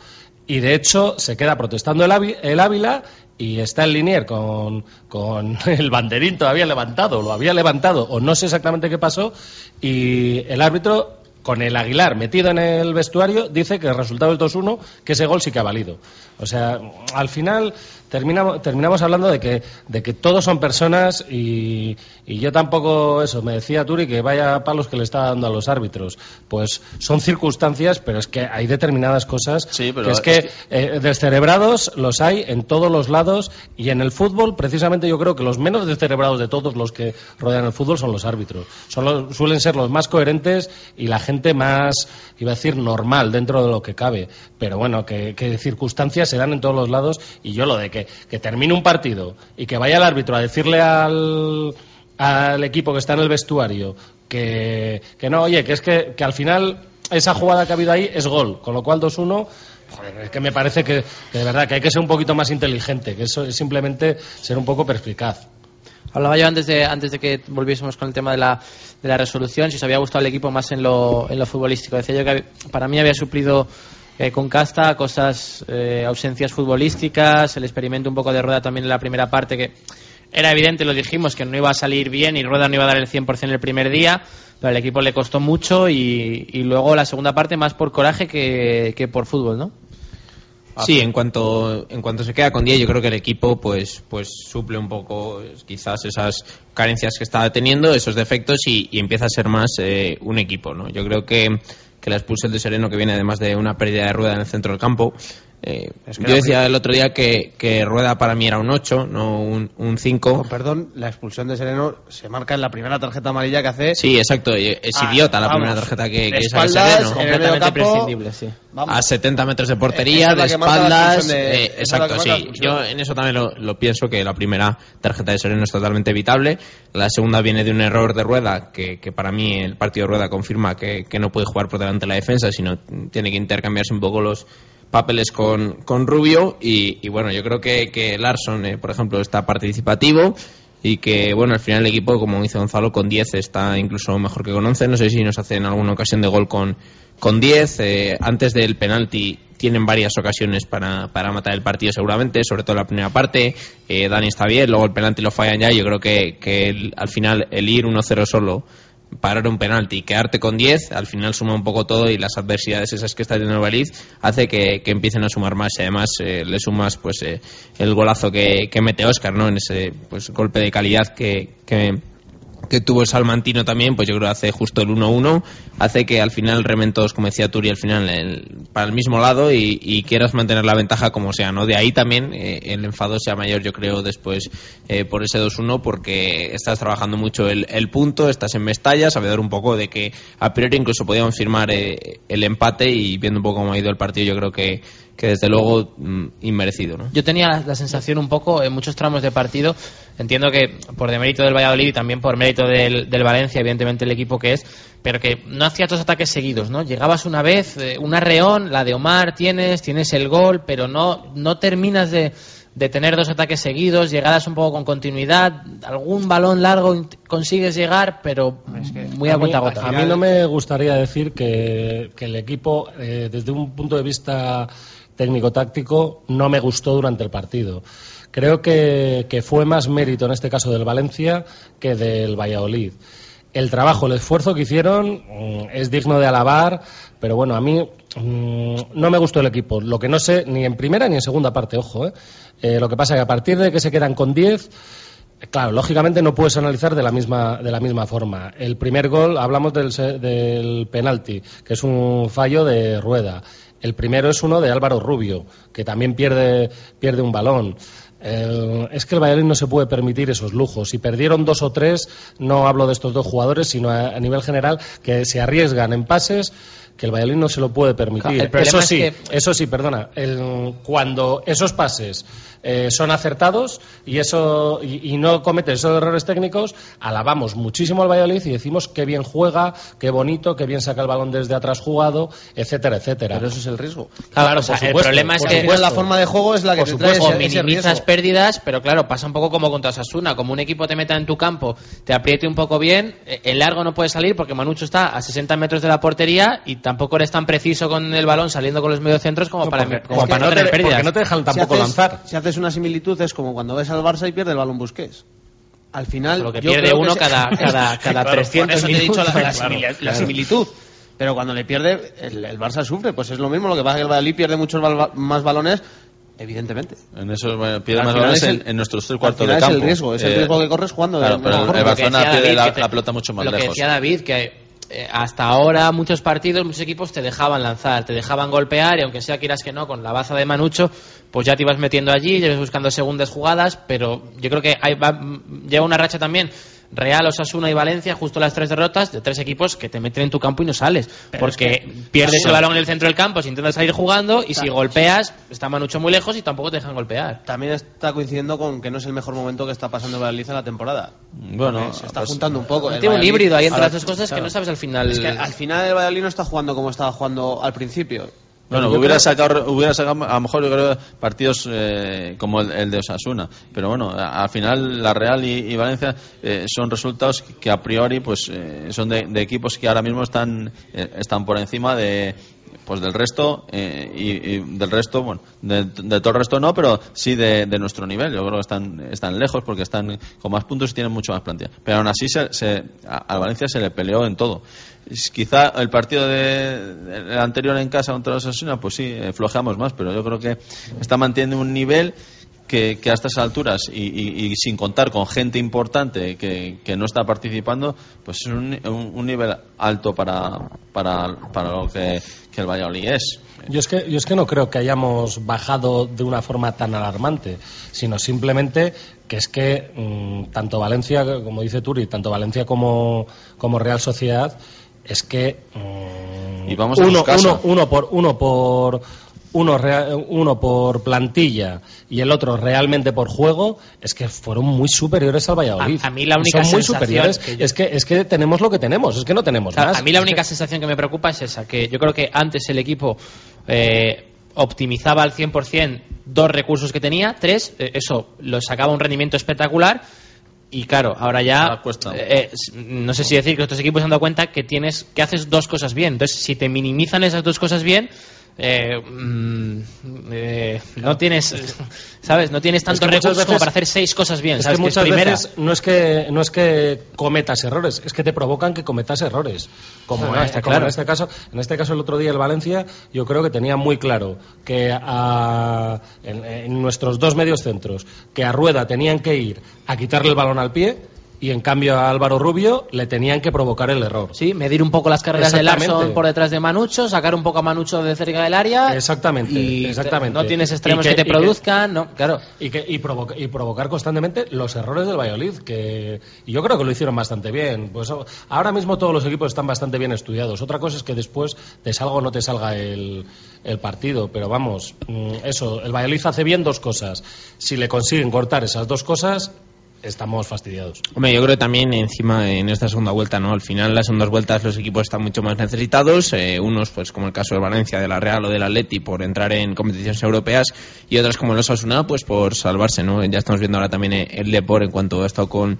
Y de hecho se queda protestando el Ávila y está el Linier con, con el banderín todavía levantado, lo había levantado o no sé exactamente qué pasó y el árbitro con el Aguilar metido en el vestuario, dice que el resultado es 2-1, que ese gol sí que ha valido. O sea, al final terminamos, terminamos hablando de que, de que todos son personas y, y yo tampoco, eso, me decía Turi que vaya palos que le está dando a los árbitros. Pues son circunstancias, pero es que hay determinadas cosas pero que es es que que- eh, descerebrados los hay en todos los lados y en el fútbol, precisamente yo creo que los menos descerebrados de todos los que rodean el fútbol son los árbitros. Son los- suelen ser los más coherentes y la gente más, iba a decir, normal dentro de lo que cabe. Pero bueno, que, que circunstancias se dan en todos los lados y yo lo de que, que termine un partido y que vaya el árbitro a decirle al, al equipo que está en el vestuario que, que no, oye, que es que, que al final esa jugada que ha habido ahí es gol, con lo cual 2-1 Joder, es que me parece que, de verdad que hay que ser un poquito más inteligente, que eso es simplemente ser un poco perspicaz. Hablaba yo antes de, antes de que volviésemos con el tema de la, de la resolución, si os había gustado el equipo más en lo, en lo futbolístico. Decía yo que para mí había suplido eh, con Casta cosas, eh, ausencias futbolísticas, el experimento un poco de rueda también en la primera parte que era evidente, lo dijimos, que no iba a salir bien y Rueda no iba a dar el 100% el primer día, pero al equipo le costó mucho y, y luego la segunda parte más por coraje que, que por fútbol, ¿no? Sí, en cuanto en cuanto se queda con 10, yo creo que el equipo pues pues suple un poco eh, quizás esas carencias que estaba teniendo, esos defectos y, y empieza a ser más eh, un equipo, ¿no? Yo creo que que la expulsión de Sereno que viene además de una pérdida de rueda en el centro del campo. Eh, Es que yo decía el otro día que, que Rueda para mí era un 8, no un, un 5. Con perdón, la expulsión de Sereno se marca en la primera tarjeta amarilla que hace. Sí, exacto. Es Ah, idiota la vamos, primera tarjeta que, que saca Sereno. Completamente campo, prescindible, sí. Vamos. A 70 metros de Esa portería, de espaldas. de- eh, exacto, sí. Yo en eso también lo, lo pienso, que la primera tarjeta de Sereno es totalmente evitable. La segunda viene de un error de Rueda, que, que para mí el partido de Rueda confirma que, que no puede jugar por delante de la defensa, sino tiene que intercambiarse un poco los papeles con, con Rubio. Y, y bueno, yo creo que, que Larson, eh, por ejemplo, está participativo. Y que, bueno, al final el equipo, como dice Gonzalo, con 10 está incluso mejor que con 11. No sé si nos hace en alguna ocasión de gol con, con 10. Eh, antes del penalti tienen varias ocasiones para, para matar el partido seguramente, sobre todo la primera parte. Eh, Dani está bien, luego el penalti lo fallan ya. Yo creo que, que el- al final el ir 1-0 solo, parar un penalti y quedarte con 10, al final suma un poco todo y las adversidades esas que está teniendo el Valiz hace que, que empiecen a sumar más y además eh, le sumas pues eh, el golazo que, que mete Oscar ¿no? en ese pues golpe de calidad que, que, que tuvo el Salmantino también, pues yo creo que hace justo el 1-1, hace que al final remen todos, como decía Turi, al final el- para el mismo lado y, y quieras mantener la ventaja como sea, ¿no? De ahí también eh, el enfado sea mayor, yo creo, después eh, por ese 2-1, porque estás trabajando mucho el, punto, estás en Mestalla, sabedor un poco de que a priori incluso podíamos firmar eh, el empate y viendo un poco cómo ha ido el partido, yo creo que, que desde luego mm, inmerecido, ¿no? Yo tenía la, la sensación un poco en muchos tramos de partido, entiendo que por demérito del Valladolid y también por mérito del, del Valencia, evidentemente el equipo que es, pero que no hacía dos ataques seguidos, ¿no? Llegabas una vez, eh, un arreón, la de Omar tienes, tienes el gol, pero no, no terminas de, de tener dos ataques seguidos, llegadas un poco con continuidad, algún balón largo consigues llegar, pero muy a, mí, cuenta gota. a mí no me gustaría decir que, que el equipo, eh, desde un punto de vista técnico-táctico, no me gustó durante el partido. Creo que, que fue más mérito en este caso del Valencia que del Valladolid. El trabajo, el esfuerzo que hicieron mm, es digno de alabar, pero bueno, a mí mm, no me gustó el equipo. Lo que no sé, ni en primera ni en segunda parte, ojo. ¿eh? Eh, lo que pasa es que a partir de que se quedan con 10, Claro, lógicamente no puedes analizar de la misma, de la misma forma. El primer gol, hablamos del, del penalti, que es un fallo de rueda. El primero es uno de Álvaro Rubio, que también pierde, pierde un balón. Es que el Valladolid no se puede permitir esos lujos. Si perdieron dos o tres, no hablo de estos dos jugadores, sino a nivel general, que se arriesgan en pases que el Valladolid no se lo puede permitir. El eso es sí, que- eso sí, perdona. el- cuando esos pases eh, son acertados y eso y, y no comete esos errores técnicos, alabamos muchísimo al Valladolid y decimos qué bien juega, qué bonito, qué bien saca el balón desde atrás jugado, etcétera, etcétera. Pero eso es el riesgo. Claro, o sea, por el problema es por que supuesto. la forma de juego es la que Por te trae supuesto. ese, minimizas riesgo. pérdidas, pero claro, pasa un poco como contra Sasuna, como un equipo te meta en tu campo, te apriete un poco bien, eh, en largo no puedes salir porque Manucho está a 60 metros de la portería y tampoco eres tan preciso con el balón saliendo con los mediocentros como para, porque- como para no no te- tener pérdidas. porque no te dejan tampoco si haces, lanzar. Si haces una similitud es como cuando ves al Barça y pierde el balón Busquets. Al final. Lo que yo pierde creo uno se- cada, cada, cada Claro, por 300 eso te he dicho la, minutos. la Claro, simili- la claro. similitud. pero cuando le pierde, el, el Barça sufre. Pues es lo mismo, lo que pasa es que el Valladolid pierde muchos bal- más balones, evidentemente. En eso eh, pierde más balones es el- en, en nuestros tres cuartos de es el campo. riesgo, es el riesgo que corres jugando de Claro, pero mejor. el, el Lo que Barcelona pierde David, la, que te- la pelota mucho más lo que lejos. decía David, que eh, hasta ahora muchos partidos, muchos equipos te dejaban lanzar, te dejaban golpear y aunque sea quieras que no, con la baza de Manucho, pues ya te ibas metiendo allí, llevas buscando segundas jugadas, pero yo creo que hay, va- lleva una racha también. Real, Osasuna y Valencia, justo las tres derrotas de tres equipos que te meten en tu campo y no sales. porque pierdes el balón en el centro del campo si intentas salir jugando y si golpeas, está Manucho muy lejos y tampoco te dejan golpear. También está coincidiendo con que no es el mejor momento que está pasando el Valladolid en la temporada. Bueno, se está pues- juntando un poco. Tiene un híbrido ahí entre las dos cosas que no sabes al final. Es que al final el Valladolid no está jugando como estaba jugando al principio. Bueno, hubiera creo- sacado, hubiera sacado a lo mejor yo creo partidos eh, como el, el de Osasuna, pero bueno, al final la Real y, y Valencia eh, son resultados que a priori pues eh, son de, de equipos que ahora mismo están eh, están por encima de pues del resto eh, y, del resto bueno de, de todo el resto no pero sí de, nuestro nivel. Yo creo que están están lejos porque están con más puntos y tienen mucho más plantilla. Pero aún así se, se- a, Valencia se le peleó en todo. Quizá el partido de, el anterior en casa contra los Osasuna pues sí eh, flojeamos más pero yo creo que está manteniendo un nivel que, que a estas alturas y, y- y sin contar con gente importante que, que no está participando, pues es un, un- un nivel alto para, para, para lo que, que el Valladolid es. Yo es, que, yo es que no creo que hayamos bajado de una forma tan alarmante, sino simplemente que es que mm, tanto Valencia, como dice Turi, tanto Valencia como, como Real Sociedad, es que mm, Y vamos a uno, su casa. uno, uno por uno por uno, uno por plantilla y el otro realmente por juego, es que fueron muy superiores al Valladolid. A- a mí la única Son muy superiores. que yo- Es, que, es que tenemos lo que tenemos, es que no tenemos más. a mí la única sensación que me preocupa es esa, que yo creo que antes el equipo eh, optimizaba al 100% dos recursos que tenía, tres, eh, eso lo sacaba un rendimiento espectacular. Y claro, ahora ya eh, no sé si decir que estos equipos se han dado cuenta que tienes que haces dos cosas bien. Entonces, si te minimizan esas dos cosas bien, eh, mm, eh, no tienes, sabes, no tienes tantos que recursos como para hacer seis cosas bien. Es ¿sabes? que Que es muchas veces no es que no es que cometas errores, es que te provocan que cometas errores. Como, No, no, en- está como en este caso, en este caso el otro día el Valencia, yo creo que tenía muy claro que a- en, en nuestros dos medios centros que a Rueda tenían que ir a quitarle el balón al pie y en cambio a Álvaro Rubio le tenían que provocar el error. Sí, medir un poco las carreras de. Larson por detrás de Manucho, sacar un poco a Manucho de cerca del área. Exactamente, y te- exactamente. no tienes extremos que, te produzcan, no, claro. Y, que, y, provoca- y provocar constantemente los errores del Valladolid, que y yo creo que lo hicieron bastante bien. Pues ahora mismo todos los equipos están bastante bien estudiados. Otra cosa es que después te salga o no te salga el, el partido, pero vamos, mm, eso, el Valladolid hace bien dos cosas. Si le consiguen cortar esas dos cosas, estamos fastidiados. Hombre, yo creo que también encima en esta segunda vuelta, ¿no? Al final, las segundas vueltas los equipos están mucho más necesitados, eh, unos pues como el caso de Valencia, de la Real o del Atleti por entrar en competiciones europeas y otras como el Osasuna pues por salvarse, ¿no? Ya estamos viendo ahora también el Depor en cuanto ha estado con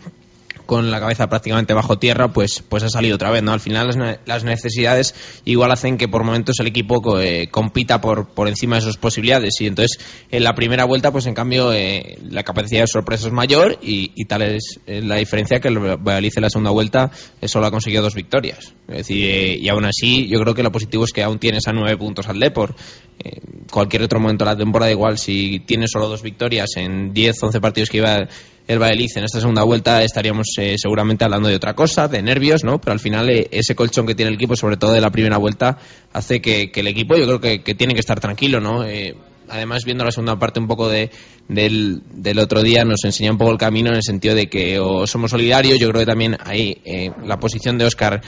con la cabeza prácticamente bajo tierra, pues, pues ha salido otra vez, ¿no? Al final las, ne- las necesidades igual hacen que por momentos el equipo co- eh, compita por, por encima de sus posibilidades y entonces en la primera vuelta, pues en cambio eh, la capacidad de sorpresa es mayor y, tal es la diferencia que el Valladolid la segunda vuelta solo ha conseguido dos victorias. Es decir, eh, y aún así yo creo que lo positivo es que aún tienes a nueve puntos al Depor. Eh, cualquier otro momento de la temporada igual si tienes solo dos victorias en 10, 11 partidos que iba el Valladolid en esta segunda vuelta estaríamos eh, seguramente hablando de otra cosa, de nervios, ¿no? Pero al final eh, ese colchón que tiene el equipo, sobre todo de la primera vuelta, hace que, el equipo yo creo que, que tiene que estar tranquilo, ¿no? Eh, además, viendo la segunda parte un poco de, del, del otro día, nos enseña un poco el camino en el sentido de que o somos solidarios, yo creo que también ahí eh, la posición de Oscar,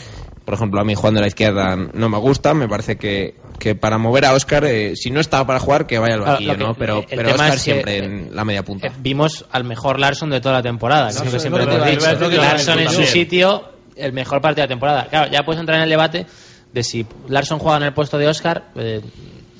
por ejemplo, a mí jugando a la izquierda no me gusta, me parece que, que para mover a Oscar, eh, si no está para jugar, que vaya al Claro, banquillo, ¿no? Pero, el pero tema Oscar es que, siempre eh, en la media punta. Eh, vimos al mejor Larson de toda la temporada, lo que Larson, siempre dicho. iba a Larson en su sitio, el mejor partido de la temporada. Claro, ya puedes entrar en el debate de si Larson juega en el puesto de Oscar. eh,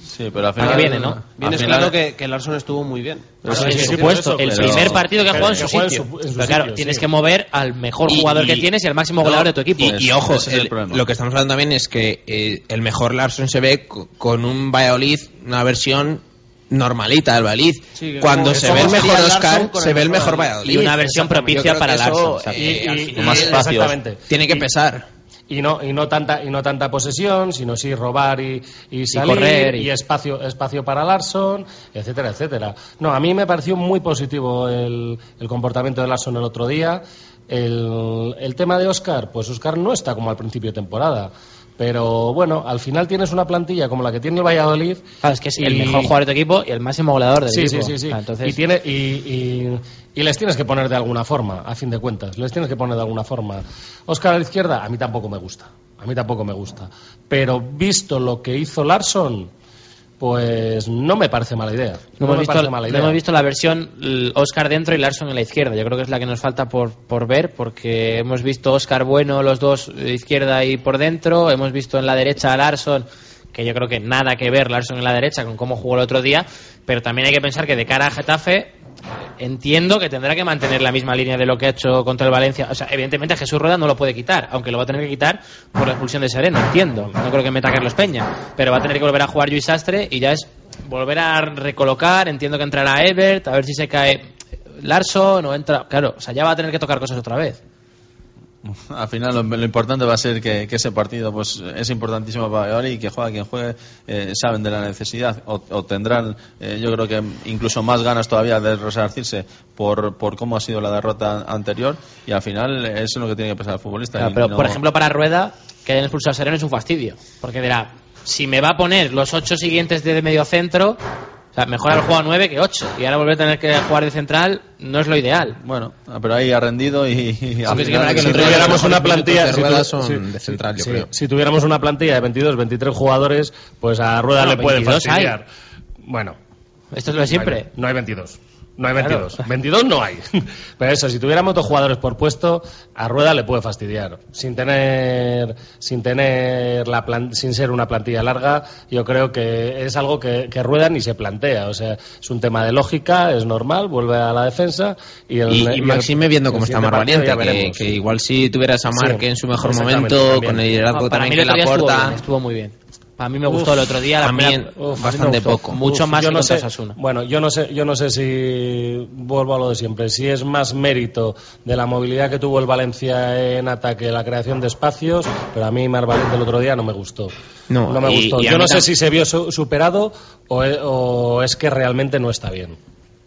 Sí, pero al ¿Para final viene, no? Final- claro que, que Larson estuvo muy bien. Pero en sí, sí, sí, puesto, pero- el pero- primer partido que ha pero jugado en su en sitio. su- en su Pero claro, sitio, tienes sí. que mover al mejor Y- jugador que tienes y al máximo No, goleador de tu equipo. Y, y ojo, Ese es el el- problema. lo que estamos hablando también es que eh, el mejor Larson se ve co- con un Valladolid, una versión normalita del Valladolid. Sí, Cuando se ve el mejor Oscar, se ve el mejor Valladolid. Y una versión propicia para Larson, eh, Y- más exactamente. tiene que pesar. Y no y no tanta y no tanta posesión sino sí robar y, y salir correr y... y- espacio espacio para Larson etcétera etcétera. No a mí me pareció muy positivo el, el comportamiento de Larson el otro día. El, el tema de Oscar pues Oscar no está como al principio de temporada pero bueno al final tienes una plantilla como la que tiene el Valladolid es que es el mejor jugador de tu equipo y el máximo goleador del Sí, equipo. sí, sí, sí. Entonces, y, tiene, y, y- y les tienes que poner de alguna forma, a fin de cuentas. Les tienes que poner de alguna forma. Oscar a la izquierda, a mí tampoco me gusta. A mí tampoco me gusta. Pero visto lo que hizo Larson, pues no me parece mala idea. No, No, hemos, me visto, parece mala no idea. hemos visto la versión Oscar dentro y Larson en la izquierda. Yo creo que es la que nos falta por, por ver, porque hemos visto Oscar bueno los dos de izquierda y por dentro. Hemos visto en la derecha a Larson, que yo creo que nada que ver Larson en la derecha con cómo jugó el otro día. Pero también hay que pensar que de cara a Getafe, entiendo que tendrá que mantener la misma línea de lo que ha hecho contra el Valencia. O sea, evidentemente Jesús Rueda no lo puede quitar, aunque lo va a tener que quitar por la expulsión de Sereno, entiendo. No creo que meta Carlos Peña, pero va a tener que volver a jugar Luis Sastre y ya es volver a recolocar. Entiendo que entrará Ebert, a ver si se cae Larson o entra. Claro, o sea, ya va a tener que tocar cosas otra vez. Al final lo, lo importante va a ser que, que ese partido pues es importantísimo para Valladolid y que juegue quien juegue eh, saben de la necesidad o, o tendrán eh, yo creo que incluso más ganas todavía de resarcirse por, por cómo ha sido la derrota anterior y al final eso es lo que tiene que pensar el futbolista. Claro, pero, no- por ejemplo, para Rueda, que hayan expulsado a Sereno es un fastidio. Porque dirá, si me va a poner los ocho siguientes de medio centro, o sea, mejor haber jugado nueve que ocho. Y ahora volver a tener que jugar de central no es lo ideal. Bueno, pero ahí ha rendido y, al Sí, final- que si tuviéramos una plantilla si tu- sí, sí, Si tuviéramos una plantilla de 22, 23 jugadores, pues a Rueda Bueno, le puede 22 hay. fastidiar. Bueno, Esto es lo de siempre. No hay 22. No hay Claro. 22. 22 no hay. Pero eso, si tuviéramos dos jugadores por puesto, a Rueda le puede fastidiar. Sin tener, sin tener la plan- sin ser una plantilla larga, yo creo que es algo que, que Rueda ni se plantea. O sea, es un tema de lógica, es normal, vuelve a la defensa y el, Y, y y el- Maxime viendo cómo está partido Valiente, que, igual si tuvieras a Marc Sí, en su mejor momento, también. con el liderazgo también que estuvo aporta. bien, estuvo muy bien. Para mí me gustó Uf, el otro día. La a mí primera- uf, a mí bastante me poco. Mucho Uf, más que no sé, Osasuna. Bueno, yo no sé, yo no sé si vuelvo a lo de siempre, si es más mérito de la movilidad que tuvo el Valencia en ataque, la creación de espacios, pero a mí Mar Valiente el otro día no me gustó. No, me y- gustó. y a yo no sé si se vio su- superado o e- o es que realmente no está bien.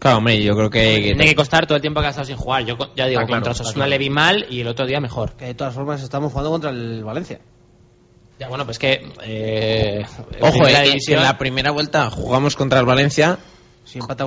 Claro, hombre, yo creo que... Tiene que costar todo el tiempo que ha estado sin jugar. Yo ya digo, Está claro, contra está Osasuna claro. le vi mal y el otro día mejor. Que de todas formas estamos jugando contra el Valencia. Ya, bueno, pues que. Eh, Ojo, primera eh, división- en la primera vuelta jugamos contra el Valencia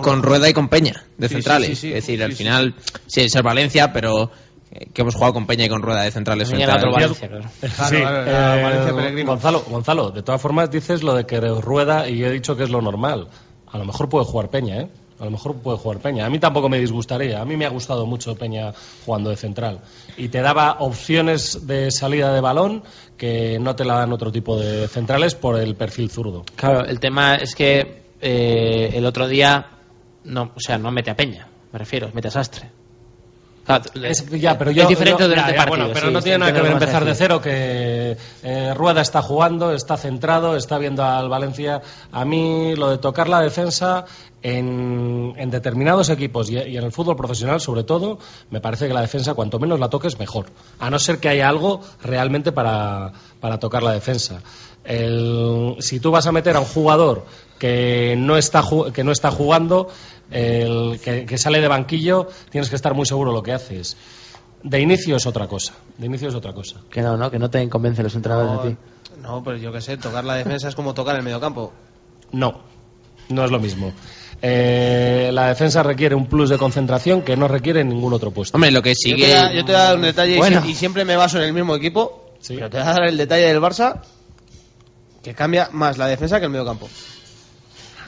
con Rueda y con Peña, de Sí, centrales. sí, sí, sí. es decir, Sí, al final, sí, es el Valencia, pero eh, que hemos jugado con Peña y con Rueda de centrales. Valencia, claro. Sí, eh. Gonzalo, Gonzalo, de todas formas dices lo de que rueda y yo he dicho que es lo normal. A lo mejor puede jugar Peña, ¿eh? A lo mejor puede jugar Peña. A mí tampoco me disgustaría. A mí me ha gustado mucho Peña jugando de central. Y te daba opciones de salida de balón que no te la dan otro tipo de centrales por el perfil zurdo. Claro, el tema es que eh, el otro día. No, o sea, no mete a Peña, me refiero, mete a Sastre. Claro, Es, ya, pero es yo, diferente yo- durante ya, ya, partido, bueno, pero sí, no tiene nada que ver empezar de cero que eh, Rueda está jugando, está centrado, está viendo al Valencia. A mí lo de tocar la defensa en, en determinados equipos y, y en el fútbol profesional sobre todo, me parece que la defensa cuanto menos la toques mejor. A no ser que haya algo realmente para, para tocar la defensa. El- si tú vas a meter a un jugador que no está, que no está jugando, el que, que sale de banquillo, tienes que estar muy seguro de lo que haces. De inicio es otra cosa. De inicio es otra cosa. Que no, no, que no te convencen los entrenadores de ti. No, pero yo qué sé, tocar la defensa es como tocar el mediocampo. No, no es lo mismo. Eh, la defensa requiere un plus de concentración que no requiere en ningún otro puesto. Hombre, lo que Yo sigue... te, yo te voy a dar un detalle y Bueno. sie- y, siempre me baso en el mismo equipo, pero te voy a dar el detalle del Barça que cambia más la defensa que el mediocampo.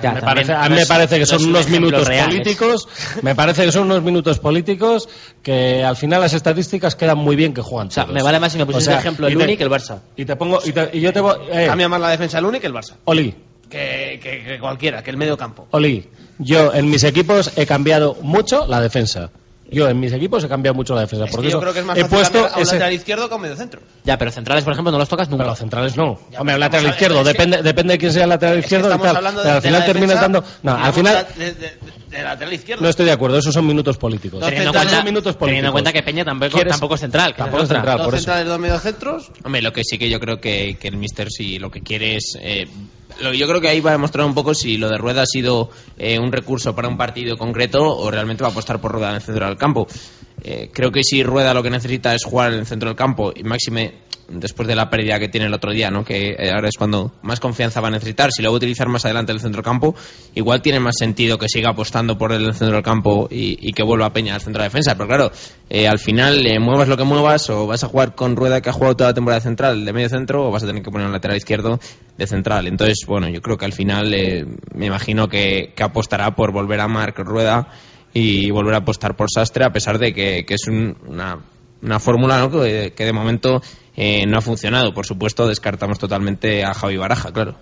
Ya, me también parece, a mí me parece que no son unos minutos políticos. Me parece que son unos minutos políticos que al final las estadísticas quedan muy bien que juegan. O sea, todos. me vale más si me pusieses O sea, ejemplo el Uni que el Barça. Y te pongo y, te- y yo te voy. eh, Cambia más la defensa el Uni que el Barça. Oli, Que, que- que cualquiera, que el mediocampo. Oli, yo en mis equipos he cambiado mucho la defensa. Yo en mis equipos he cambiado mucho la defensa. Es Porque que yo creo que es más he fácil puesto a un ese- lateral izquierdo que a un medio centro. Ya, pero centrales, por ejemplo, no los tocas nunca. Pero los centrales no. Hombre, el lateral a- izquierdo, es que- depende, depende de quién sea el lateral izquierdo y estamos tal. hablando de- Pero al de final la terminas defensa, dando. No, al final de, de- de lateral izquierdo. no estoy de acuerdo, esos son minutos políticos. Teniendo en Esos cuenta, minutos políticos. teniendo en cuenta que Peña tampoco, ¿Quieres- tampoco es central. que Tampoco es central, Dos por eso. centrales, dos mediocentros. Hombre, lo que sí que yo creo que, que el Mister sí lo que quiere es... eh, yo creo que ahí va a demostrar un poco si lo de Rueda ha sido eh, un recurso para un partido concreto o realmente va a apostar por Rueda en el centro del campo. Eh, creo que si Rueda lo que necesita es jugar en el centro del campo y máxime después de la pérdida que tiene el otro día, ¿no? que eh, ahora es cuando más confianza va a necesitar, si lo va a utilizar más adelante el centro del campo, igual tiene más sentido que siga apostando por el centro del campo y, que vuelva a Peña al centro de defensa. Pero claro, eh, al final, eh, muevas lo que muevas, o vas a jugar con Rueda que ha jugado toda la temporada central de medio centro, o vas a tener que poner un lateral izquierdo de central. Entonces, bueno, yo creo que al final eh, me imagino que, apostará por volver a Marc Rueda y volver a apostar por Sastre, a pesar de que, que es un- una, una fórmula ¿no? que de momento eh, no ha funcionado. Por supuesto, descartamos totalmente a Javi Baraja, claro.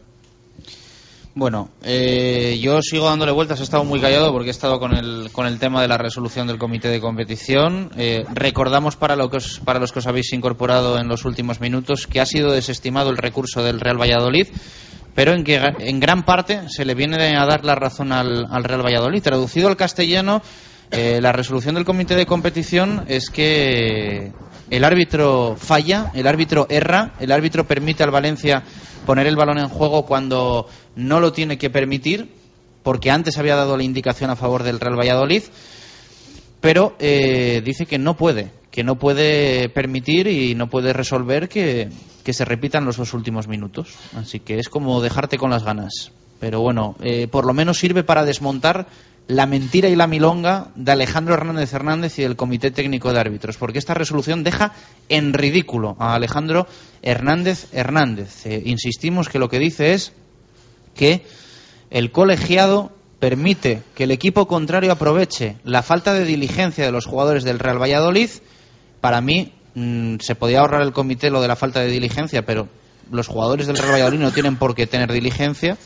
Bueno, eh, yo sigo dándole vueltas, he estado muy callado porque he estado con el, con el tema de la resolución del comité de competición. Eh, recordamos para, lo que os- para los que os habéis incorporado en los últimos minutos que ha sido desestimado el recurso del Real Valladolid, pero en que en gran parte se le viene a dar la razón al, al Real Valladolid. Traducido al castellano, eh, la resolución del comité de competición es que el árbitro falla, el árbitro erra, el árbitro permite al Valencia poner el balón en juego cuando no lo tiene que permitir, porque antes había dado la indicación a favor del Real Valladolid, pero eh, dice que no puede, que no puede permitir y no puede resolver que, que se repitan los dos últimos minutos. Así que es como dejarte con las ganas. Pero bueno, eh, por lo menos sirve para desmontar la mentira y la milonga de Alejandro Hernández Hernández y del Comité Técnico de Árbitros, porque esta resolución deja en ridículo a Alejandro Hernández Hernández. Eh, insistimos que lo que dice es que el colegiado permite que el equipo contrario aproveche la falta de diligencia de los jugadores del Real Valladolid. Para mí mm, se podía ahorrar el comité lo de la falta de diligencia, pero los jugadores del Real Valladolid no tienen por qué tener diligencia.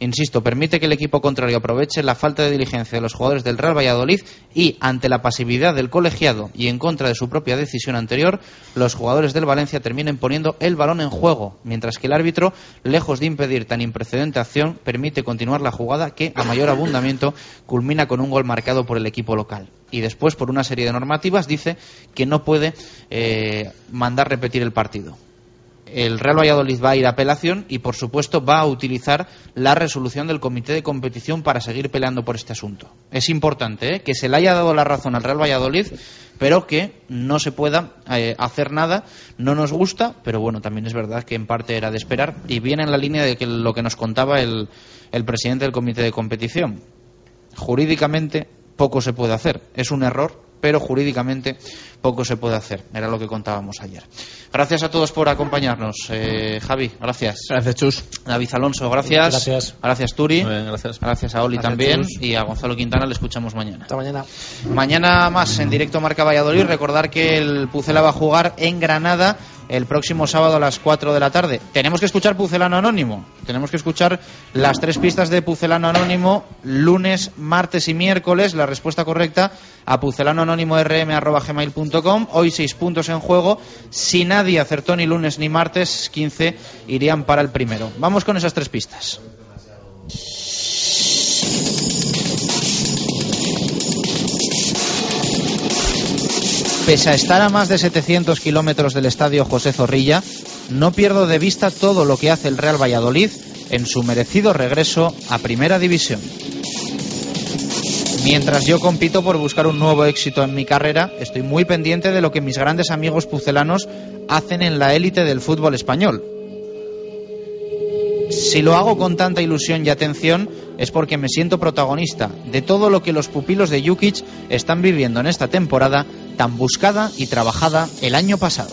Insisto, permite que el equipo contrario aproveche la falta de diligencia de los jugadores del Real Valladolid y, ante la pasividad del colegiado y en contra de su propia decisión anterior, los jugadores del Valencia terminen poniendo el balón en juego, mientras que el árbitro, lejos de impedir tan imprecedente acción, permite continuar la jugada que, a mayor abundamiento, culmina con un gol marcado por el equipo local. Y después, por una serie de normativas, dice que no puede eh, mandar repetir el partido el Real Valladolid va a ir a apelación y, por supuesto, va a utilizar la resolución del comité de competición para seguir peleando por este asunto. Es importante ¿eh? que se le haya dado la razón al Real Valladolid, pero que no se pueda eh, hacer nada. No nos gusta, pero bueno, también es verdad que en parte era de esperar y viene en la línea de que lo que nos contaba el, el presidente del comité de competición. Jurídicamente poco se puede hacer. Es un error, pero jurídicamente poco se puede hacer. Era lo que contábamos ayer. Gracias a todos por acompañarnos. Eh, Javi, gracias. Gracias, Chus. David Alonso, gracias. Gracias. Gracias, Turi. Muy bien, gracias. Gracias a Oli Gracias, también. Chus. Y a Gonzalo Quintana le escuchamos mañana. Hasta mañana. Mañana más en directo Marca Valladolid. Recordar que el Pucela va a jugar en Granada el próximo sábado a las 4 de la tarde. Tenemos que escuchar Pucelano Anónimo. Tenemos que escuchar las tres pistas de Pucelano Anónimo lunes, martes y miércoles. La respuesta correcta a pucelanoanónimo.rm.gmail.com. Hoy seis puntos en juego. Si nadie acertó ni lunes ni martes, 15 irían para el primero. Vamos con esas tres pistas. Pese a estar a más de 700 kilómetros del estadio José Zorrilla, no pierdo de vista todo lo que hace el Real Valladolid en su merecido regreso a Primera División. Mientras yo compito por buscar un nuevo éxito en mi carrera, estoy muy pendiente de lo que mis grandes amigos pucelanos hacen en la élite del fútbol español. Si lo hago con tanta ilusión y atención es porque me siento protagonista de todo lo que los pupilos de Jukic están viviendo en esta temporada tan buscada y trabajada el año pasado.